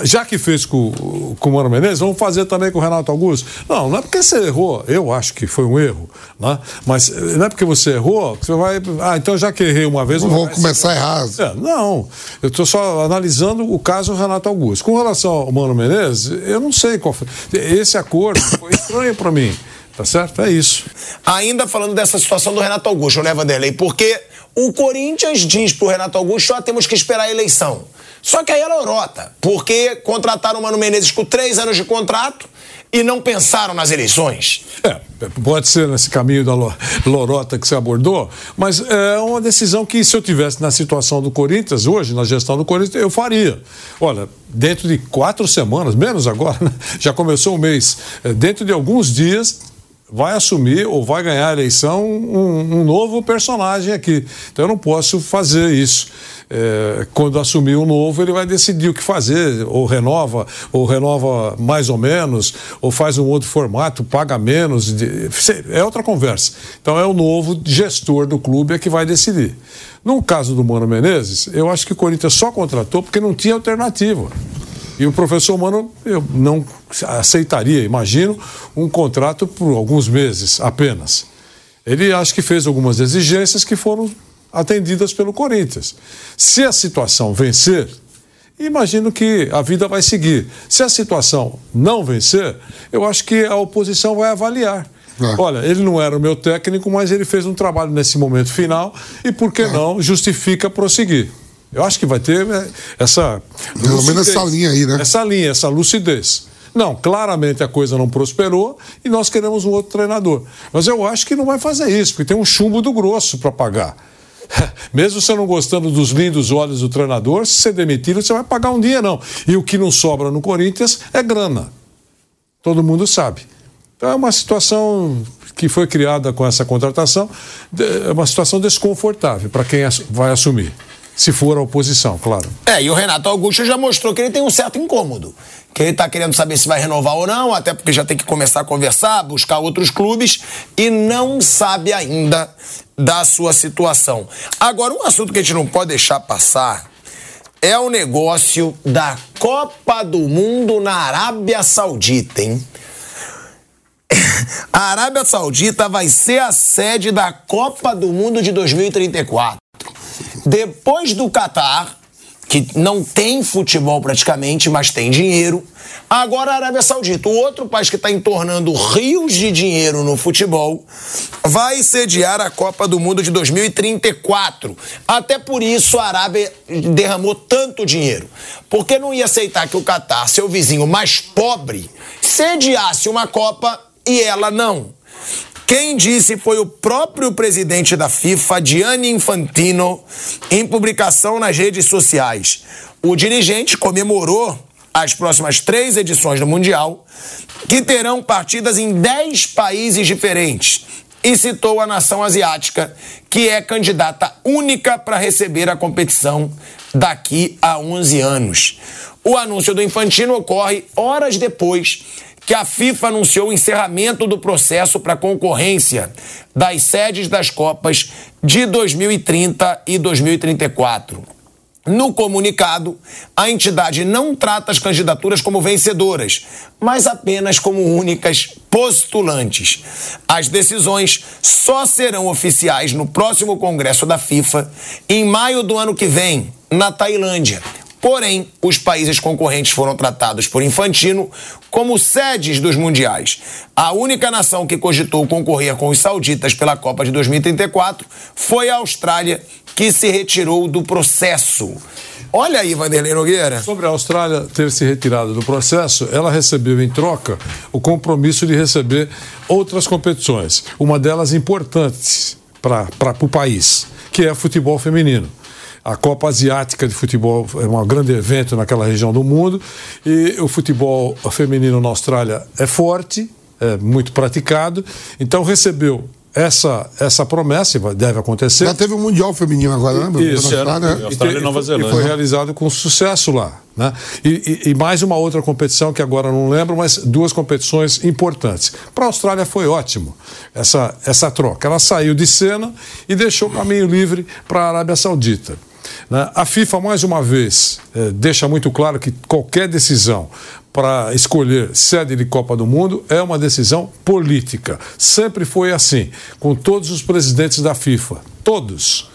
já que fez com, com o Mano Menezes, vamos fazer também com o Renato Augusto? Não, não é porque você errou, eu acho que foi um erro, né? mas eh, não é porque você errou que você vai. Ah, então já que errei uma vez. Não vou começar a errar. É, não, eu estou só analisando o caso Renato Augusto. Com relação ao Mano Menezes, eu não sei qual foi. Esse acordo foi estranho para mim, tá certo? É isso. Ainda falando dessa situação do Renato Augusto, né, Vanderlei? Porque o Corinthians diz pro Renato Augusto só temos que esperar a eleição. Só que aí é lorota, porque contrataram o Mano Menezes com três anos de contrato e não pensaram nas eleições. É, pode ser nesse caminho da lo- lorota que você abordou, mas é uma decisão que, se eu tivesse na situação do Corinthians, hoje, na gestão do Corinthians, eu faria. Olha, dentro de quatro semanas, menos agora, né? já começou o mês, é, dentro de alguns dias, vai assumir ou vai ganhar a eleição um, um novo personagem aqui. Então eu não posso fazer isso. É, quando assumir um novo, ele vai decidir o que fazer, ou renova, ou renova mais ou menos, ou faz um outro formato, paga menos. de- é outra conversa. Então é o novo gestor do clube é que vai decidir. No caso do Mano Menezes, eu acho que o Corinthians só contratou porque não tinha alternativa. E o professor Mano, eu não aceitaria, imagino, um contrato por alguns meses apenas. Ele acho que fez algumas exigências que foram atendidas pelo Corinthians. Se a situação vencer, imagino que a vida vai seguir. Se a situação não vencer, eu acho que a oposição vai avaliar. É. Olha, ele não era o meu técnico, mas ele fez um trabalho nesse momento final e, por que não, justifica prosseguir. Eu acho que vai ter né, essa. Pelo menos essa linha aí, né? Essa linha, essa lucidez. Não, claramente a coisa não prosperou e nós queremos um outro treinador. Mas eu acho que não vai fazer isso, porque tem um chumbo do grosso para pagar. Mesmo você não gostando dos lindos olhos do treinador, se você demitir, você vai pagar um dia, não. E o que não sobra no Corinthians é grana. Todo mundo sabe. Então é uma situação que foi criada com essa contratação, é uma situação desconfortável para quem vai assumir. Se for a oposição, claro. É, e o Renato Augusto já mostrou que ele tem um certo incômodo. Que ele está querendo saber se vai renovar ou não, até porque já tem que começar a conversar, buscar outros clubes e não sabe ainda da sua situação. Agora, um assunto que a gente não pode deixar passar é o negócio da Copa do Mundo na Arábia Saudita, hein? A Arábia Saudita vai ser a sede da Copa do Mundo de 2034. Depois do Catar, que não tem futebol praticamente, mas tem dinheiro. Agora a Arábia Saudita, o outro país que está entornando rios de dinheiro no futebol, vai sediar a Copa do Mundo de 2034. Até por isso a Arábia derramou tanto dinheiro. Porque não ia aceitar que o Catar, seu vizinho mais pobre, sediasse uma Copa e ela não. Quem disse foi o próprio presidente da FIFA, Gianni Infantino, em publicação nas redes sociais. O dirigente comemorou as próximas três edições do Mundial, que terão partidas em dez países diferentes, e citou a nação asiática, que é candidata única para receber a competição daqui a 11 anos. O anúncio do Infantino ocorre horas depois que a FIFA anunciou o encerramento do processo para concorrência das sedes das Copas de 2030 e 2034. No comunicado, a entidade não trata as candidaturas como vencedoras, mas apenas como únicas postulantes. As decisões só serão oficiais no próximo Congresso da FIFA, em maio do ano que vem, na Tailândia, Porém, os países concorrentes foram tratados por Infantino como sedes dos mundiais. A única nação que cogitou concorrer com os sauditas pela Copa de 2034 foi a Austrália, que se retirou do processo. Olha aí, Vanderlei Nogueira. Sobre a Austrália ter se retirado do processo, ela recebeu em troca o compromisso de receber outras competições, uma delas importante para o país, que é futebol feminino. A Copa Asiática de Futebol é um grande evento naquela região do mundo e o futebol feminino na Austrália é forte, é muito praticado. Então recebeu essa, essa promessa deve acontecer. Já teve um Mundial Feminino agora, né? Isso, Austrália, né? Austrália e, Nova Zelândia. E foi realizado com sucesso lá. Né? E, e, e, mais uma outra competição que agora não lembro, mas duas competições importantes. Para a Austrália foi ótimo essa, essa troca. Ela saiu de cena e deixou o caminho livre para a Arábia Saudita. Né? A FIFA, mais uma vez, eh, deixa muito claro que qualquer decisão para escolher sede de Copa do Mundo é uma decisão política. Sempre foi assim, com todos os presidentes da FIFA. Todos.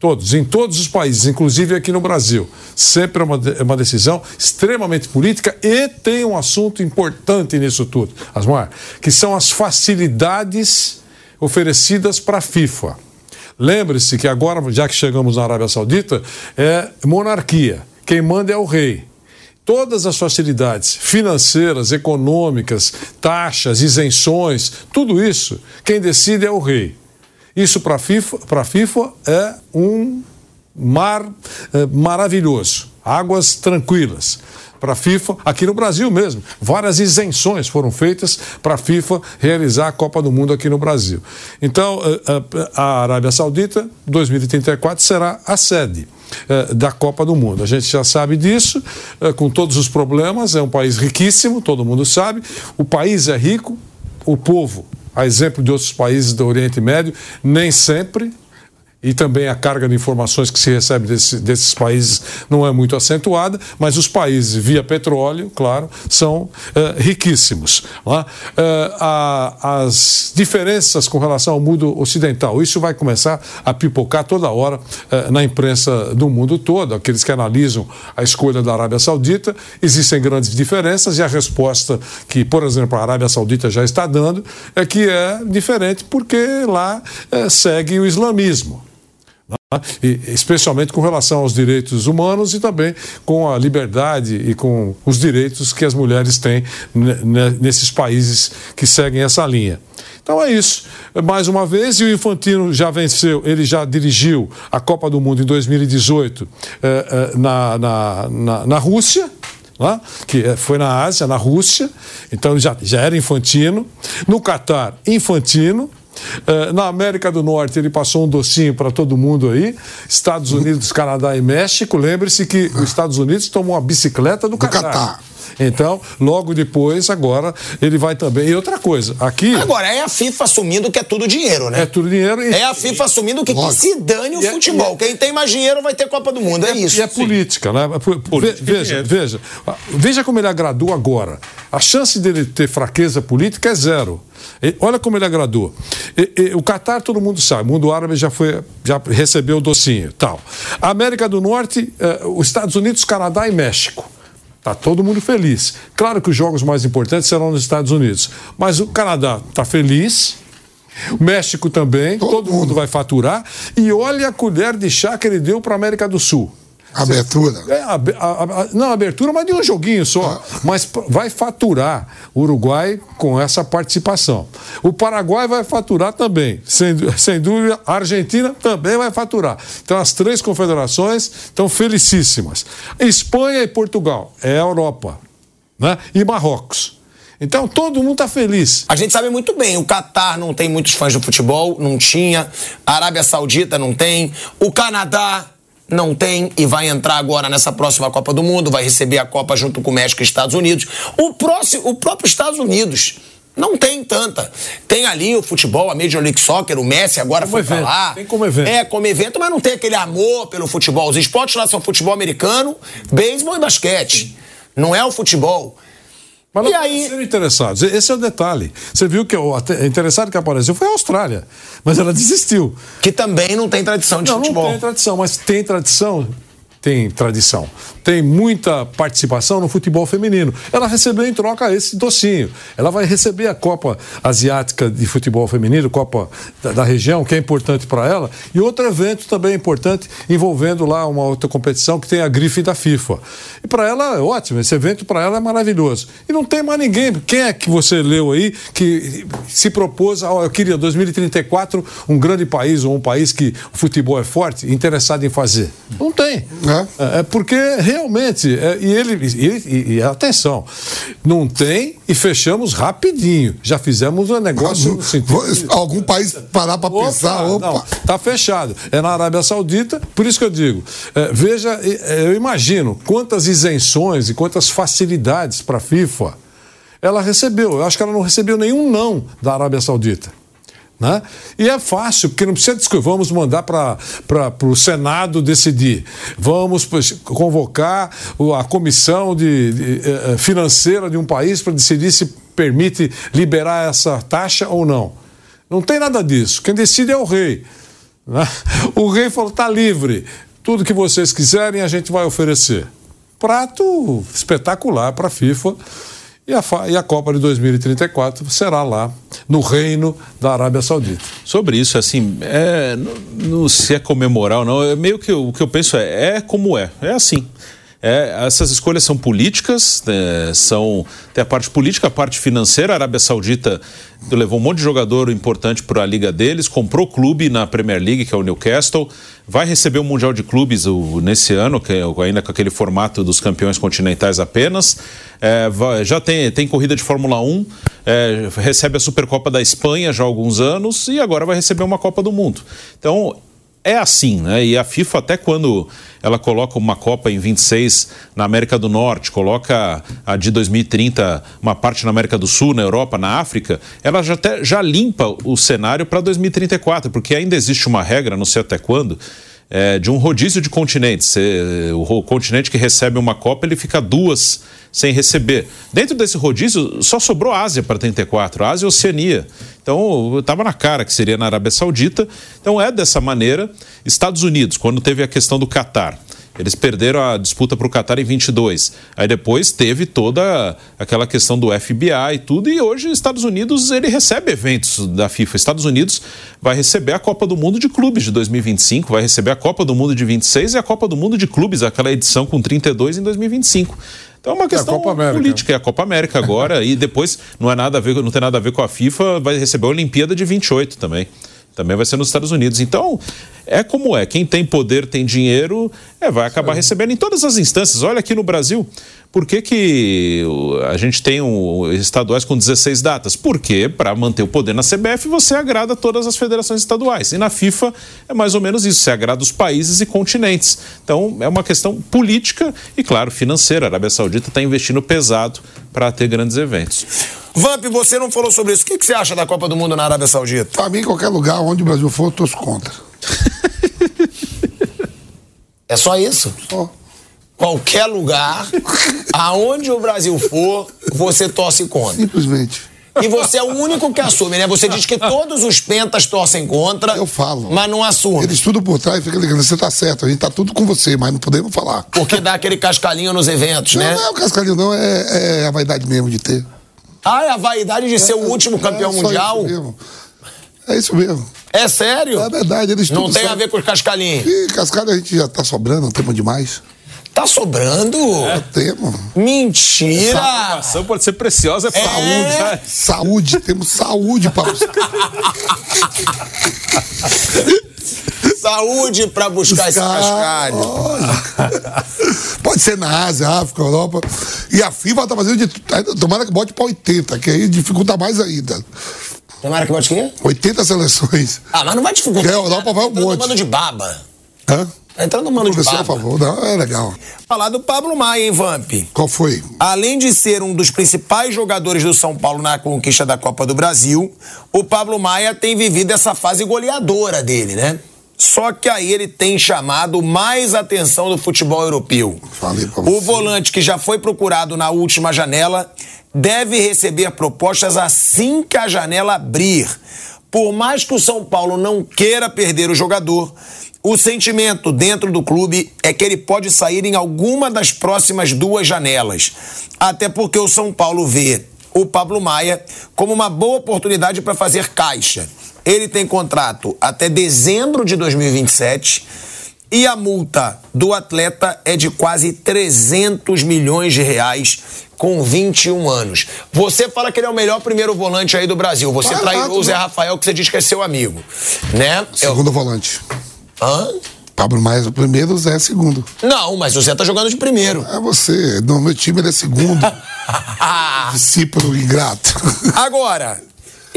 Todos, em todos os países, inclusive aqui no Brasil. Sempre é uma, é uma decisão extremamente política e tem um assunto importante nisso tudo, Asmar, que são as facilidades oferecidas para a FIFA. Lembre-se que agora, já que chegamos na Arábia Saudita, é monarquia. Quem manda é o rei. Todas as facilidades financeiras, econômicas, taxas, isenções, tudo isso, quem decide é o rei. Isso para a FIFA, FIFA é um mar é, maravilhoso, águas tranquilas para a FIFA, aqui no Brasil mesmo. Várias isenções foram feitas para a FIFA realizar a Copa do Mundo aqui no Brasil. Então, eh, eh, a Arábia Saudita, 2034, será a sede eh, da Copa do Mundo. A gente já sabe disso, com todos os problemas, é um país riquíssimo, todo mundo sabe. O país é rico, o povo, a exemplo de outros países do Oriente Médio, nem sempre e também a carga de informações que se recebe desse, desses países não é muito acentuada, mas os países via petróleo, claro, são uh, riquíssimos. Uh, a, as diferenças com relação ao mundo ocidental, isso vai começar a pipocar toda hora uh, na imprensa do mundo todo, aqueles que analisam a escolha da Arábia Saudita, existem grandes diferenças e a resposta que, por exemplo, a Arábia Saudita já está dando é que é diferente porque lá segue o islamismo. E, especialmente com relação aos direitos humanos e também com a liberdade e com os direitos que as mulheres têm nesses países que seguem essa linha. Então é isso. Mais uma vez, e o Infantino já venceu, ele já dirigiu a Copa do Mundo em 2018 eh, eh, na, na, na, na Rússia. Né? que eh, foi na Ásia, na Rússia, então já, já era infantino. No Catar, infantino. Uh, na América do Norte, ele passou um docinho para todo mundo aí. Estados Unidos, Canadá e México. Lembre-se que os Estados Unidos tomou uma bicicleta do, do Catar. Catar. Então, logo depois, agora, ele vai também. E outra coisa, aqui. Agora, é a FIFA assumindo que é tudo dinheiro, né? É tudo dinheiro. E... É a FIFA assumindo que, que se dane o e é- futebol. É... Quem tem mais dinheiro vai ter Copa do Mundo. É, é isso. E é política, né? Política veja, veja. Veja como ele agradou agora. A chance dele ter fraqueza política é zero. Olha como ele agradou. O Catar, todo mundo sabe, o mundo árabe já, foi, já recebeu o docinho tal. A América do Norte, eh, os Estados Unidos, Canadá e México. Está todo mundo feliz. Claro que os jogos mais importantes serão nos Estados Unidos. Mas o Canadá está feliz. O México também, todo, todo mundo vai faturar. E olha a colher de chá que ele deu para a América do Sul. Abertura. É, a, a, a, não, abertura, mas de um joguinho só. Ah. Mas vai faturar o Uruguai com essa participação. O Paraguai vai faturar também. Sem, sem dúvida, a Argentina também vai faturar. Então, as três confederações estão felicíssimas. Espanha e Portugal é a Europa. Né? E Marrocos. Então todo mundo está feliz. A gente sabe muito bem, o Catar não tem muitos fãs do futebol, não tinha. A Arábia Saudita não tem. O Canadá não tem e vai entrar agora nessa próxima Copa do Mundo, vai receber a Copa junto com o México e Estados Unidos. O, próximo, o próprio Estados Unidos não tem tanta. Tem ali o futebol, a Major League Soccer, o Messi agora como foi evento. pra lá. Tem como evento. É, como evento, mas não tem aquele amor pelo futebol. Os esportes lá são futebol americano, beisebol e basquete. Não é o futebol. Mas não e aí... interessados. Esse é o detalhe. Você viu que o interessado que apareceu foi a Austrália, mas ela desistiu. Que também não tem tradição de não, futebol. Não tem tradição, mas tem tradição tem tradição, tem muita participação no futebol feminino. Ela recebeu em troca esse docinho. Ela vai receber a Copa Asiática de Futebol Feminino, Copa da, da região, que é importante para ela, e outro evento também importante envolvendo lá uma outra competição que tem a grife da FIFA. E para ela é ótimo, esse evento para ela é maravilhoso. E não tem mais ninguém. Quem é que você leu aí que se propôs, oh, eu queria 2034 um grande país ou um país que o futebol é forte, interessado em fazer? Não tem. É, é porque realmente, é, e ele, e, e, atenção, não tem e fechamos rapidinho. Já fizemos um negócio. Nossa, sentido, algum país parar para pensar, opa. Não, tá fechado. É na Arábia Saudita, por isso que eu digo, é, veja, é, eu imagino quantas isenções e quantas facilidades para a FIFA ela recebeu. Eu acho que ela não recebeu nenhum não da Arábia Saudita. Né? E é fácil, porque não precisa discutir, vamos mandar para o Senado decidir, vamos convocar a comissão de, de eh, eh, financeira de um país para decidir se permite liberar essa taxa ou não. Não tem nada disso. Quem decide é o rei. Né? O rei falou: está livre, tudo que vocês quiserem a gente vai oferecer. Prato espetacular para a FIFA. E a, e a Copa de 2034 será lá no reino da Arábia Saudita. Sobre isso, assim, é, não, não se é comemorar ou não, é meio que o que eu penso é, é como é, é assim. É, essas escolhas são políticas, é, são tem a parte política, a parte financeira. A Arábia Saudita levou um monte de jogador importante para a liga deles, comprou clube na Premier League, que é o Newcastle, vai receber o Mundial de Clubes o, nesse ano, que é ainda com aquele formato dos campeões continentais apenas. É, já tem, tem corrida de Fórmula 1, é, recebe a Supercopa da Espanha já há alguns anos e agora vai receber uma Copa do Mundo. Então é assim, né? E a FIFA, até quando ela coloca uma Copa em 26 na América do Norte, coloca a de 2030 uma parte na América do Sul, na Europa, na África, ela já, até, já limpa o cenário para 2034, porque ainda existe uma regra, não sei até quando, é, de um rodízio de continentes. O continente que recebe uma Copa, ele fica duas sem receber. Dentro desse rodízio, só sobrou Ásia para 34, Ásia e Oceania. Então, estava na cara que seria na Arábia Saudita. Então, é dessa maneira. Estados Unidos, quando teve a questão do Catar. Eles perderam a disputa para o Qatar em 22. Aí depois teve toda aquela questão do FBI e tudo. E hoje, Estados Unidos, ele recebe eventos da FIFA. Estados Unidos vai receber a Copa do Mundo de Clubes de 2025, vai receber a Copa do Mundo de 26 e a Copa do Mundo de Clubes, aquela edição com 32 em 2025. Então é uma questão é política, é a Copa América agora e depois não é nada a ver, não tem nada a ver com a FIFA, vai receber a Olimpíada de 28 também. Também vai ser nos Estados Unidos. Então, é como é. Quem tem poder, tem dinheiro, é, vai acabar recebendo em todas as instâncias. Olha aqui no Brasil, por que, que a gente tem um, estaduais com 16 datas? Porque, para manter o poder na CBF, você agrada todas as federações estaduais. E na FIFA é mais ou menos isso, você agrada os países e continentes. Então, é uma questão política e, claro, financeira. A Arábia Saudita está investindo pesado para ter grandes eventos. Vamp, você não falou sobre isso. O que, que você acha da Copa do Mundo na Arábia Saudita? Pra mim, qualquer lugar onde o Brasil for, eu torço contra. É só isso? Só. Qualquer lugar, aonde o Brasil for, você torce contra. Simplesmente. E você é o único que assume, né? Você diz que todos os pentas torcem contra. Eu falo. Mas não assume. Eles tudo por trás fica ligando, você tá certo, a gente tá tudo com você, mas não podemos falar. Porque dá aquele cascalinho nos eventos, Não, né? não é o cascalinho, não, é, é a vaidade mesmo de ter. Ah, é a vaidade de ser o último campeão É mundial? Isso mesmo. É isso mesmo. É sério? É verdade, eles Não tem a sabem. ver com os cascalinhos. Ih, cascalho a gente já tá sobrando, não temos demais. Tá sobrando? Já temos. Mentira! A ação pode ser preciosa, é É. saúde. né? Saúde, temos saúde para Saúde pra buscar esse cascalho. Pode ser na Ásia, África, Europa. E a FIFA tá fazendo de tudo. Tomara que bote para 80, que aí dificulta mais ainda. Tomara que bote quê? 80 seleções. Ah, mas não vai dificultar. Porque a Europa vai um Tá entrando monte. no mano de baba. Hã? Tá entrando no mano de baba. favor. Não, é legal. Falar do Pablo Maia, hein, Vamp? Qual foi? Além de ser um dos principais jogadores do São Paulo na conquista da Copa do Brasil, o Pablo Maia tem vivido essa fase goleadora dele, né? Só que aí ele tem chamado mais atenção do futebol europeu. O volante que já foi procurado na última janela deve receber propostas assim que a janela abrir. Por mais que o São Paulo não queira perder o jogador, o sentimento dentro do clube é que ele pode sair em alguma das próximas duas janelas. Até porque o São Paulo vê o Pablo Maia como uma boa oportunidade para fazer caixa. Ele tem contrato até dezembro de 2027 e a multa do atleta é de quase 300 milhões de reais com 21 anos. Você fala que ele é o melhor primeiro volante aí do Brasil. Você Barato, traiu o Zé né? Rafael, que você diz que é seu amigo. Né? Eu- Segundo volante. Hã? Pablo Maia é o primeiro, o Zé é segundo. Não, mas o Zé tá jogando de primeiro. É você. No meu time ele é segundo. Discípulo ingrato. Agora,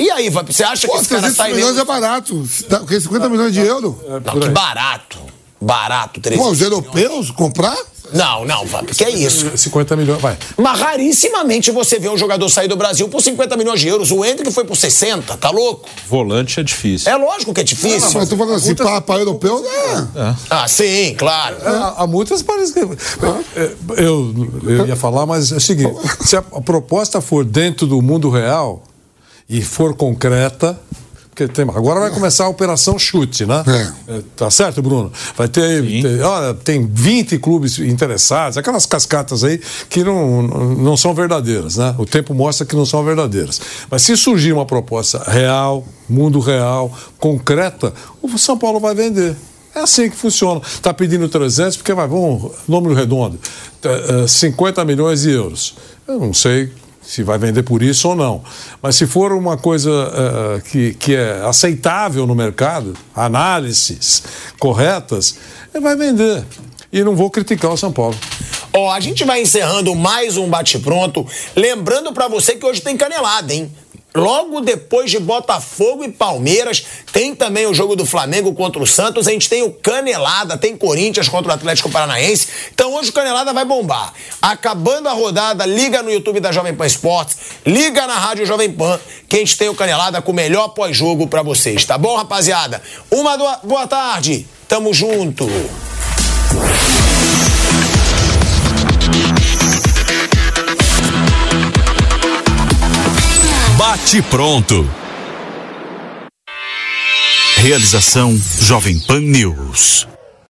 e aí, você acha que Pô, esse cara 300 sai milhões mesmo? é barato. Quê? 50 milhões de euros? Não, que barato. Barato, 300 Pô, os europeus comprar? Não, não, Vamp, que é isso? 50 milhões, vai. Mas rarissimamente você vê um jogador sair do Brasil por 50 milhões de euros. O Hendrick foi por 60, tá louco? Volante é difícil. É lógico que é Não, difícil. mas eu tô falando assim, para, para europeu, né? Ah, sim, claro. Há, há muitas parece que. É, Eu, eu ia falar, mas é o seguinte: se a, a proposta for dentro do mundo real e for concreta. Porque tem, agora vai começar a operação chute, né? É. É, Tá certo, Bruno? Vai ter, ter- olha, tem 20 clubes interessados, aquelas cascatas aí que não, não são verdadeiras, né? O tempo mostra que não são verdadeiras. Mas se surgir uma proposta real, mundo real, concreta, o São Paulo vai vender. É assim que funciona. Está pedindo 300 porque vai, vamos, número redondo, eh, eh, 50 milhões de euros. Eu não sei se vai vender por isso ou não. Mas se for uma coisa eh, que, que é aceitável no mercado, análises corretas, vai vender. E não vou criticar o São Paulo. Ó, a gente vai encerrando mais um bate-pronto. Lembrando pra você que hoje tem canelada, hein? Logo depois de Botafogo e Palmeiras, tem também o jogo do Flamengo contra o Santos. A gente tem o Canelada, tem Corinthians contra o Atlético Paranaense. Então hoje o Canelada vai bombar. Acabando a rodada, liga no YouTube da Jovem Pan Esportes, liga na Rádio Jovem Pan, que a gente tem o Canelada com o melhor pós-jogo pra vocês, tá bom, rapaziada? Uma do- boa tarde, tamo junto. Bate pronto. Realização Jovem Pan News.